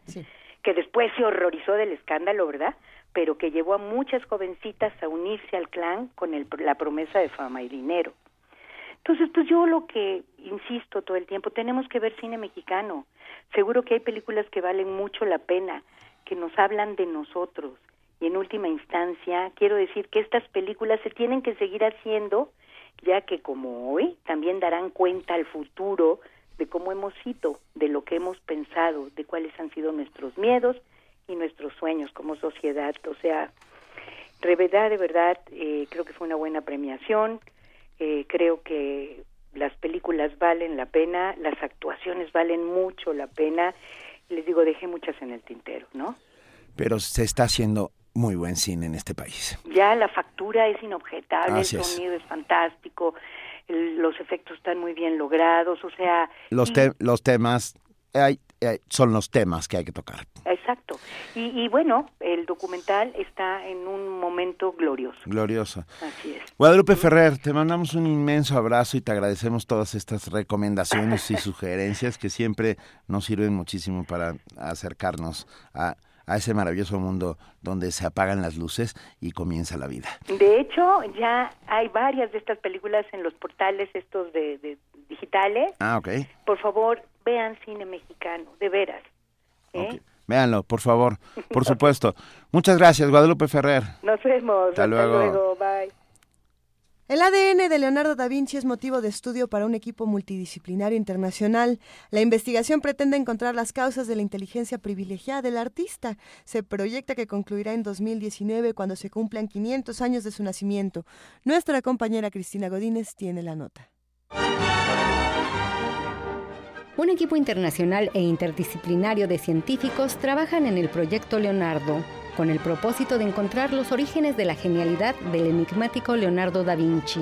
que después se horrorizó del escándalo, ¿verdad? Pero que llevó a muchas jovencitas a unirse al clan con el, la promesa de fama y dinero. Entonces, pues yo lo que insisto todo el tiempo, tenemos que ver cine mexicano. Seguro que hay películas que valen mucho la pena, que nos hablan de nosotros, y en última instancia quiero decir que estas películas se tienen que seguir haciendo ya que como hoy también darán cuenta al futuro de cómo hemos sido, de lo que hemos pensado, de cuáles han sido nuestros miedos y nuestros sueños como sociedad. O sea, de verdad, de verdad, eh, creo que fue una buena premiación. Eh, creo que las películas valen la pena, las actuaciones valen mucho la pena. Les digo, dejé muchas en el tintero, ¿no? Pero se está haciendo muy buen cine en este país. Ya la factura es inobjetable, el sonido es. fantástico, los efectos están muy bien logrados, o sea... Los, los temas, hay, son los temas que hay que tocar. Exacto. Y, y, bueno, el documental está en un momento glorioso. Glorioso. Así es. Guadalupe Ferrer, te mandamos un inmenso abrazo y te agradecemos todas estas recomendaciones y sugerencias que siempre nos sirven muchísimo para acercarnos a a ese maravilloso mundo donde se apagan las luces y comienza la vida. De hecho, ya hay varias de estas películas en los portales estos de, digitales. Ah, ok. Por favor, vean cine mexicano, de veras. ¿eh? Véanlo, por favor, por supuesto. Muchas gracias, Guadalupe Ferrer. Nos vemos. Hasta luego. luego. Bye. El ADN de Leonardo da Vinci es motivo de estudio para un equipo multidisciplinario internacional. La investigación pretende encontrar las causas de la inteligencia privilegiada del artista. Se proyecta que concluirá en 2019 cuando se cumplan 500 años de su nacimiento. Nuestra compañera Cristina Godínez tiene la nota. Un equipo internacional e interdisciplinario de científicos trabajan en el proyecto Leonardo, con el propósito de encontrar los orígenes de la genialidad del enigmático Leonardo da Vinci.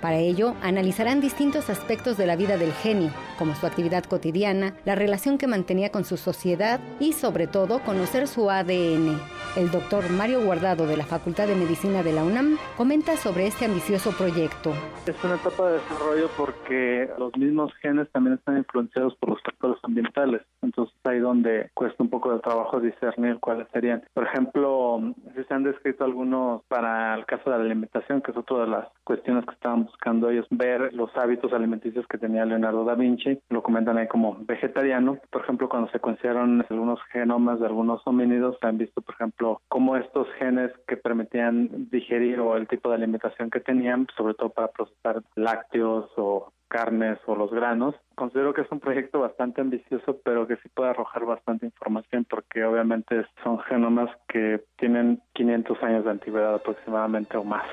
Para ello, analizarán distintos aspectos de la vida del genio, como su actividad cotidiana, la relación que mantenía con su sociedad y, sobre todo, conocer su ADN. El doctor Mario Guardado de la Facultad de Medicina de la UNAM comenta sobre este ambicioso proyecto. Es una etapa de desarrollo porque los mismos genes también están influenciados por los factores ambientales. Entonces ahí donde cuesta un poco de trabajo discernir cuáles serían. Por ejemplo, se han descrito algunos para el caso de la alimentación, que es otra de las cuestiones que estaban buscando ellos, ver los hábitos alimenticios que tenía Leonardo da Vinci. Lo comentan ahí como vegetariano. Por ejemplo, cuando se consideraron algunos genomas de algunos homínidos, se han visto, por ejemplo, cómo estos genes que permitían digerir o el tipo de alimentación que tenían, sobre todo para procesar lácteos o carnes o los granos. Considero que es un proyecto bastante ambicioso, pero que sí puede arrojar bastante información porque obviamente son genomas que tienen 500 años de antigüedad aproximadamente o más.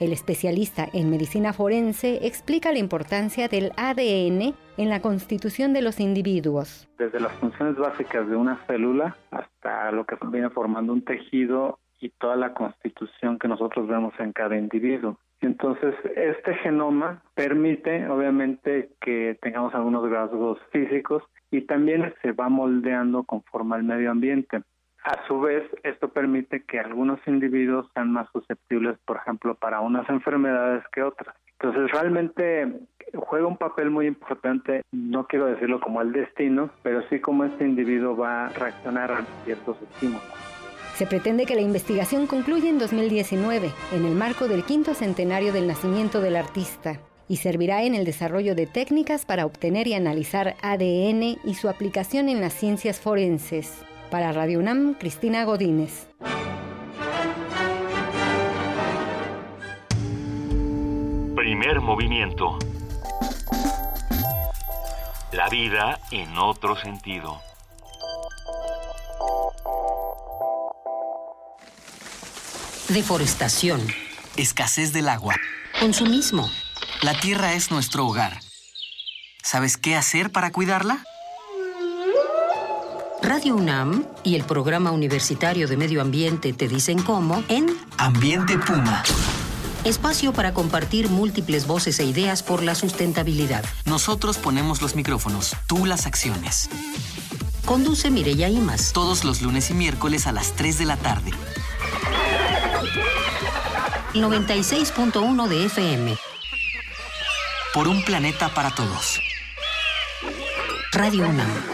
El especialista en medicina forense explica la importancia del ADN en la constitución de los individuos. Desde las funciones básicas de una célula hasta lo que viene formando un tejido y toda la constitución que nosotros vemos en cada individuo. Entonces, este genoma permite, obviamente, que tengamos algunos rasgos físicos y también se va moldeando conforme al medio ambiente. A su vez, esto permite que algunos individuos sean más susceptibles, por ejemplo, para unas enfermedades que otras. Entonces, realmente juega un papel muy importante, no quiero decirlo como el destino, pero sí como este individuo va a reaccionar a ciertos estímulos. Se pretende que la investigación concluya en 2019, en el marco del quinto centenario del nacimiento del artista, y servirá en el desarrollo de técnicas para obtener y analizar ADN y su aplicación en las ciencias forenses. Para Radio UNAM, Cristina Godínez. Primer movimiento. La vida en otro sentido. Deforestación. Escasez del agua. Consumismo. La tierra es nuestro hogar. ¿Sabes qué hacer para cuidarla? Radio UNAM y el Programa Universitario de Medio Ambiente te dicen cómo en Ambiente Puma. Espacio para compartir múltiples voces e ideas por la sustentabilidad. Nosotros ponemos los micrófonos, tú las acciones. Conduce Mireya Imas. Todos los lunes y miércoles a las 3 de la tarde. 96.1 de FM. Por un planeta para todos. Radio UNAM.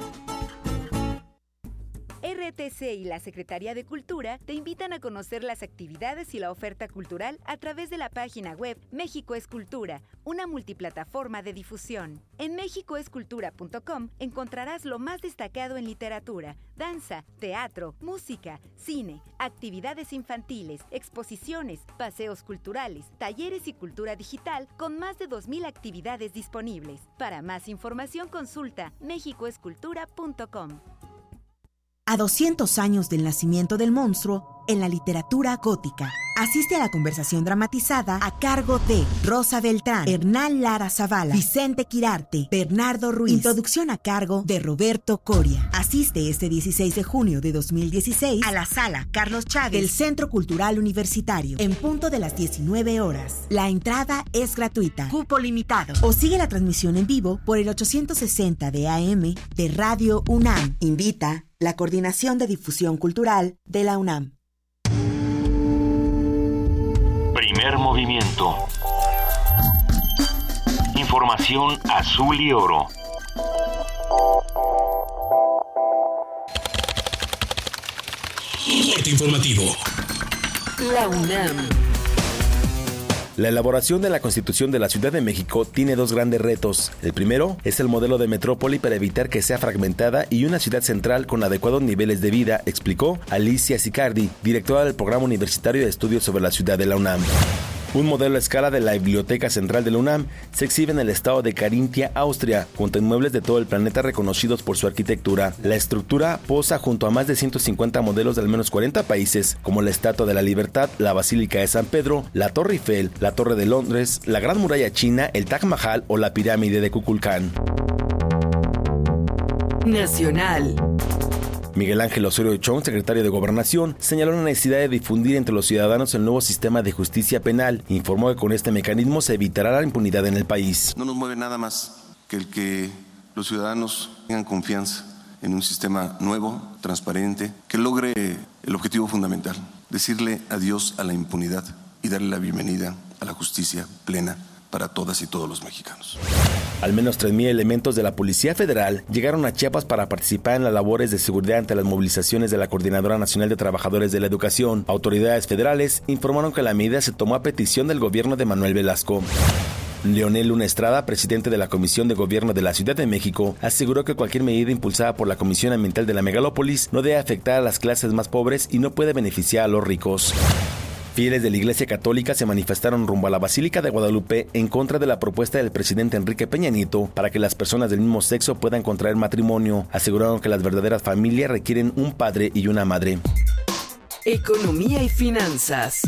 Y la Secretaría de Cultura te invitan a conocer las actividades y la oferta cultural a través de la página web México es Cultura, una multiplataforma de difusión. En mexicoescultura.com encontrarás lo más destacado en literatura, danza, teatro, música, cine, actividades infantiles, exposiciones, paseos culturales, talleres y cultura digital con más de 2.000 actividades disponibles. Para más información consulta mexicoescultura.com. a 200 años del nacimiento del monstruo en la literatura gótica. Asiste a la conversación dramatizada a cargo de Rosa Beltrán, Hernán Lara Zavala, Vicente Quirarte, Bernardo Ruiz. Introducción a cargo de Roberto Coria. Asiste este 16 de junio de 2016 a la sala Carlos Chávez del Centro Cultural Universitario en punto de las 19 horas. La entrada es gratuita, cupo limitado. O sigue la transmisión en vivo por el 860 de AM de Radio UNAM. Invita la Coordinación de Difusión Cultural de la UNAM. Primer movimiento. Información azul y oro. Corte informativo. La UNAM. La elaboración de la Constitución de la Ciudad de México tiene dos grandes retos. El primero es el modelo de metrópoli para evitar que sea fragmentada y una ciudad central con adecuados niveles de vida, explicó Alicia Sicardi, directora del Programa Universitario de Estudios sobre la Ciudad de la UNAM. Un modelo a escala de la Biblioteca Central de la UNAM se exhibe en el estado de Carintia, Austria, junto a inmuebles de todo el planeta reconocidos por su arquitectura. La estructura posa junto a más de 150 modelos de al menos 40 países, como la Estatua de la Libertad, la Basílica de San Pedro, la Torre Eiffel, la Torre de Londres, la Gran Muralla China, el Taj Mahal o la Pirámide de Kukulcán. Nacional. Miguel Ángel Osorio Chong, secretario de Gobernación, señaló la necesidad de difundir entre los ciudadanos el nuevo sistema de justicia penal. Informó que con este mecanismo se evitará la impunidad en el país. No nos mueve nada más que el que los ciudadanos tengan confianza en un sistema nuevo, transparente, que logre el objetivo fundamental, decirle adiós a la impunidad y darle la bienvenida a la justicia plena para todas y todos los mexicanos. Al menos 3.000 elementos de la Policía Federal llegaron a Chiapas para participar en las labores de seguridad ante las movilizaciones de la Coordinadora Nacional de Trabajadores de la Educación. Autoridades federales informaron que la medida se tomó a petición del gobierno de Manuel Velasco. Leonel Luna Estrada, presidente de la Comisión de Gobierno de la Ciudad de México, aseguró que cualquier medida impulsada por la Comisión Ambiental de la Megalópolis no debe afectar a las clases más pobres y no puede beneficiar a los ricos. Fieles de la Iglesia Católica se manifestaron rumbo a la Basílica de Guadalupe en contra de la propuesta del presidente Enrique Peña Nieto para que las personas del mismo sexo puedan contraer matrimonio. Aseguraron que las verdaderas familias requieren un padre y una madre. Economía y finanzas.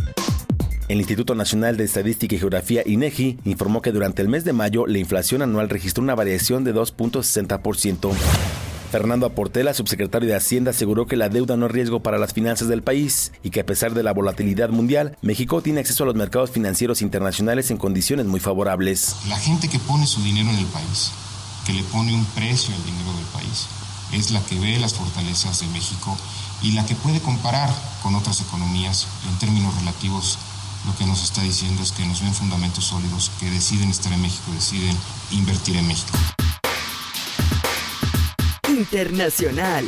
El Instituto Nacional de Estadística y Geografía INEGI informó que durante el mes de mayo la inflación anual registró una variación de 2.60%. Fernando Aportela, subsecretario de Hacienda, aseguró que la deuda no es riesgo para las finanzas del país y que a pesar de la volatilidad mundial, México tiene acceso a los mercados financieros internacionales en condiciones muy favorables. La gente que pone su dinero en el país, que le pone un precio al dinero del país, es la que ve las fortalezas de México y la que puede comparar con otras economías en términos relativos. Lo que nos está diciendo es que nos ven fundamentos sólidos, que deciden estar en México, deciden invertir en México. Internacional.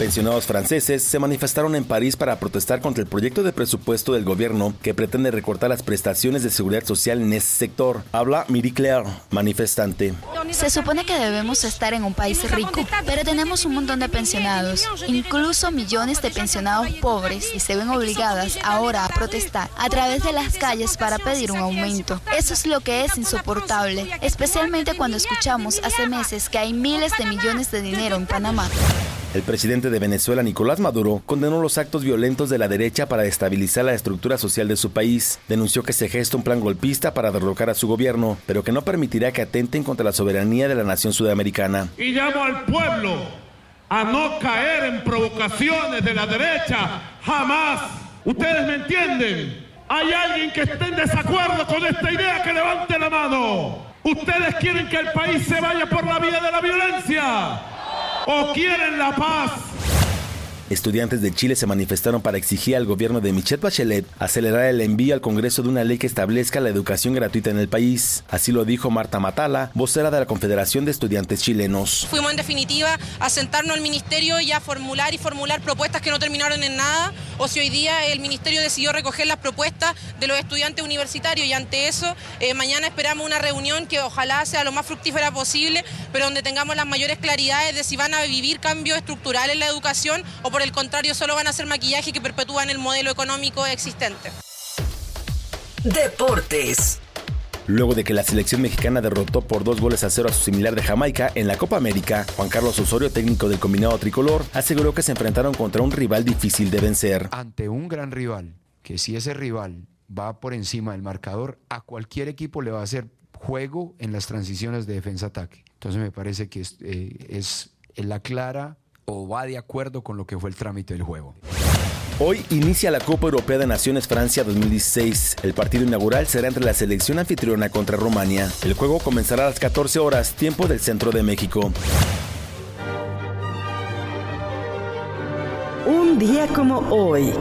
Pensionados franceses se manifestaron en París para protestar contra el proyecto de presupuesto del gobierno que pretende recortar las prestaciones de seguridad social en ese sector. Habla Miri Claire, manifestante. Se supone que debemos estar en un país rico, pero tenemos un montón de pensionados, incluso millones de pensionados pobres, y se ven obligadas ahora a protestar a través de las calles para pedir un aumento. Eso es lo que es insoportable, especialmente cuando escuchamos hace meses que hay miles de millones de dinero en Panamá. El presidente de Venezuela, Nicolás Maduro, condenó los actos violentos de la derecha para destabilizar la estructura social de su país. Denunció que se gesta un plan golpista para derrocar a su gobierno, pero que no permitirá que atenten contra la soberanía de la nación sudamericana. Y llamo al pueblo a no caer en provocaciones de la derecha. Jamás. ¿Ustedes me entienden? ¿Hay alguien que esté en desacuerdo con esta idea que levante la mano? ¿Ustedes quieren que el país se vaya por la vía de la violencia? O quieren la paz. Estudiantes de Chile se manifestaron para exigir al gobierno de Michelle Bachelet acelerar el envío al Congreso de una ley que establezca la educación gratuita en el país. Así lo dijo Marta Matala, vocera de la Confederación de Estudiantes Chilenos. Fuimos en definitiva a sentarnos al ministerio y a formular y formular propuestas que no terminaron en nada, o si hoy día el ministerio decidió recoger las propuestas de los estudiantes universitarios y ante eso eh, mañana esperamos una reunión que ojalá sea lo más fructífera posible, pero donde tengamos las mayores claridades de si van a vivir cambios estructurales en la educación o por el contrario solo van a hacer maquillaje que perpetúan el modelo económico existente. Deportes. Luego de que la selección mexicana derrotó por dos goles a cero a su similar de Jamaica en la Copa América, Juan Carlos Osorio, técnico del combinado tricolor, aseguró que se enfrentaron contra un rival difícil de vencer. Ante un gran rival, que si ese rival va por encima del marcador, a cualquier equipo le va a hacer juego en las transiciones de defensa-ataque. Entonces me parece que es, eh, es la clara o va de acuerdo con lo que fue el trámite del juego. Hoy inicia la Copa Europea de Naciones Francia 2016. El partido inaugural será entre la selección anfitriona contra Rumania. El juego comenzará a las 14 horas, tiempo del centro de México. Un día como hoy.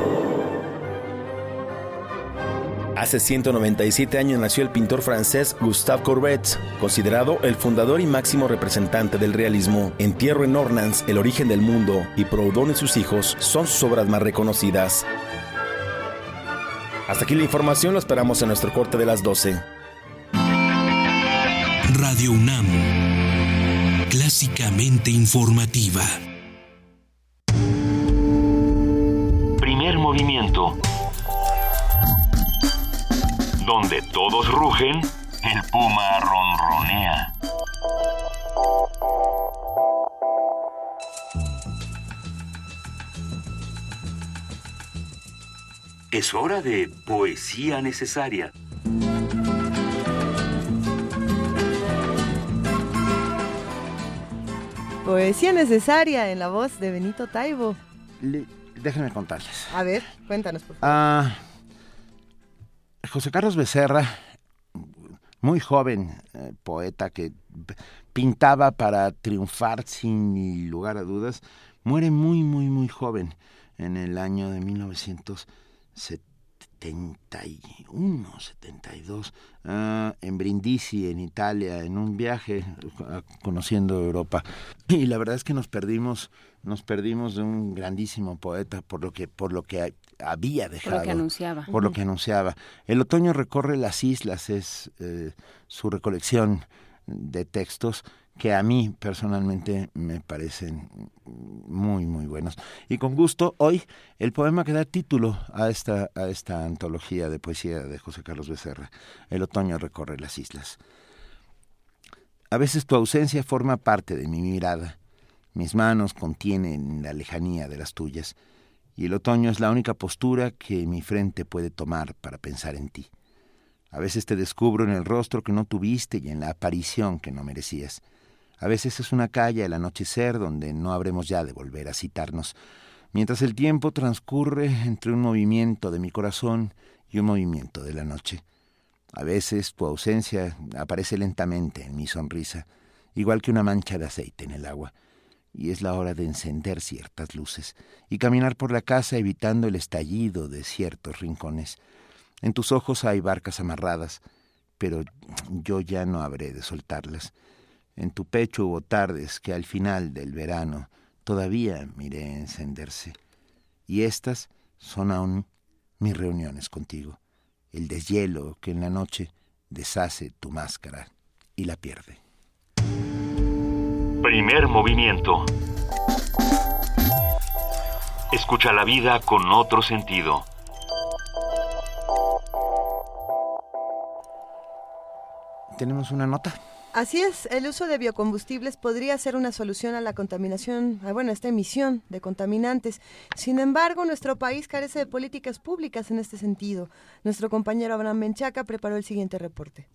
Hace 197 años nació el pintor francés Gustave Courbet, considerado el fundador y máximo representante del realismo. Entierro en Ornans, El origen del mundo y Proudhon y sus hijos son sus obras más reconocidas. Hasta aquí la información, lo esperamos en nuestro corte de las 12. Radio UNAM, clásicamente informativa. Primer movimiento donde todos rugen, el puma ronronea. Es hora de poesía necesaria. Poesía necesaria en la voz de Benito Taibo. Le- déjenme contarles. A ver, cuéntanos, por favor. Ah, José Carlos Becerra, muy joven eh, poeta que pintaba para triunfar sin lugar a dudas, muere muy, muy, muy joven en el año de 1971, 72, ah, en Brindisi, en Italia, en un viaje ah, conociendo Europa. Y la verdad es que nos perdimos, nos perdimos de un grandísimo poeta por lo que, por lo que había dejado. que anunciaba. Por lo que anunciaba. El otoño recorre las islas, es eh, su recolección de textos que a mí personalmente me parecen muy, muy buenos. Y con gusto, hoy el poema que da título a esta, a esta antología de poesía de José Carlos Becerra, El otoño recorre las islas. A veces tu ausencia forma parte de mi mirada. Mis manos contienen la lejanía de las tuyas, y el otoño es la única postura que mi frente puede tomar para pensar en ti. A veces te descubro en el rostro que no tuviste y en la aparición que no merecías. A veces es una calle al anochecer donde no habremos ya de volver a citarnos, mientras el tiempo transcurre entre un movimiento de mi corazón y un movimiento de la noche. A veces tu ausencia aparece lentamente en mi sonrisa, igual que una mancha de aceite en el agua, y es la hora de encender ciertas luces y caminar por la casa evitando el estallido de ciertos rincones. En tus ojos hay barcas amarradas, pero yo ya no habré de soltarlas. En tu pecho hubo tardes que al final del verano todavía miré encenderse, y estas son aún mis reuniones contigo el deshielo que en la noche deshace tu máscara y la pierde. Primer movimiento. Escucha la vida con otro sentido. ¿Tenemos una nota? Así es, el uso de biocombustibles podría ser una solución a la contaminación, a, bueno, a esta emisión de contaminantes. Sin embargo, nuestro país carece de políticas públicas en este sentido. Nuestro compañero Abraham Menchaca preparó el siguiente reporte.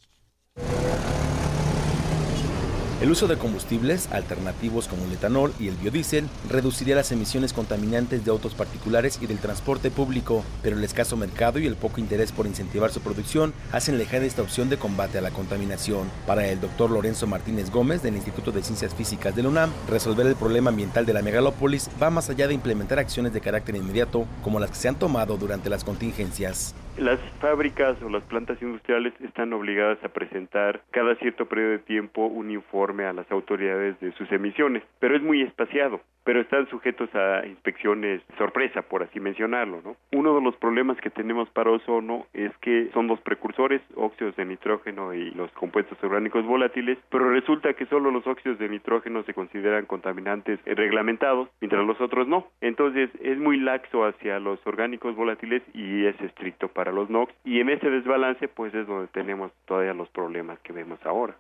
El uso de combustibles alternativos como el etanol y el biodiesel reduciría las emisiones contaminantes de autos particulares y del transporte público, pero el escaso mercado y el poco interés por incentivar su producción hacen lejana esta opción de combate a la contaminación. Para el doctor Lorenzo Martínez Gómez del Instituto de Ciencias Físicas de la UNAM, resolver el problema ambiental de la megalópolis va más allá de implementar acciones de carácter inmediato como las que se han tomado durante las contingencias. Las fábricas o las plantas industriales están obligadas a presentar cada cierto periodo de tiempo un informe a las autoridades de sus emisiones, pero es muy espaciado. Pero están sujetos a inspecciones sorpresa, por así mencionarlo, ¿no? Uno de los problemas que tenemos para ozono es que son dos precursores, óxidos de nitrógeno y los compuestos orgánicos volátiles, pero resulta que solo los óxidos de nitrógeno se consideran contaminantes reglamentados, mientras los otros no. Entonces es muy laxo hacia los orgánicos volátiles y es estricto para los NOx y en ese desbalance pues es donde tenemos todavía los problemas que vemos ahora.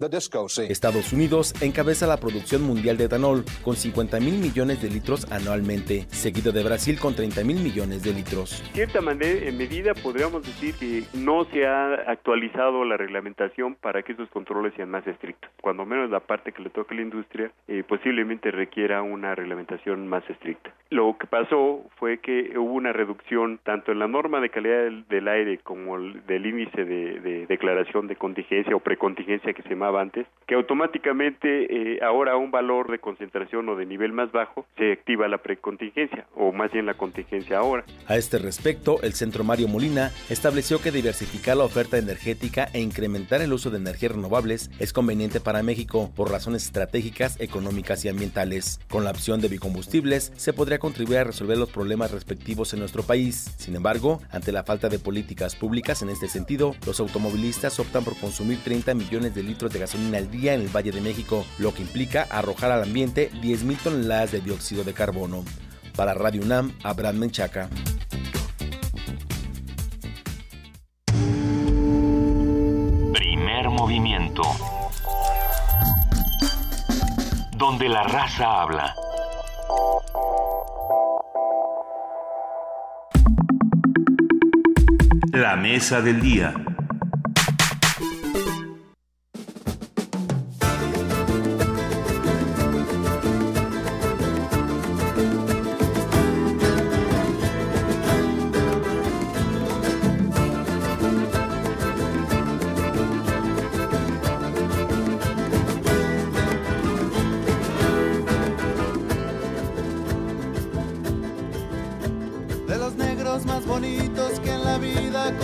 Estados Unidos encabeza la producción mundial de etanol con 50 mil millones de litros anualmente, seguido de Brasil con 30 mil millones de litros. De cierta manera, en medida podríamos decir que no se ha actualizado la reglamentación para que esos controles sean más estrictos. Cuando menos la parte que le toca a la industria eh, posiblemente requiera una reglamentación más estricta. Lo que pasó fue que hubo una reducción tanto en la norma de calidad del, del aire como el, del índice de, de declaración de contingencia o precontingencia que se llamaba antes, que automáticamente eh, ahora a un valor de concentración o de nivel más bajo se activa la precontingencia o más bien la contingencia ahora. A este respecto, el Centro Mario Molina estableció que diversificar la oferta energética e incrementar el uso de energías renovables es conveniente para México por razones estratégicas, económicas y ambientales. Con la opción de biocombustibles se podría contribuir a resolver los problemas respectivos en nuestro país. Sin embargo, ante la falta de políticas públicas en este sentido, los automovilistas optan por consumir 30 millones de litros de gasolina al día en el Valle de México, lo que implica arrojar al ambiente 10.000 toneladas de dióxido de carbono. Para Radio UNAM, Abraham Menchaca. Primer movimiento. Donde la raza habla. La mesa del día.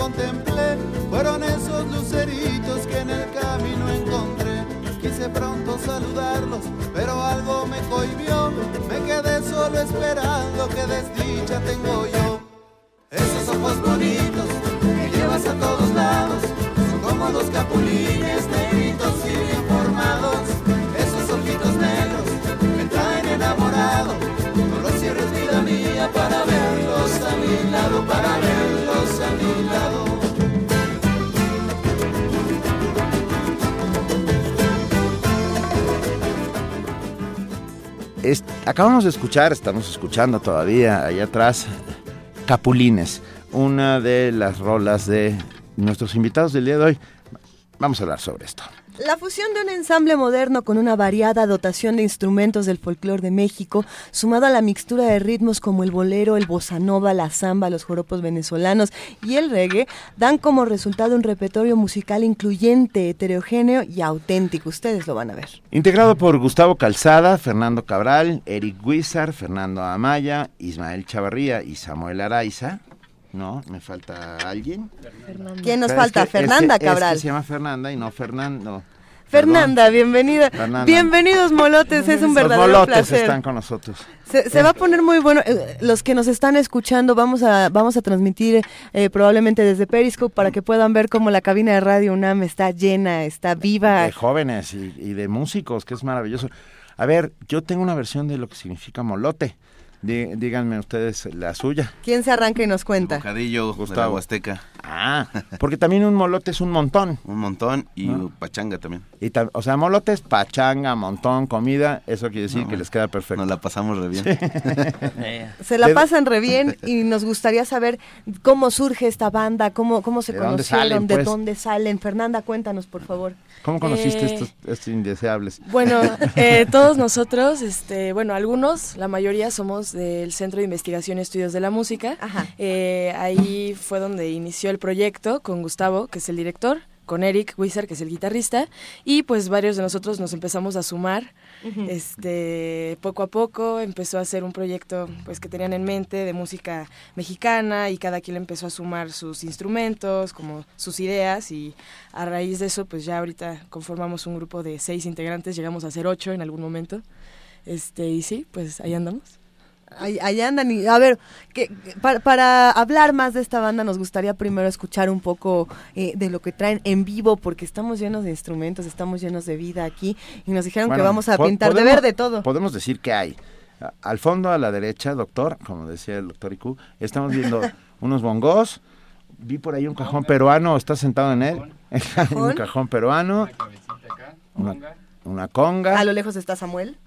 Contemplé, fueron esos luceritos que en el camino encontré. Quise pronto saludarlos, pero algo me cohibió. Me quedé solo esperando que desdicha tengo yo. Esos ojos bonitos que llevas a todos lados, son como dos capulines negritos y bien formados. Esos ojitos negros me traen enamorado. No los cierres, vida mía, para verlos a mi lado, para verlos Acabamos de escuchar, estamos escuchando todavía allá atrás, Capulines, una de las rolas de nuestros invitados del día de hoy. Vamos a hablar sobre esto. La fusión de un ensamble moderno con una variada dotación de instrumentos del folclore de México, sumado a la mixtura de ritmos como el bolero, el bossa nova, la samba, los joropos venezolanos y el reggae, dan como resultado un repertorio musical incluyente, heterogéneo y auténtico. Ustedes lo van a ver. Integrado por Gustavo Calzada, Fernando Cabral, Eric Guizar, Fernando Amaya, Ismael Chavarría y Samuel Araiza. No, me falta alguien. ¿Quién nos es falta? que- es que- Fernanda es que Cabral. se llama Fernanda y no Fernando. Fernanda, bienvenida. Fernanda. Bienvenidos, molotes. Es un Los verdadero molotes placer. están con nosotros. Se, se va a poner muy bueno. Eh, Los que nos están escuchando, vamos a, vamos a transmitir eh, probablemente desde Periscope para que puedan ver cómo la cabina de Radio UNAM está llena, está viva. De jóvenes y, y de músicos, que es maravilloso. A ver, yo tengo una versión de lo que significa molote. Dí- díganme ustedes la suya. ¿Quién se arranca y nos cuenta? Bocadillo, Gustavo. Huasteca. Ah, porque también un molote es un montón. Un montón y ¿No? pachanga también. Y ta- o sea, molote es pachanga, montón, comida. Eso quiere decir No, que les queda perfecto. Nos la pasamos re bien. Se la pasan re bien y nos gustaría saber cómo surge esta banda, cómo, cómo se ¿De dónde conocieron, salen, de pues? dónde salen. Fernanda, cuéntanos, por favor. ¿Cómo conociste Eh, estos, estos indeseables? Bueno, eh, todos nosotros, este, bueno, algunos, la mayoría somos del Centro de Investigación y Estudios de la Música. Eh, ahí fue donde inició el proyecto con Gustavo, que es el director, con Eric Wizard, que es el guitarrista, y pues varios de nosotros nos empezamos a sumar. Este, poco a poco empezó a hacer un proyecto pues que tenían en mente de música mexicana y cada quien empezó a sumar sus instrumentos, como sus ideas y a raíz de eso pues ya ahorita conformamos un grupo de seis integrantes, llegamos a ser ocho en algún momento. Este, y sí, pues ahí andamos. Ahí, andan y a ver, que, para, hablar más de esta banda nos gustaría primero escuchar un poco eh, de lo que traen en vivo porque estamos llenos de instrumentos, estamos llenos de vida aquí y nos dijeron que vamos a pintar de verde todo. Podemos decir que hay. Al fondo a la derecha, doctor, como decía el doctor Iku, estamos viendo unos bongos, vi por ahí un cajón peruano, está sentado en él, un cajón peruano, una conga. A lo lejos está Samuel.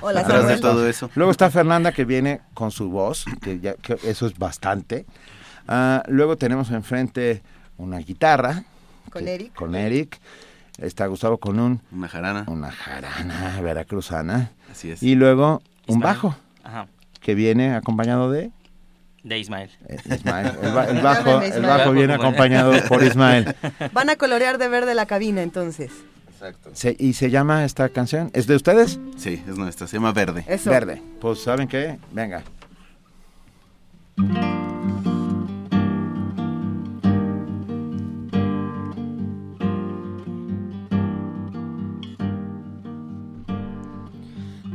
Hola, de todo eso. Luego está Fernanda que viene con su voz, que, ya, eso es bastante. Ah, luego tenemos enfrente una guitarra. Con Eric. Con Eric. Está Gustavo con un... Una jarana. Una jarana veracruzana. Así es. Y luego un bajo. Ajá. Que viene acompañado de... De Ismael. Eh, Ismael. El, bajo, el bajo viene acompañado por Ismael. Van a colorear de verde la cabina entonces. Exacto. ¿Y se llama esta canción? ¿Es de ustedes? Sí, es nuestra. Se llama Verde. Verde. Pues, ¿saben qué? Venga.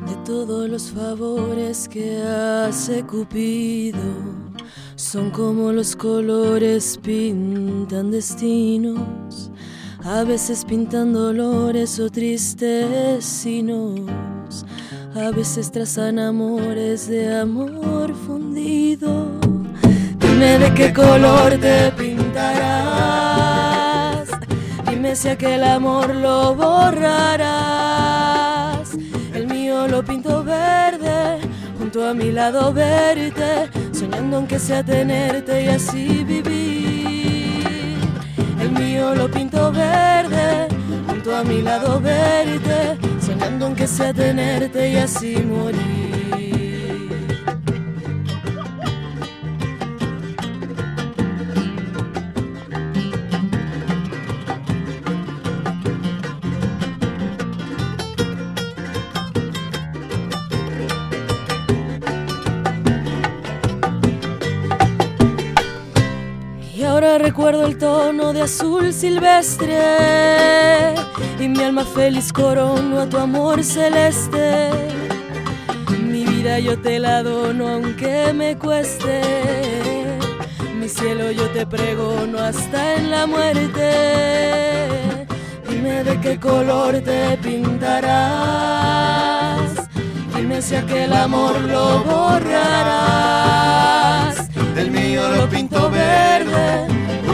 De todos los favores que hace Cupido, son como los colores pintan destinos a veces pintan dolores o tristes signos, a veces trazan amores de amor fundido. Dime de qué color te pintarás, dime si aquel amor lo borrarás. El mío lo pinto verde, junto a mi lado verte, soñando aunque sea tenerte y así vivir mío lo pinto verde, junto a mi lado verte, soñando aunque sea tenerte y así morir. Recuerdo el tono de azul silvestre y mi alma feliz corono a tu amor celeste. Mi vida yo te la dono aunque me cueste. Mi cielo yo te pregono hasta en la muerte. Dime de qué color te pintarás. Dime si aquel amor lo borrarás. El mío lo pinto verde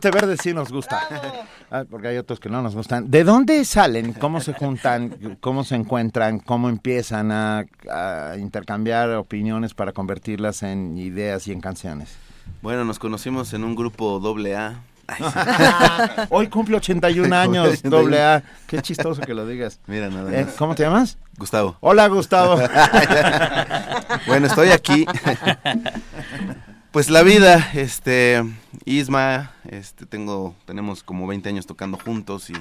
verde sí nos gusta, ah, porque hay otros que no nos gustan. ¿De dónde salen? ¿Cómo se juntan? ¿Cómo se encuentran? ¿Cómo empiezan a, intercambiar opiniones para convertirlas en ideas y en canciones? Bueno, nos conocimos en un grupo doble A Hoy cumple 81 años, doble A. Qué chistoso que lo digas. Mira, nada Eh. ¿Cómo te llamas? Gustavo. Hola, Gustavo. bueno, estoy aquí. Pues la vida, este, Isma, este, tengo, tenemos como 20 años tocando juntos y,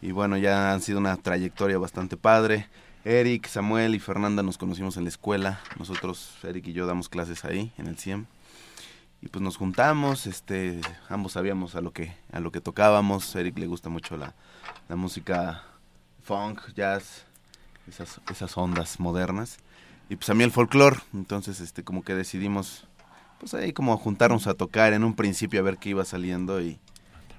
y bueno, ya han sido una trayectoria bastante padre. Eric, Samuel y Fernanda nos conocimos en la escuela. Nosotros, Eric y yo, damos clases ahí, en el CIEM. Y pues nos juntamos, este, ambos sabíamos a lo que, a lo que tocábamos. Eric le gusta mucho la, la música funk, jazz, esas, esas ondas modernas. Y pues a mí el folclore, entonces este como que decidimos pues ahí como juntarnos a tocar en un principio a ver qué iba saliendo y,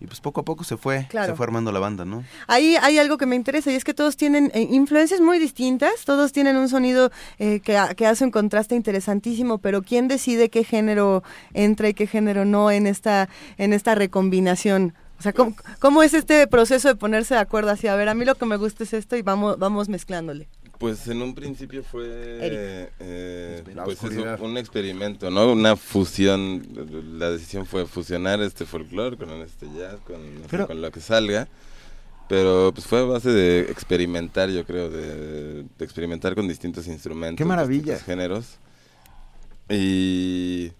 y pues poco a poco se fue, Claro. se fue armando la banda, ¿no? Ahí hay algo que me interesa y es que todos tienen eh, influencias muy distintas, todos tienen un sonido eh, que hace un contraste interesantísimo, pero ¿quién decide qué género entra y qué género no en esta, en esta recombinación? O sea, ¿cómo, cómo es este proceso de ponerse de acuerdo así? A ver, a mí lo que me gusta es esto y vamos, vamos mezclándole. Pues en un principio fue eh, pues un, experimento, ¿no? Una fusión. La decisión fue fusionar este folclore con este jazz, con, Pero- lo que salga. Pero pues fue a base de experimentar, yo creo, de, de experimentar con distintos instrumentos. ¡Qué maravilla! géneros. Y,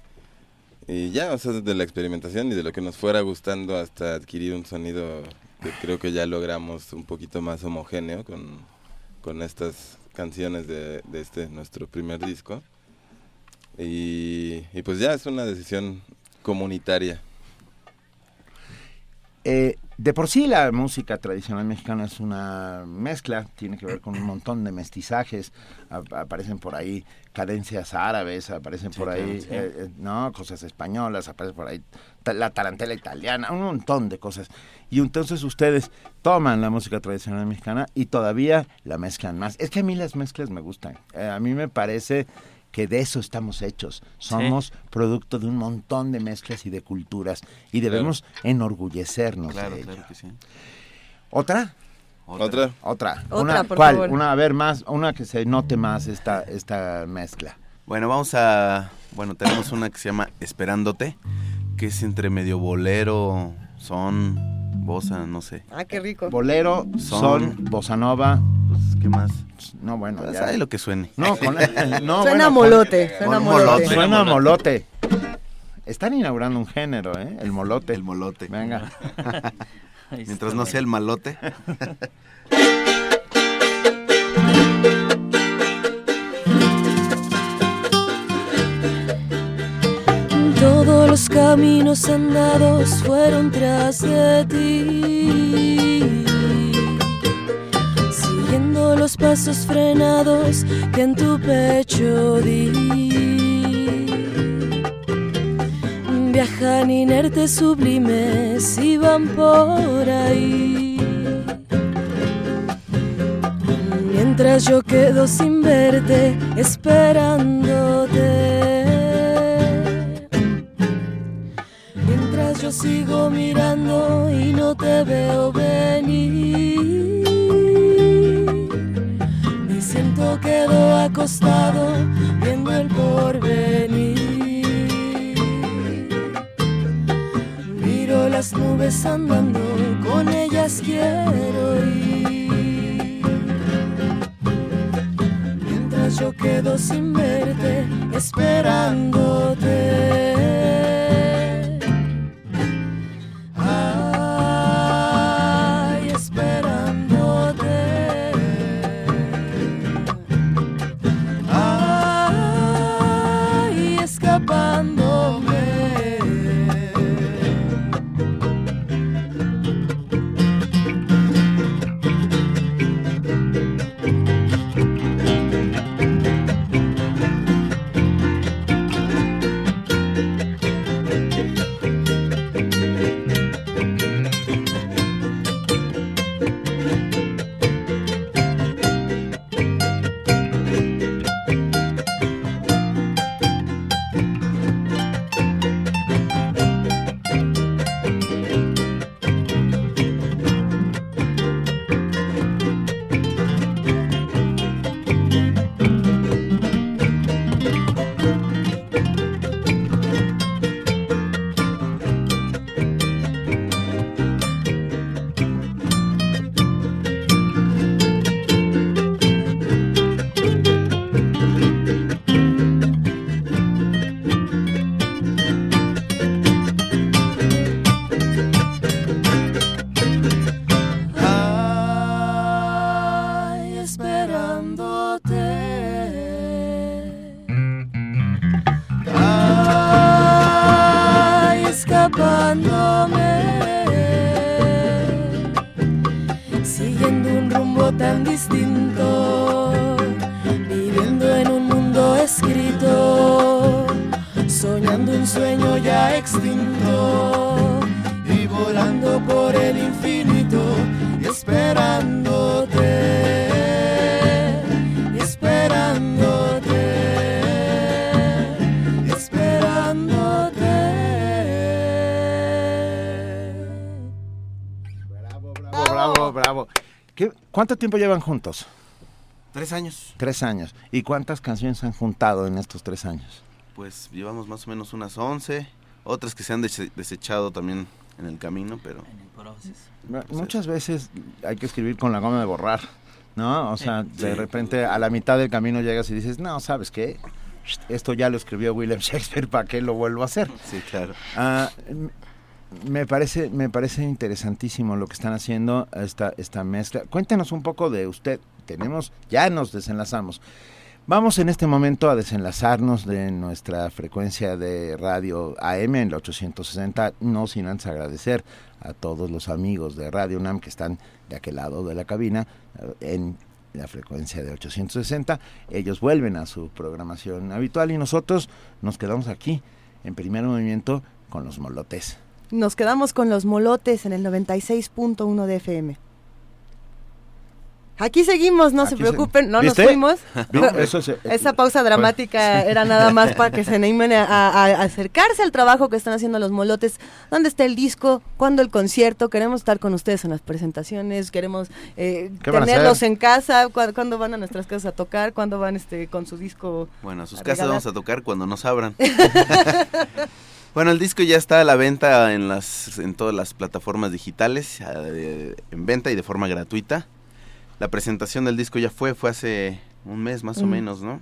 y ya, o sea, de la experimentación y de lo que nos fuera gustando hasta adquirir un sonido que creo que ya logramos un poquito más homogéneo con, con estas canciones de, este nuestro primer disco. Y, y pues ya es una decisión comunitaria. Eh, de por sí la música tradicional mexicana es una mezcla, tiene que ver con un montón de mestizajes, ap- aparecen por ahí cadencias árabes, aparecen por ahí, sí. eh, eh, no, cosas españolas, aparece por ahí la tarantela italiana, un montón de cosas. Y entonces ustedes toman la música tradicional mexicana y todavía la mezclan más. Es que a mí las mezclas me gustan, Eh, a mí me parece que de eso estamos hechos. Somos producto de un montón de mezclas y de culturas y debemos enorgullecernos Claro, de ello. claro que sí. ¿Otra? Otra. Otra. Otra, una, por ¿Cuál? favor. Una, a ver, más, una que se note más esta, esta mezcla. Bueno, vamos a... Bueno, tenemos una que se llama Esperándote, que es entre medio bolero, son, bossa, no sé. Ah, qué rico. Bolero, son, bossa nova. Pues, ¿qué más? No, bueno, Pues, ya. lo que suene. No, con, no, Suena bueno, con- molote, suena con molote. Suena a molote. Están inaugurando un género, ¿eh? El molote. El molote. Venga. Mientras no sea el malote. los caminos andados fueron tras de ti, siguiendo los pasos frenados que en tu pecho di. Viajan inertes sublimes y van por ahí. Mientras yo quedo sin verte, esperándote. Yo sigo mirando y no te veo venir. Me siento quedo acostado viendo el porvenir. Miro las nubes andando, con ellas quiero ir. Mientras yo quedo sin verte, esperándote. ¿Cuánto tiempo llevan juntos? Tres años. Tres años. ¿Y cuántas canciones han juntado en estos tres años? Pues llevamos más o menos unas 11, otras que se han dese- desechado también en el camino, pero... Ma- Muchas veces hay que escribir con la goma de borrar, ¿no? O sea, de repente a la mitad del camino llegas y dices, no, ¿sabes qué? Esto ya lo escribió William Shakespeare, ¿para qué lo vuelvo a hacer? Sí, claro. Ah, me parece, me parece interesantísimo lo que están haciendo, esta, esta mezcla. Cuéntenos un poco de usted. Tenemos, ya nos desenlazamos. Vamos en este momento a desenlazarnos de nuestra frecuencia de radio AM en la 860, no sin antes agradecer a todos los amigos de Radio UNAM que están de aquel lado de la cabina eh, en la frecuencia de 860. Ellos vuelven a su programación habitual y nosotros nos quedamos aquí en primer movimiento con los molotes. Nos quedamos con los molotes en el 96.1 de FM. Aquí seguimos, no se Aquí se- preocupen, no nos fuimos. ¿Viste? Eso se- Esa pausa dramática era nada más para que se animen a, a- a acercarse al trabajo que están haciendo los molotes. ¿Dónde está el disco? ¿Cuándo el concierto? Queremos estar con ustedes en las presentaciones, queremos eh, ¿Qué van a tenerlos en casa. ¿Cuándo, cuándo van a nuestras casas a tocar? ¿Cuándo van este con su disco? Bueno, a sus a casas vamos a tocar cuando nos abran. bueno, el disco ya está a la venta en las en todas las plataformas digitales, en venta y de forma gratuita. La presentación del disco ya fue, fue hace un mes más o Mm. menos, ¿no?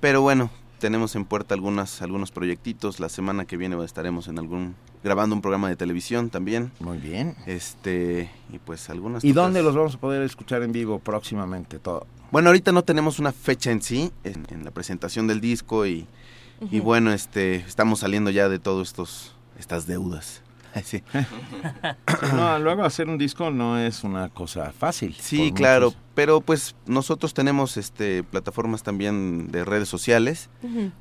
Pero bueno, tenemos en puerta algunas algunos proyectitos. La semana que viene estaremos en algún grabando un programa de televisión también. Muy bien. Este y pues algunas. ¿Y dónde los vamos a poder escuchar en vivo próximamente? Todo. Bueno, ahorita no tenemos una fecha en sí, en, en la presentación del disco y, y bueno, este, estamos saliendo ya de todos estos, estas deudas. Sí, No, luego hacer un disco no es una cosa fácil. Sí, claro, muchos- pero pues nosotros tenemos este plataformas también de redes sociales.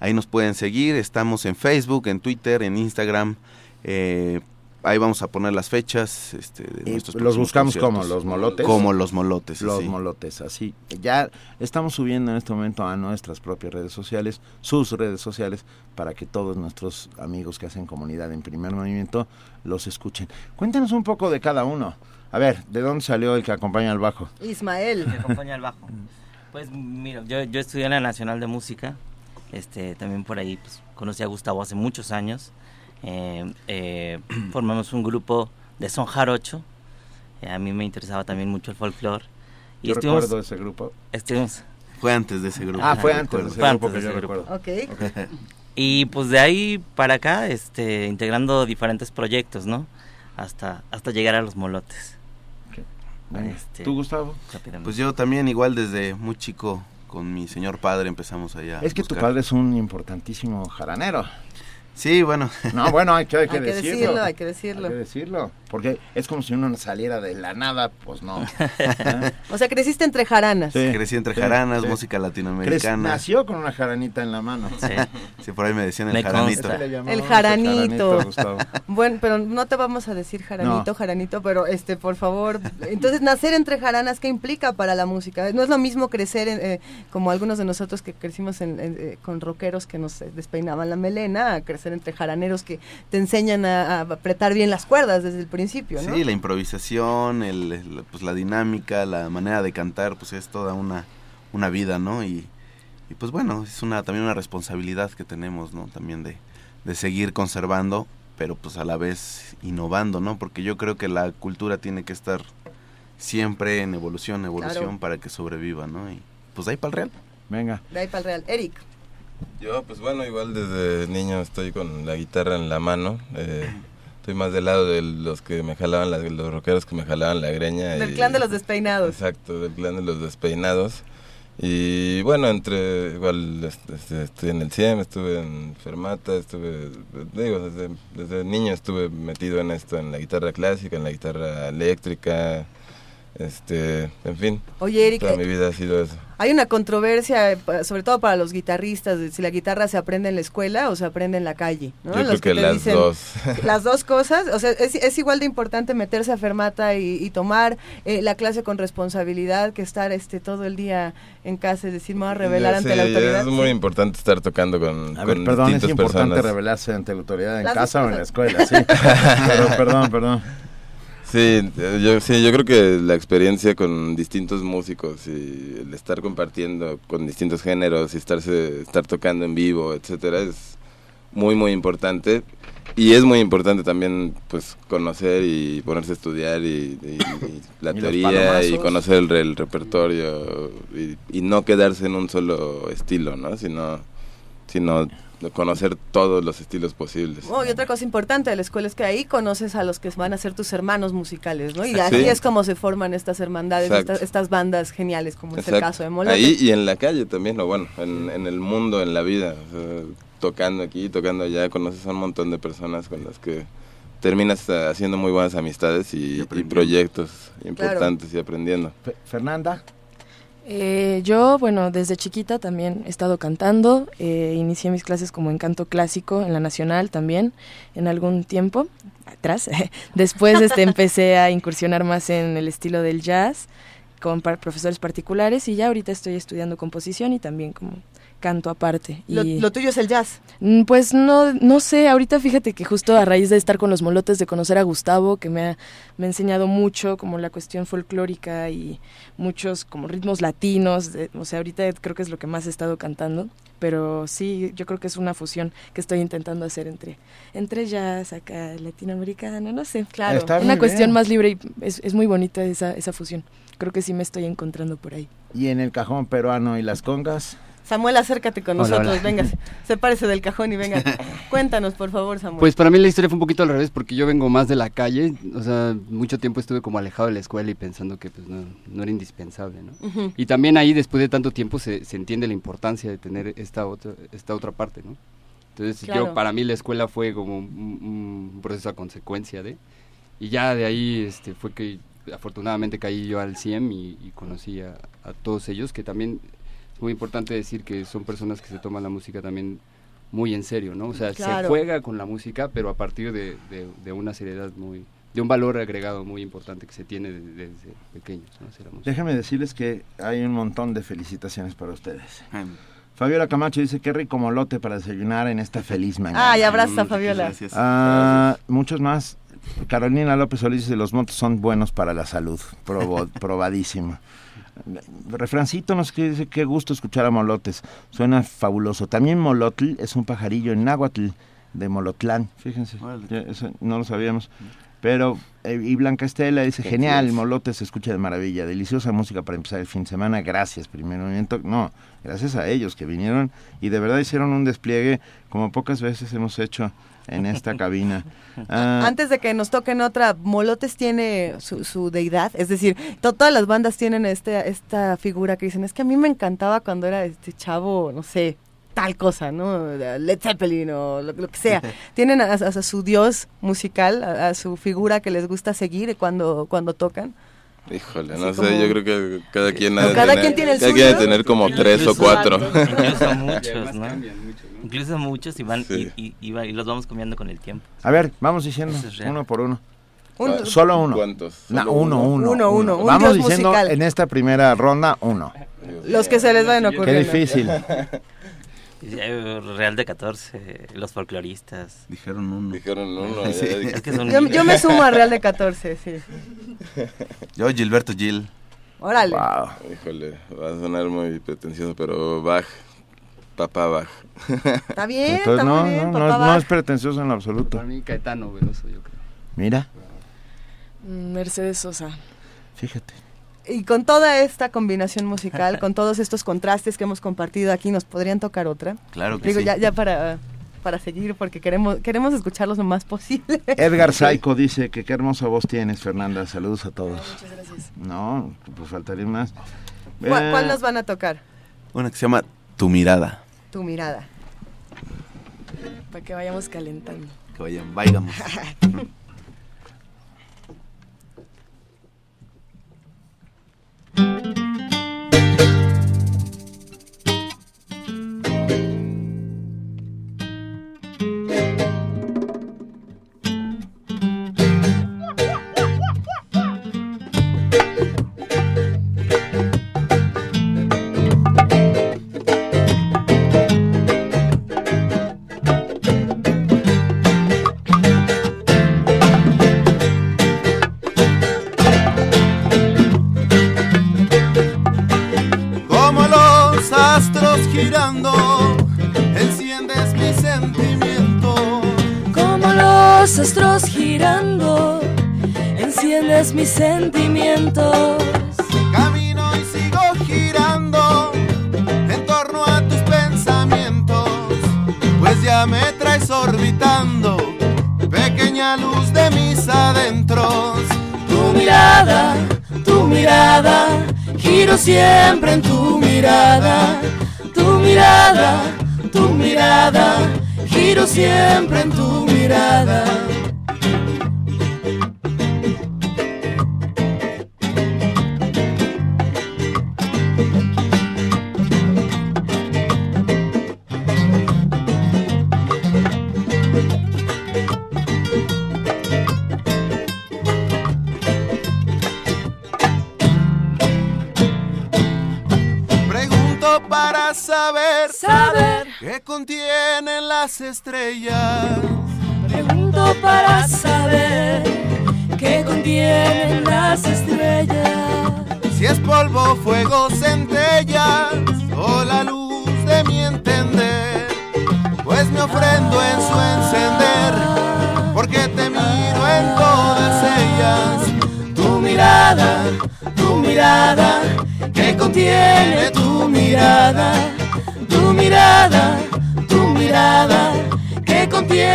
Ahí nos pueden seguir, estamos en Facebook, en Twitter, en Instagram. eh, ahí vamos a poner las fechas este, de nuestros los buscamos como los molotes. Como los molotes, Los sí. molotes, así. Ya estamos subiendo en este momento a nuestras propias redes sociales, sus redes sociales, para que todos nuestros amigos que hacen comunidad en primer movimiento los escuchen. Cuéntanos un poco de cada uno. A ver, ¿de dónde salió el que acompaña al bajo? Ismael. Me acompaña al bajo. Pues mira, yo, yo estudié en la Nacional de Música. Este, también por ahí pues, conocí a Gustavo hace muchos años. Eh, eh, formamos un grupo de son jarocho. Eh, a mí me interesaba también mucho el folclore. Yo recuerdo ese grupo. Estuvimos, Fue antes de ese grupo. Ah, fue antes de ese fue grupo antes que de yo grupo. recuerdo. Y pues de ahí para acá, este, integrando diferentes proyectos, ¿no? Hasta, hasta llegar a los molotes. Este, ¿Tú, Gustavo? Pues yo también igual desde muy chico con mi señor padre empezamos allá. Es que tu padre es un importantísimo jaranero. Sí, bueno. No, bueno, hay que, hay que Hay que decirlo. decirlo, hay que decirlo. Hay que decirlo. Porque es como si uno saliera de la nada, pues no. O sea, creciste entre jaranas. Sí. Crecí entre Sí, jaranas, sí. música latinoamericana. nació con una jaranita en la mano. Sí, por ahí me decían el Me jaranito. El jaranito. Bueno, pero no te vamos a decir jaranito, No. jaranito, pero este, por favor. Entonces, nacer entre jaranas, ¿qué implica para la música? No es lo mismo crecer en, eh, como algunos de nosotros que crecimos en- en, eh, con rockeros que nos eh, despeinaban la melena, a crecer entre jaraneros que te enseñan a, a apretar bien las cuerdas desde el principio, ¿no? Sí, la improvisación, el, el- pues la dinámica, la manera de cantar, pues es toda una, una vida, ¿no? Y, y, pues bueno, es una también una responsabilidad que tenemos, ¿no? También de, de seguir conservando, pero pues a la vez innovando, ¿no? Porque yo creo que la cultura tiene que estar siempre en evolución, evolución Claro. para que sobreviva, ¿no? Y pues de ahí para el real. Venga. De ahí para el real. Eric. Yo, pues bueno, igual desde niño estoy con la guitarra en la mano. eh, estoy más del lado de los que me jalaban, la- los rockeros que me jalaban la greña. Del y- clan de los despeinados. Exacto, del clan de los despeinados. Y bueno, entre, igual este, estoy en el CIEM, estuve en Fermata, estuve, digo, desde, desde niño estuve metido en esto, en la guitarra clásica, en la guitarra eléctrica, este, en fin. Oye, Eric, toda mi vida ha sido eso. Hay una controversia, eh, sobre todo para los guitarristas, de si la guitarra se aprende en la escuela o se aprende en la calle. ¿no? Yo Los creo que te las dos. Las dos cosas, o sea, es, es igual de importante meterse a fermata y, y tomar eh, la clase con responsabilidad que estar este todo el día en casa, es decir, me voy a revelar Ya ante sé, la autoridad. Es muy importante estar tocando con, A ver, con perdón, es importante personas. revelarse ante la autoridad en Las casa o en la escuela, sí. Pero, perdón, perdón. Sí, yo, sí, yo creo que la experiencia con distintos músicos y el estar compartiendo con distintos géneros y estarse, estar tocando en vivo, etcétera, es muy, muy importante. Y es muy importante también, pues, conocer y ponerse a estudiar y, y- y la Y teoría y conocer el, el repertorio y, y no quedarse en un solo estilo, ¿no? Sino, sino conocer todos los estilos posibles. Oh, y otra cosa importante de la escuela es que ahí conoces a los que van a ser tus hermanos musicales, ¿no? Y Sí. así es como se forman estas hermandades, Exacto. estas, estas bandas geniales, como es el Exacto. caso de Molote. Ahí y en la calle también, o bueno, en, en el mundo, en la vida. o sea, tocando aquí, tocando allá, conoces a un montón de personas con las que terminas eh, haciendo muy buenas amistades y, y proyectos importantes y aprendiendo. Fe- Fernanda. Eh, yo, bueno, desde chiquita también he estado cantando. eh, inicié mis clases como en canto clásico en la Nacional también, en algún tiempo atrás. Después este, empecé a incursionar más en el estilo del jazz con profesores particulares y ya ahorita estoy estudiando composición y también como canto aparte. Lo, y- lo tuyo es el jazz. Mm, Pues no, no sé, ahorita fíjate que justo a raíz de estar con los molotes, de conocer a Gustavo, que me ha, me ha enseñado mucho como la cuestión folclórica y muchos como ritmos latinos, de- o sea, ahorita creo que es lo que más he estado cantando, pero sí, yo creo que es una fusión que estoy intentando hacer entre, entre jazz, acá, latinoamericano, no sé, Claro. Está una cuestión bien. más libre y es, es muy bonita esa, esa fusión, creo que sí me estoy encontrando por ahí. Y en el cajón peruano y las congas. Samuel, acércate con Hola, nosotros, hola. venga, sepárese del cajón y venga. Cuéntanos, por favor, Samuel. Pues para mí la historia fue un poquito al revés porque yo vengo más de la calle, o sea, mucho tiempo estuve como alejado de la escuela y pensando que pues no, no era indispensable, ¿no? Ujú. Y también ahí después de tanto tiempo se, se entiende la importancia de tener esta otra, esta otra parte, ¿no? Entonces Claro. yo, para mí la escuela fue como un, un proceso a consecuencia de, y ya de ahí este, fue que afortunadamente caí yo al CIEM y, y conocí a, a todos ellos, que también muy importante decir que son personas que se toman la música también muy en serio, ¿no? O sea, Claro. se juega con la música, pero a partir de, de- de una seriedad muy, de un valor agregado muy importante que se tiene de- desde pequeños, ¿no? Déjenme decirles que hay un montón de felicitaciones para ustedes. Fabiola Camacho dice, qué rico molote para desayunar en esta feliz mañana. Ay, abraza a Fabiola. Ah, muchos más. Carolina López Solís dice, los motos son buenos para la salud. Probo- probadísimo. Refrancito nos dice, qué gusto escuchar a Molotes. Suena fabuloso. También Molotl es un pajarillo en náhuatl de Molotlán. Fíjense, ya eso no lo sabíamos. Pero, eh, y Blanca Estela dice, genial, Molotes se escucha de maravilla, deliciosa música para empezar el fin de semana, gracias, primer movimiento. No, gracias a ellos que vinieron y de verdad hicieron un despliegue como pocas veces hemos hecho en esta cabina. Ah, Antes de que nos toquen otra, Molotes tiene su, su deidad, es decir, to- todas las bandas tienen este, esta figura que dicen, es que a mí me encantaba cuando era este chavo, no sé, tal cosa, ¿no? Led Zeppelin o lo, lo que sea. Tienen a, a- a su dios musical, a, a su figura que les gusta seguir cuando, cuando tocan. Híjole, Así no sé, como- yo creo que cada quien No, ha de cada tener, quien tiene el cada quien suyo. tener como tres o Incluso- cuatro. Incluso muchos, ¿no? Incluso muchos y van y, y- y y los vamos cambiando con el tiempo. A ver, vamos diciendo es uno por uno. Un- Ah, Solo uno. ¿Cuántos? No, ¿Solo uno, uno? uno. Uno, uno, un Vamos diciendo musical. en esta primera ronda uno. Los que se les vayan a Qué ocurrir. difícil. Eh, Real de 14, los folcloristas. Dijeron uno. Dijeron uno. Sí. Es que son Yo, yo me sumo a Real de 14, sí. Yo, Gilberto Gil. Órale. Híjole, va a sonar muy pretencioso, pero Bach, papá Bach. Está bien, Entonces, está no, muy bien, no, no, papá es, no Bach. es pretencioso en lo absoluto. Para mí Caetano Veloso, yo creo. Mira, Mm, Mercedes Sosa. fíjate. Y con toda esta combinación musical, con todos estos contrastes que hemos compartido aquí, ¿nos podrían tocar otra? Claro que Digo, sí. ya, ya para, para seguir, porque queremos, queremos escucharlos lo más posible. Edgar Saico dice que qué hermosa voz tienes, Fernanda. Saludos a todos. Muchas gracias. No, pues faltaría más. ¿Cuál, Eh, cuál nos van a tocar? Una que se llama Tu mirada. Tu mirada. Para que vayamos calentando. Que vayan, vayamos. Como siempre en tu mirada. Tu mirada, tu mirada, giro siempre en tu mirada. Contienen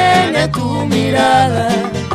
contiene tu mirada.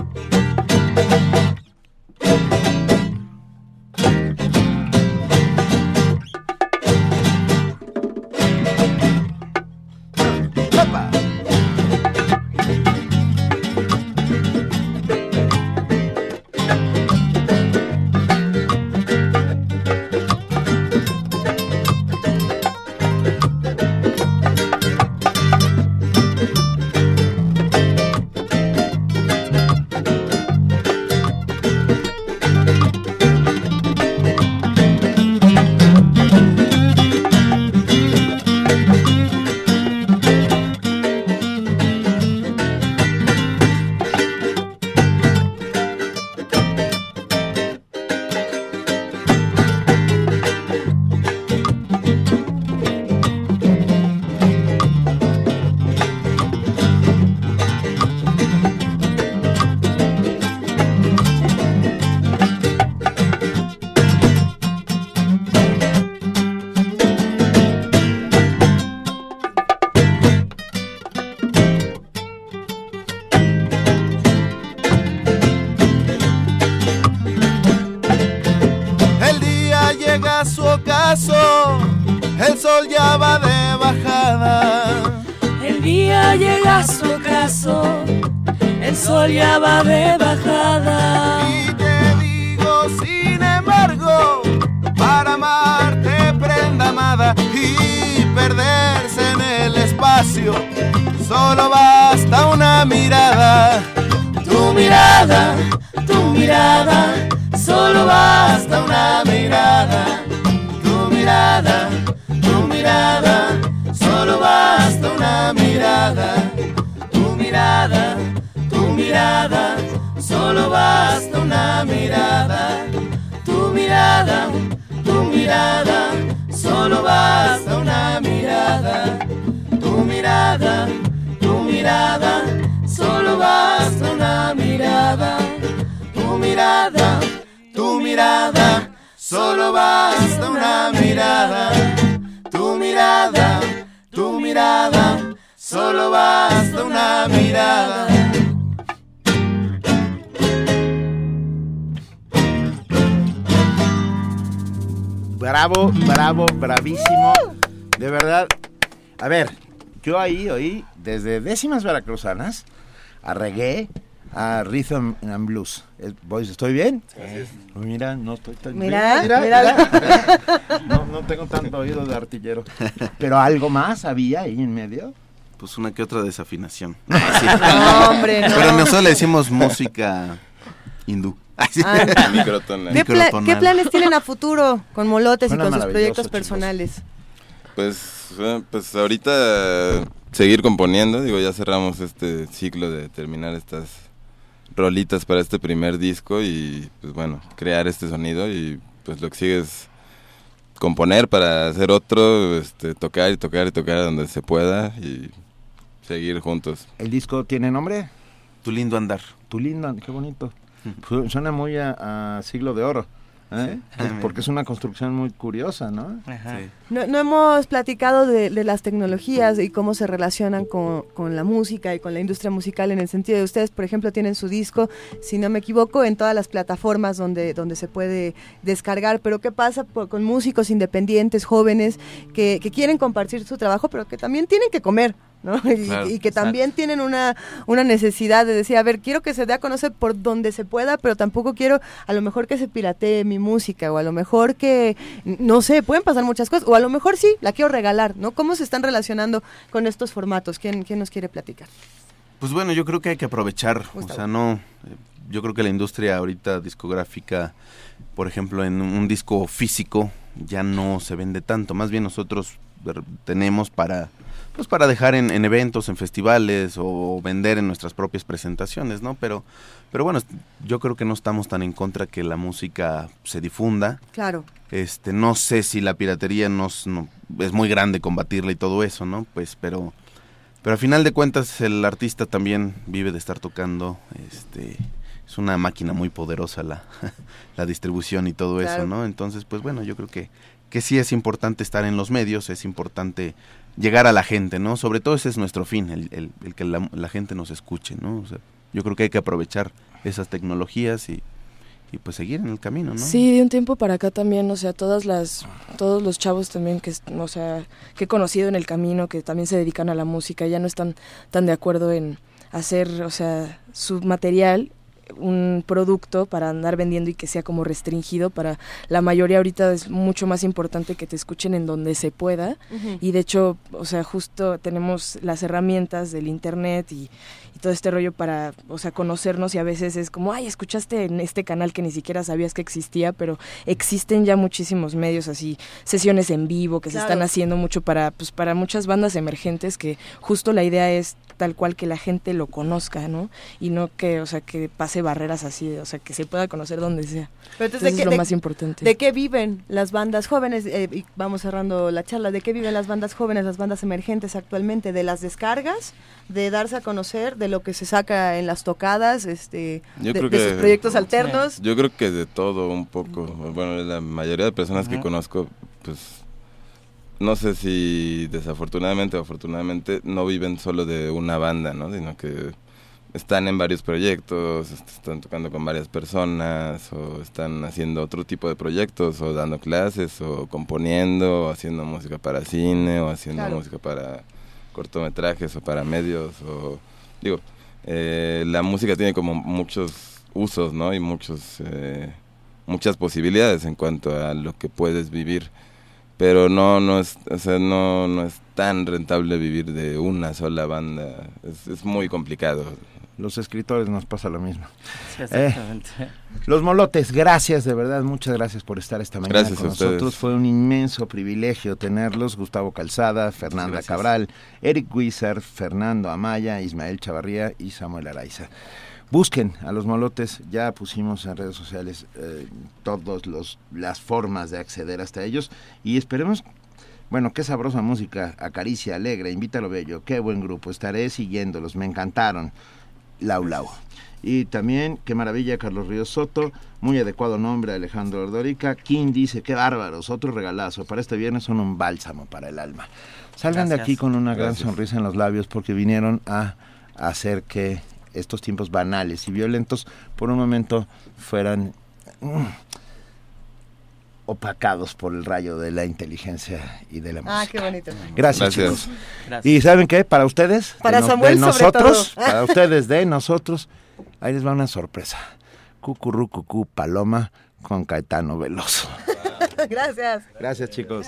Sol ya va de bajada. Y te digo, sin embargo, para amarte, prenda amada, y perderse en el espacio, solo basta una mirada. Tu mirada, tu mirada, una mirada. Tu mirada, tu mirada, solo basta una mirada. Tu mirada, tu mirada, solo basta una mirada. Tu mirada, Tu mirada, solo basta una mirada. Tu mirada, tu mirada, solo basta una mirada. Bravo, bravo, bravísimo. De verdad. A ver, yo ahí oí desde décimas veracruzanas a reggae, a rhythm and blues. Eh, Boys, ¿estoy bien? Mira, no estoy tan Mira, bien. mira. No, no tengo tanto oído de artillero. Pero algo más había ahí en medio. Pues una que otra desafinación. No, hombre, no. Pero nosotros le decimos música hindú. Ah. Microtonal. ¿Qué, pla- qué planes tienen a futuro con Molotes Suena y con sus proyectos chicos. personales? Pues, eh, pues ahorita eh, seguir componiendo, digo, ya cerramos este ciclo de terminar estas rolitas para este primer disco y pues bueno, crear este sonido y pues lo que sigue es componer para hacer otro, este, tocar y tocar y tocar donde se pueda y seguir juntos. ¿El disco tiene nombre? Tu lindo andar. Tu lindo andar, qué bonito. Su- Suena muy a, a siglo de oro. ¿eh? Sí. Porque es una construcción muy curiosa, ¿no? No, no hemos platicado de, de las tecnologías y cómo se relacionan con, con la música y con la industria musical en el sentido de ustedes, por ejemplo, tienen su disco, si no me equivoco, en todas las plataformas donde, donde se puede descargar, pero ¿qué pasa por- con músicos independientes, jóvenes, que, que quieren compartir su trabajo, pero que también tienen que comer? ¿No? Y, Claro, y que también tienen una, una necesidad de decir, a ver, quiero que se dé a conocer por donde se pueda, pero tampoco quiero a lo mejor que se piratee mi música, o a lo mejor que, no sé, pueden pasar muchas cosas, o a lo mejor sí, la quiero regalar, ¿no? ¿Cómo se están relacionando con estos formatos? ¿Quién, quién nos quiere platicar? Pues bueno, yo creo que hay que aprovechar, o sea, no, yo creo que la industria ahorita discográfica, por ejemplo, en un disco físico ya no se vende tanto, más bien nosotros tenemos para, pues para dejar en, en eventos, en festivales o vender en nuestras propias presentaciones, ¿no? Pero, pero bueno, yo creo que no estamos tan en contra que la música se difunda. Claro. Este, no sé si la piratería nos, no- es muy grande combatirla y todo eso, ¿no? Pues, pero, pero al final de cuentas el artista también vive de estar tocando, este, es una máquina muy poderosa la, la distribución y todo Claro. eso, ¿no? Entonces, pues bueno, yo creo que, que sí es importante estar en los medios, es importante llegar a la gente, ¿no? Sobre todo ese es nuestro fin, el, el- el que la, la gente nos escuche, ¿no? O sea, yo creo que hay que aprovechar esas tecnologías y, y pues seguir en el camino, ¿no? Sí, de un tiempo para acá también, o sea, todas las, todos los chavos también que, o sea, que he conocido en el camino, que también se dedican a la música, ya no están tan de acuerdo en hacer, o sea, su material un producto para andar vendiendo y que sea como restringido para la mayoría ahorita es mucho más importante que te escuchen en donde se pueda. Y de hecho o sea justo tenemos las herramientas del internet y, y todo este rollo para o sea conocernos y a veces es como ay escuchaste en este canal que ni siquiera sabías que existía pero existen ya muchísimos medios así sesiones en vivo que se están haciendo mucho para pues para muchas bandas emergentes que justo la idea es tal cual que la gente lo conozca, ¿no? Y no que, o sea, que pase barreras así, o sea, que se pueda conocer donde sea. Pero Entonces, entonces, ¿de es lo más importante. ¿De qué viven las bandas jóvenes? Eh, y vamos cerrando la charla. ¿De qué viven las bandas jóvenes, las bandas emergentes actualmente? ¿De las descargas? ¿De darse a conocer? ¿De lo que se saca en las tocadas? Este, Yo de, creo de que sus proyectos alternos? Yo creo que de todo un poco. Bueno, la mayoría de personas que conozco, pues no sé si desafortunadamente o afortunadamente no viven solo de una banda, ¿no? Sino que están en varios proyectos, est- están tocando con varias personas o están haciendo otro tipo de proyectos o dando clases o componiendo o haciendo música para cine o haciendo Claro. música para cortometrajes o para medios o digo eh, la música tiene como muchos usos no y muchos eh, muchas posibilidades en cuanto a lo que puedes vivir. Pero no no es no no es tan rentable vivir de una sola banda. Es, es muy complicado Los escritores nos pasa lo mismo. Sí, Eh, exactamente. los molotes, gracias, de verdad, muchas gracias por estar esta mañana Gracias con a ustedes. nosotros. Fue un inmenso privilegio tenerlos. Gustavo Calzada, Fernanda Gracias. Cabral, Eric Wizard, Fernando Amaya, Ismael Chavarría y Samuel Araiza. Busquen a los molotes, ya pusimos en redes sociales eh, todas las formas de acceder hasta ellos y esperemos bueno, qué sabrosa música, acaricia, alegre, invítalo bello, qué buen grupo, estaré siguiéndolos, me encantaron. Lau Lau. Y también, qué maravilla, Carlos Ríos Soto, muy adecuado nombre, Alejandro Ordorica. King dice, qué bárbaros, otro regalazo, para este viernes son un bálsamo para el alma. Salgan de aquí con una gran sonrisa en los labios porque vinieron a hacer que estos tiempos banales y violentos por un momento fueran mm, opacados por el rayo de la inteligencia y de la música. Ah, qué bonito. Gracias, Gracias. chicos. Gracias. ¿Y saben qué? Para ustedes, Para de, no- Samuel, de sobre nosotros, todo. para ustedes, de nosotros, ahí les va una sorpresa. Cucurú, cucú, paloma con Caetano Veloso. Gracias. Gracias, chicos.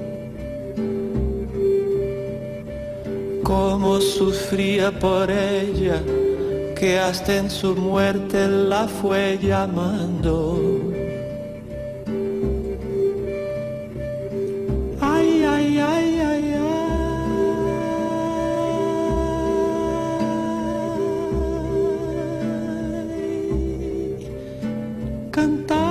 Cómo sufría por ella, que hasta en su muerte la fue llamando. Ay, ay, ay, ay, ay. Cantaba.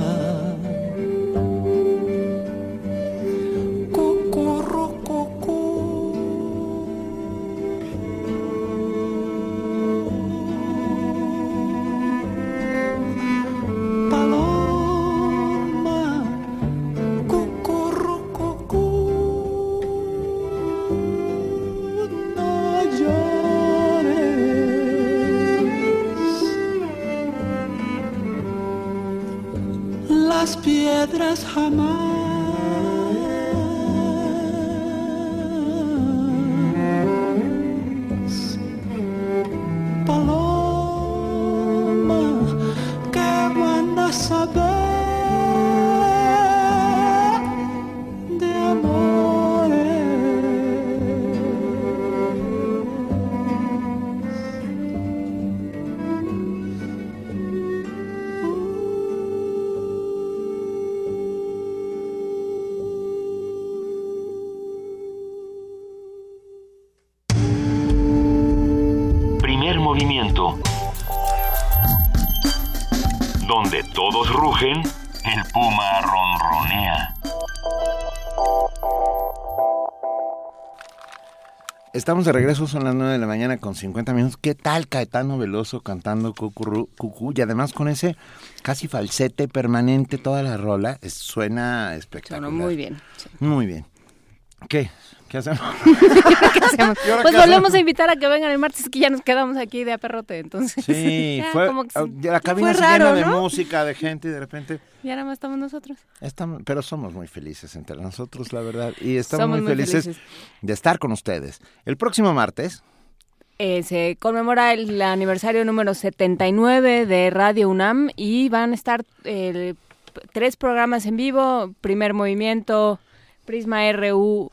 Estamos de regreso, son las 9 de la mañana con 50 minutos. ¿Qué tal Caetano Veloso cantando cucurú, cucú? Y además con ese casi falsete permanente toda la rola. es- suena espectacular. Muy bien. Muy bien. ¿Qué? ¿Qué hacemos? ¿Qué hacemos? ¿Y ahora Pues volvemos a invitar a que vengan el martes, que ya nos quedamos aquí de aperrote, entonces. Sí, ya, fue, como que la cabina se llena de ¿no? música, de gente y de repente... Ya nada más estamos nosotros. Estamos, pero somos muy felices entre nosotros, la verdad. Y estamos Somos muy, muy felices, felices. de estar con ustedes. El próximo martes, Eh, se conmemora el aniversario número 79 de Radio UNAM y van a estar eh, tres programas en vivo, Primer Movimiento, Prisma RU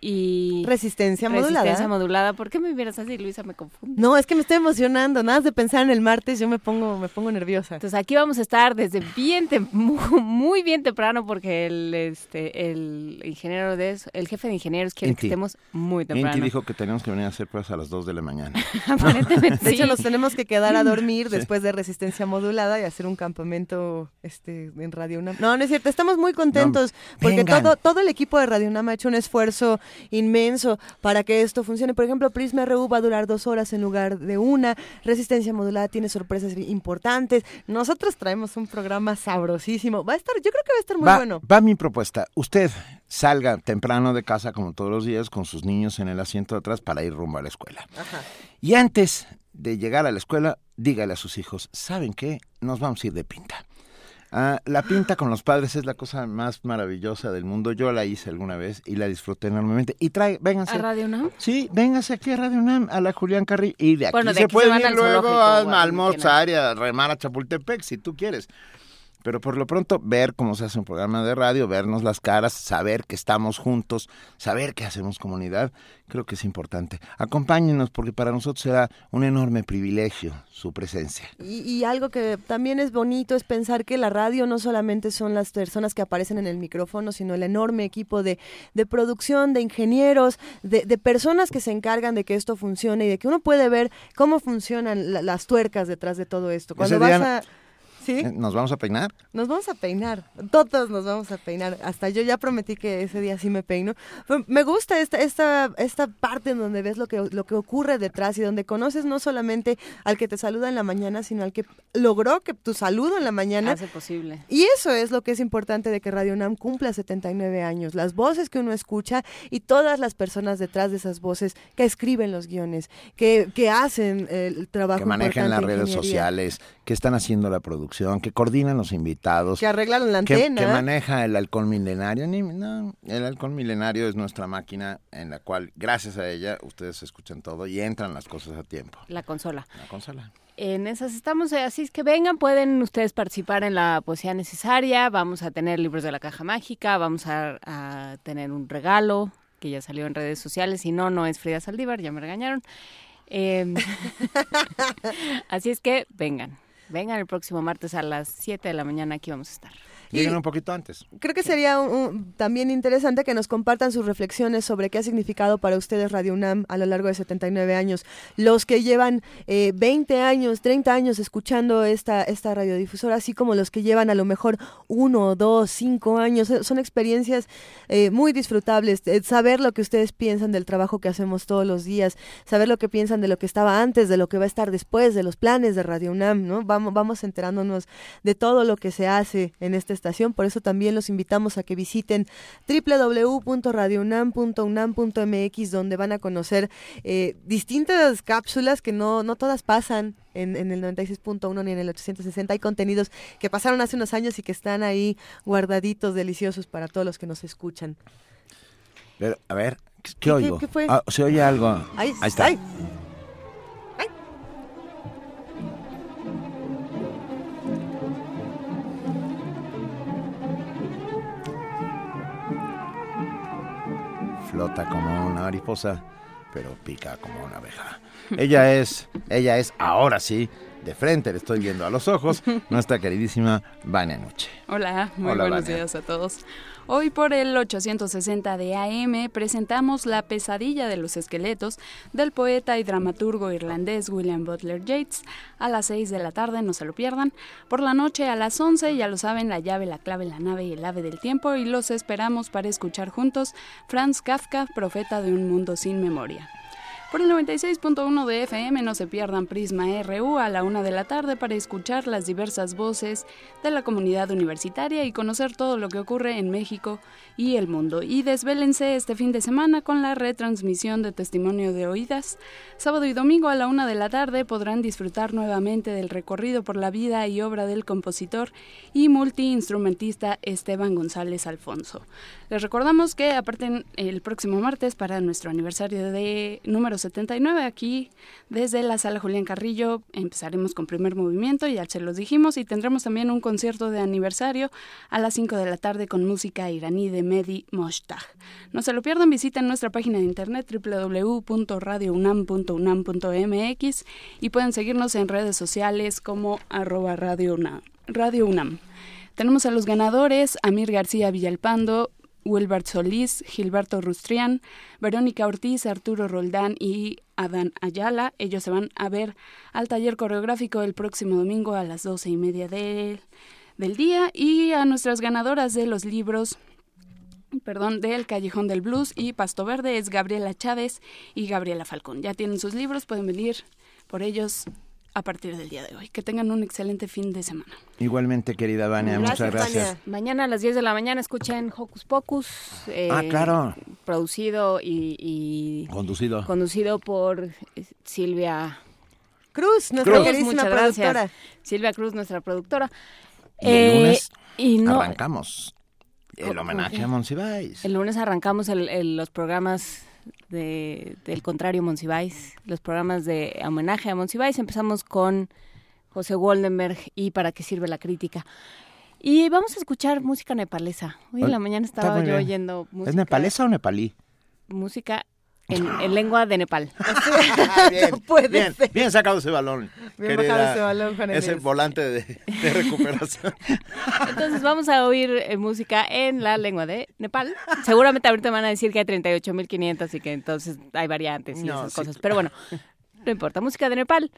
y resistencia modulada. Resistencia modulada. ¿Por qué me miras así, Luisa? Me confundo. No, es que me estoy emocionando. Nada de pensar en el martes, yo me pongo, me pongo nerviosa. Entonces aquí vamos a estar desde bien muy, bien temprano porque el este el ingeniero de eso, el jefe de ingenieros quiere que estemos muy temprano. Inti dijo que tenemos que venir a hacer pruebas a las 2 de la mañana. de hecho, nos tenemos que quedar a dormir después de resistencia modulada y hacer un campamento este en Radio UNAM. No, no es cierto. Estamos muy contentos porque todo todo el equipo de Radio UNAM ha hecho un esfuerzo inmenso para que esto funcione. Por ejemplo, Prisma RU va a durar dos horas en lugar de una. Resistencia modulada tiene sorpresas importantes. Nosotros traemos un programa sabrosísimo. Va a estar, yo creo que va a estar muy bueno. Va mi propuesta. Usted salga temprano de casa como todos los días con sus niños en el asiento de atrás para ir rumbo a la escuela. Y antes de llegar a la escuela, dígale a sus hijos, ¿saben qué? Nos vamos a ir de pinta. Ah, la pinta con los padres es la cosa más maravillosa del mundo. Yo la hice alguna vez y la disfruté enormemente. Y trae, vénganse. ¿A Radio UNAM? Sí, vénganse aquí a Radio UNAM, a la Julián Carrillo. Y de aquí, se, puede ir luego a, a almorzar y a remar a Chapultepec, si tú quieres. Pero por lo pronto, ver cómo se hace un programa de radio, vernos las caras, saber que estamos juntos, saber que hacemos comunidad, creo que es importante. Acompáñenos porque para nosotros será un enorme privilegio su presencia. Y, algo que también es bonito es pensar que la radio no solamente son las personas que aparecen en el micrófono, sino el enorme equipo de, de producción, de ingenieros, de, de, personas que se encargan de que esto funcione y de que uno puede ver cómo funcionan las tuercas detrás de todo esto. Cuando vas a eh, ¿Nos vamos a peinar? Nos vamos a peinar, todos nos vamos a peinar. Hasta yo ya prometí que ese día sí me peino. Me gusta esta, esta, esta parte en donde ves lo que, lo que ocurre detrás y donde conoces no solamente al que te saluda en la mañana, sino al que logró que tu saludo en la mañana... Hace posible. Y eso es lo que es importante de que Radio Nam cumpla 79 años. Las voces que uno escucha y todas las personas detrás de esas voces que escriben los guiones, que, que hacen el trabajo. Que manejan las redes sociales, que están haciendo la producción, que coordinan los invitados. Que arreglan la antena. Que, maneja el halcón milenario. no, el halcón milenario es nuestra máquina en la cual, gracias a ella, ustedes escuchan todo y entran las cosas a tiempo. La consola. La consola. En esas estamos, eh, así es que vengan, pueden ustedes participar en la poesía necesaria, vamos a tener libros de la caja mágica, vamos a, tener un regalo que ya salió en redes sociales, si no, no es Frida Saldívar, ya me regañaron. Em, así es que vengan. Vengan el próximo martes a las 7 de la mañana, aquí vamos a estar. Lleguen un poquito antes. Creo que sería también interesante que nos compartan sus reflexiones sobre qué ha significado para ustedes Radio UNAM a lo largo de 79 años. Los que llevan eh, 20 años, 30 años escuchando esta, esta radiodifusora, así como los que llevan a lo mejor uno, dos, cinco años. Eh, son experiencias eh, muy disfrutables. Eh, saber lo que ustedes piensan del trabajo que hacemos todos los días, saber lo que piensan de lo que estaba antes, de lo que va a estar después, de los planes de Radio UNAM, ¿no? Vamos, vamos enterándonos de todo lo que se hace en este estación, por eso también los invitamos a que visiten www.radiounam.unam.mx donde van a conocer eh, distintas cápsulas que no, no todas pasan en, en, el 96.1 ni en el 860. Hay contenidos que pasaron hace unos años y que están ahí guardaditos, deliciosos para todos los que nos escuchan. Pero, a ver, ¿qué, oigo? Ah, ¿Se oye algo? Ahí, está. Flota como una mariposa, pero pica como una abeja. Ella es, ella es, ahora sí, de frente, le estoy viendo a los ojos, nuestra queridísima Vania Nuche. Hola, muy buenos días a todos. Hoy por el 860 de AM presentamos La pesadilla de los esqueletos del poeta y dramaturgo irlandés William Butler Yeats. A las 6 de la tarde, no se lo pierdan. Por la noche a las 11, ya lo saben, la llave, la clave, la nave y el ave del tiempo. Y los esperamos para escuchar juntos Franz Kafka, profeta de un mundo sin memoria. Por el 96.1 de FM no se pierdan Prisma RU a la una de la tarde para escuchar las diversas voces de la comunidad universitaria y conocer todo lo que ocurre en México y el mundo. Y desvélense este fin de semana con la retransmisión de Testimonio de Oídas. Sábado y domingo a la una de la tarde podrán disfrutar nuevamente del recorrido por la vida y obra del compositor y multiinstrumentista Esteban González Alfonso. Les recordamos que aparten el próximo martes para nuestro aniversario de número número 79 aquí desde la sala Julián Carrillo. Empezaremos con primer movimiento, ya se los dijimos, y tendremos también un concierto de aniversario a las 5 de la tarde con música iraní de Mehdi Moshtagh. No se lo pierdan, visiten nuestra página de internet www.radiounam.unam.mx y pueden seguirnos en redes sociales como arroba Radio. Radio UNAM. Tenemos a los ganadores, Amir García Villalpando, Wilbert Solís, Gilberto Rustrián, Verónica Ortiz, Arturo Roldán y Adán Ayala. Ellos se van a ver al taller coreográfico el próximo domingo a las doce y media del día. Y a nuestras ganadoras de los libros perdón, del Callejón del Blues y Pasto Verde es Gabriela Chávez y Gabriela Falcón. Ya tienen sus libros, pueden venir por ellos a partir del día de hoy. Que tengan un excelente fin de semana. Igualmente, querida Vania, muchas gracias. Mañana a las 10 de la mañana escuchen Hocus Pocus. Eh, ah, claro. Producido y, Conducido. Conducido por Silvia Cruz, nuestra queridísima productora. Silvia Cruz, nuestra productora. Y el lunes eh, arrancamos el homenaje a Monsiváis. El lunes arrancamos los programas de, del contrario Monsiváis, los programas de homenaje a Monsiváis. Empezamos con José Woldenberg y ¿Para qué sirve la crítica? Y vamos a escuchar música nepalesa. Hoy en la mañana estaba yo oyendo música. ¿Es nepalesa o nepalí? Música en, lengua de Nepal. bien, puede bien, sacado ese balón. Bien bajado ese balón, Juan Ese volante de, recuperación. Entonces vamos a oír eh, música en la lengua de Nepal. Seguramente ahorita van a decir que hay 38.500 y que entonces hay variantes y esas cosas. Pero bueno, no importa. Música de Nepal.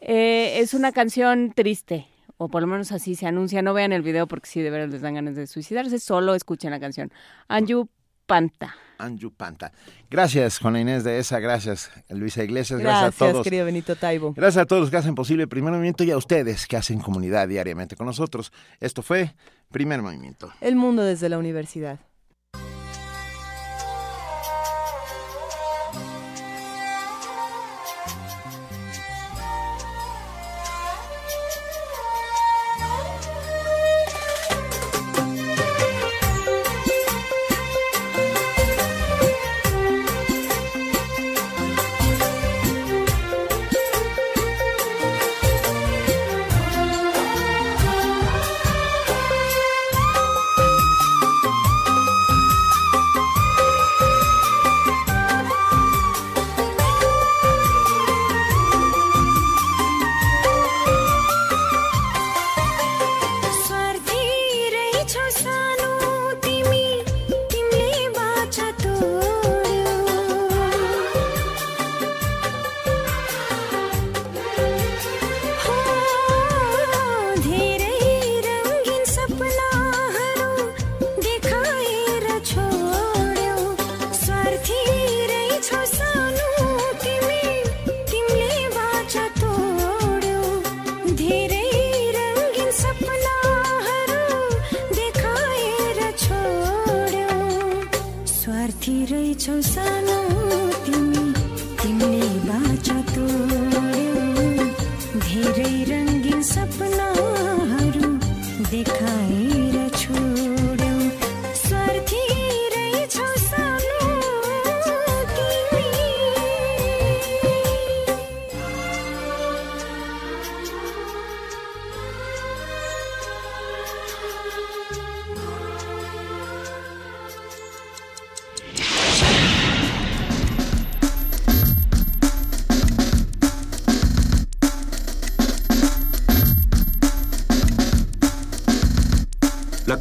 Eh, es una canción triste o por lo menos así se anuncia. No vean el video porque sí, de verdad les dan ganas de suicidarse. Solo escuchen la canción. Anju Panta. Anju Panta. Gracias, Juana Inés de esa, gracias, Luisa Iglesias, gracias, a todos. querido Benito Taibo. Gracias a todos los que hacen posible el primer movimiento y a ustedes que hacen comunidad diariamente con nosotros. Esto fue Primer Movimiento. El mundo desde la universidad.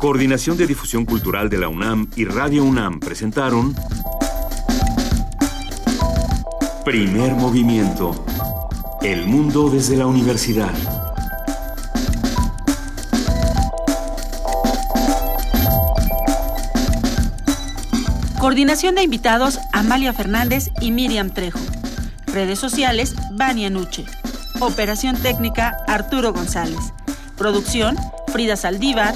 Coordinación de Difusión Cultural de la UNAM y Radio UNAM presentaron Primer Movimiento. El mundo desde la universidad. Coordinación de invitados Amalia Fernández y Miriam Trejo. Redes sociales Vania Nuche. Operación técnica Arturo González. Producción Frida Saldívar,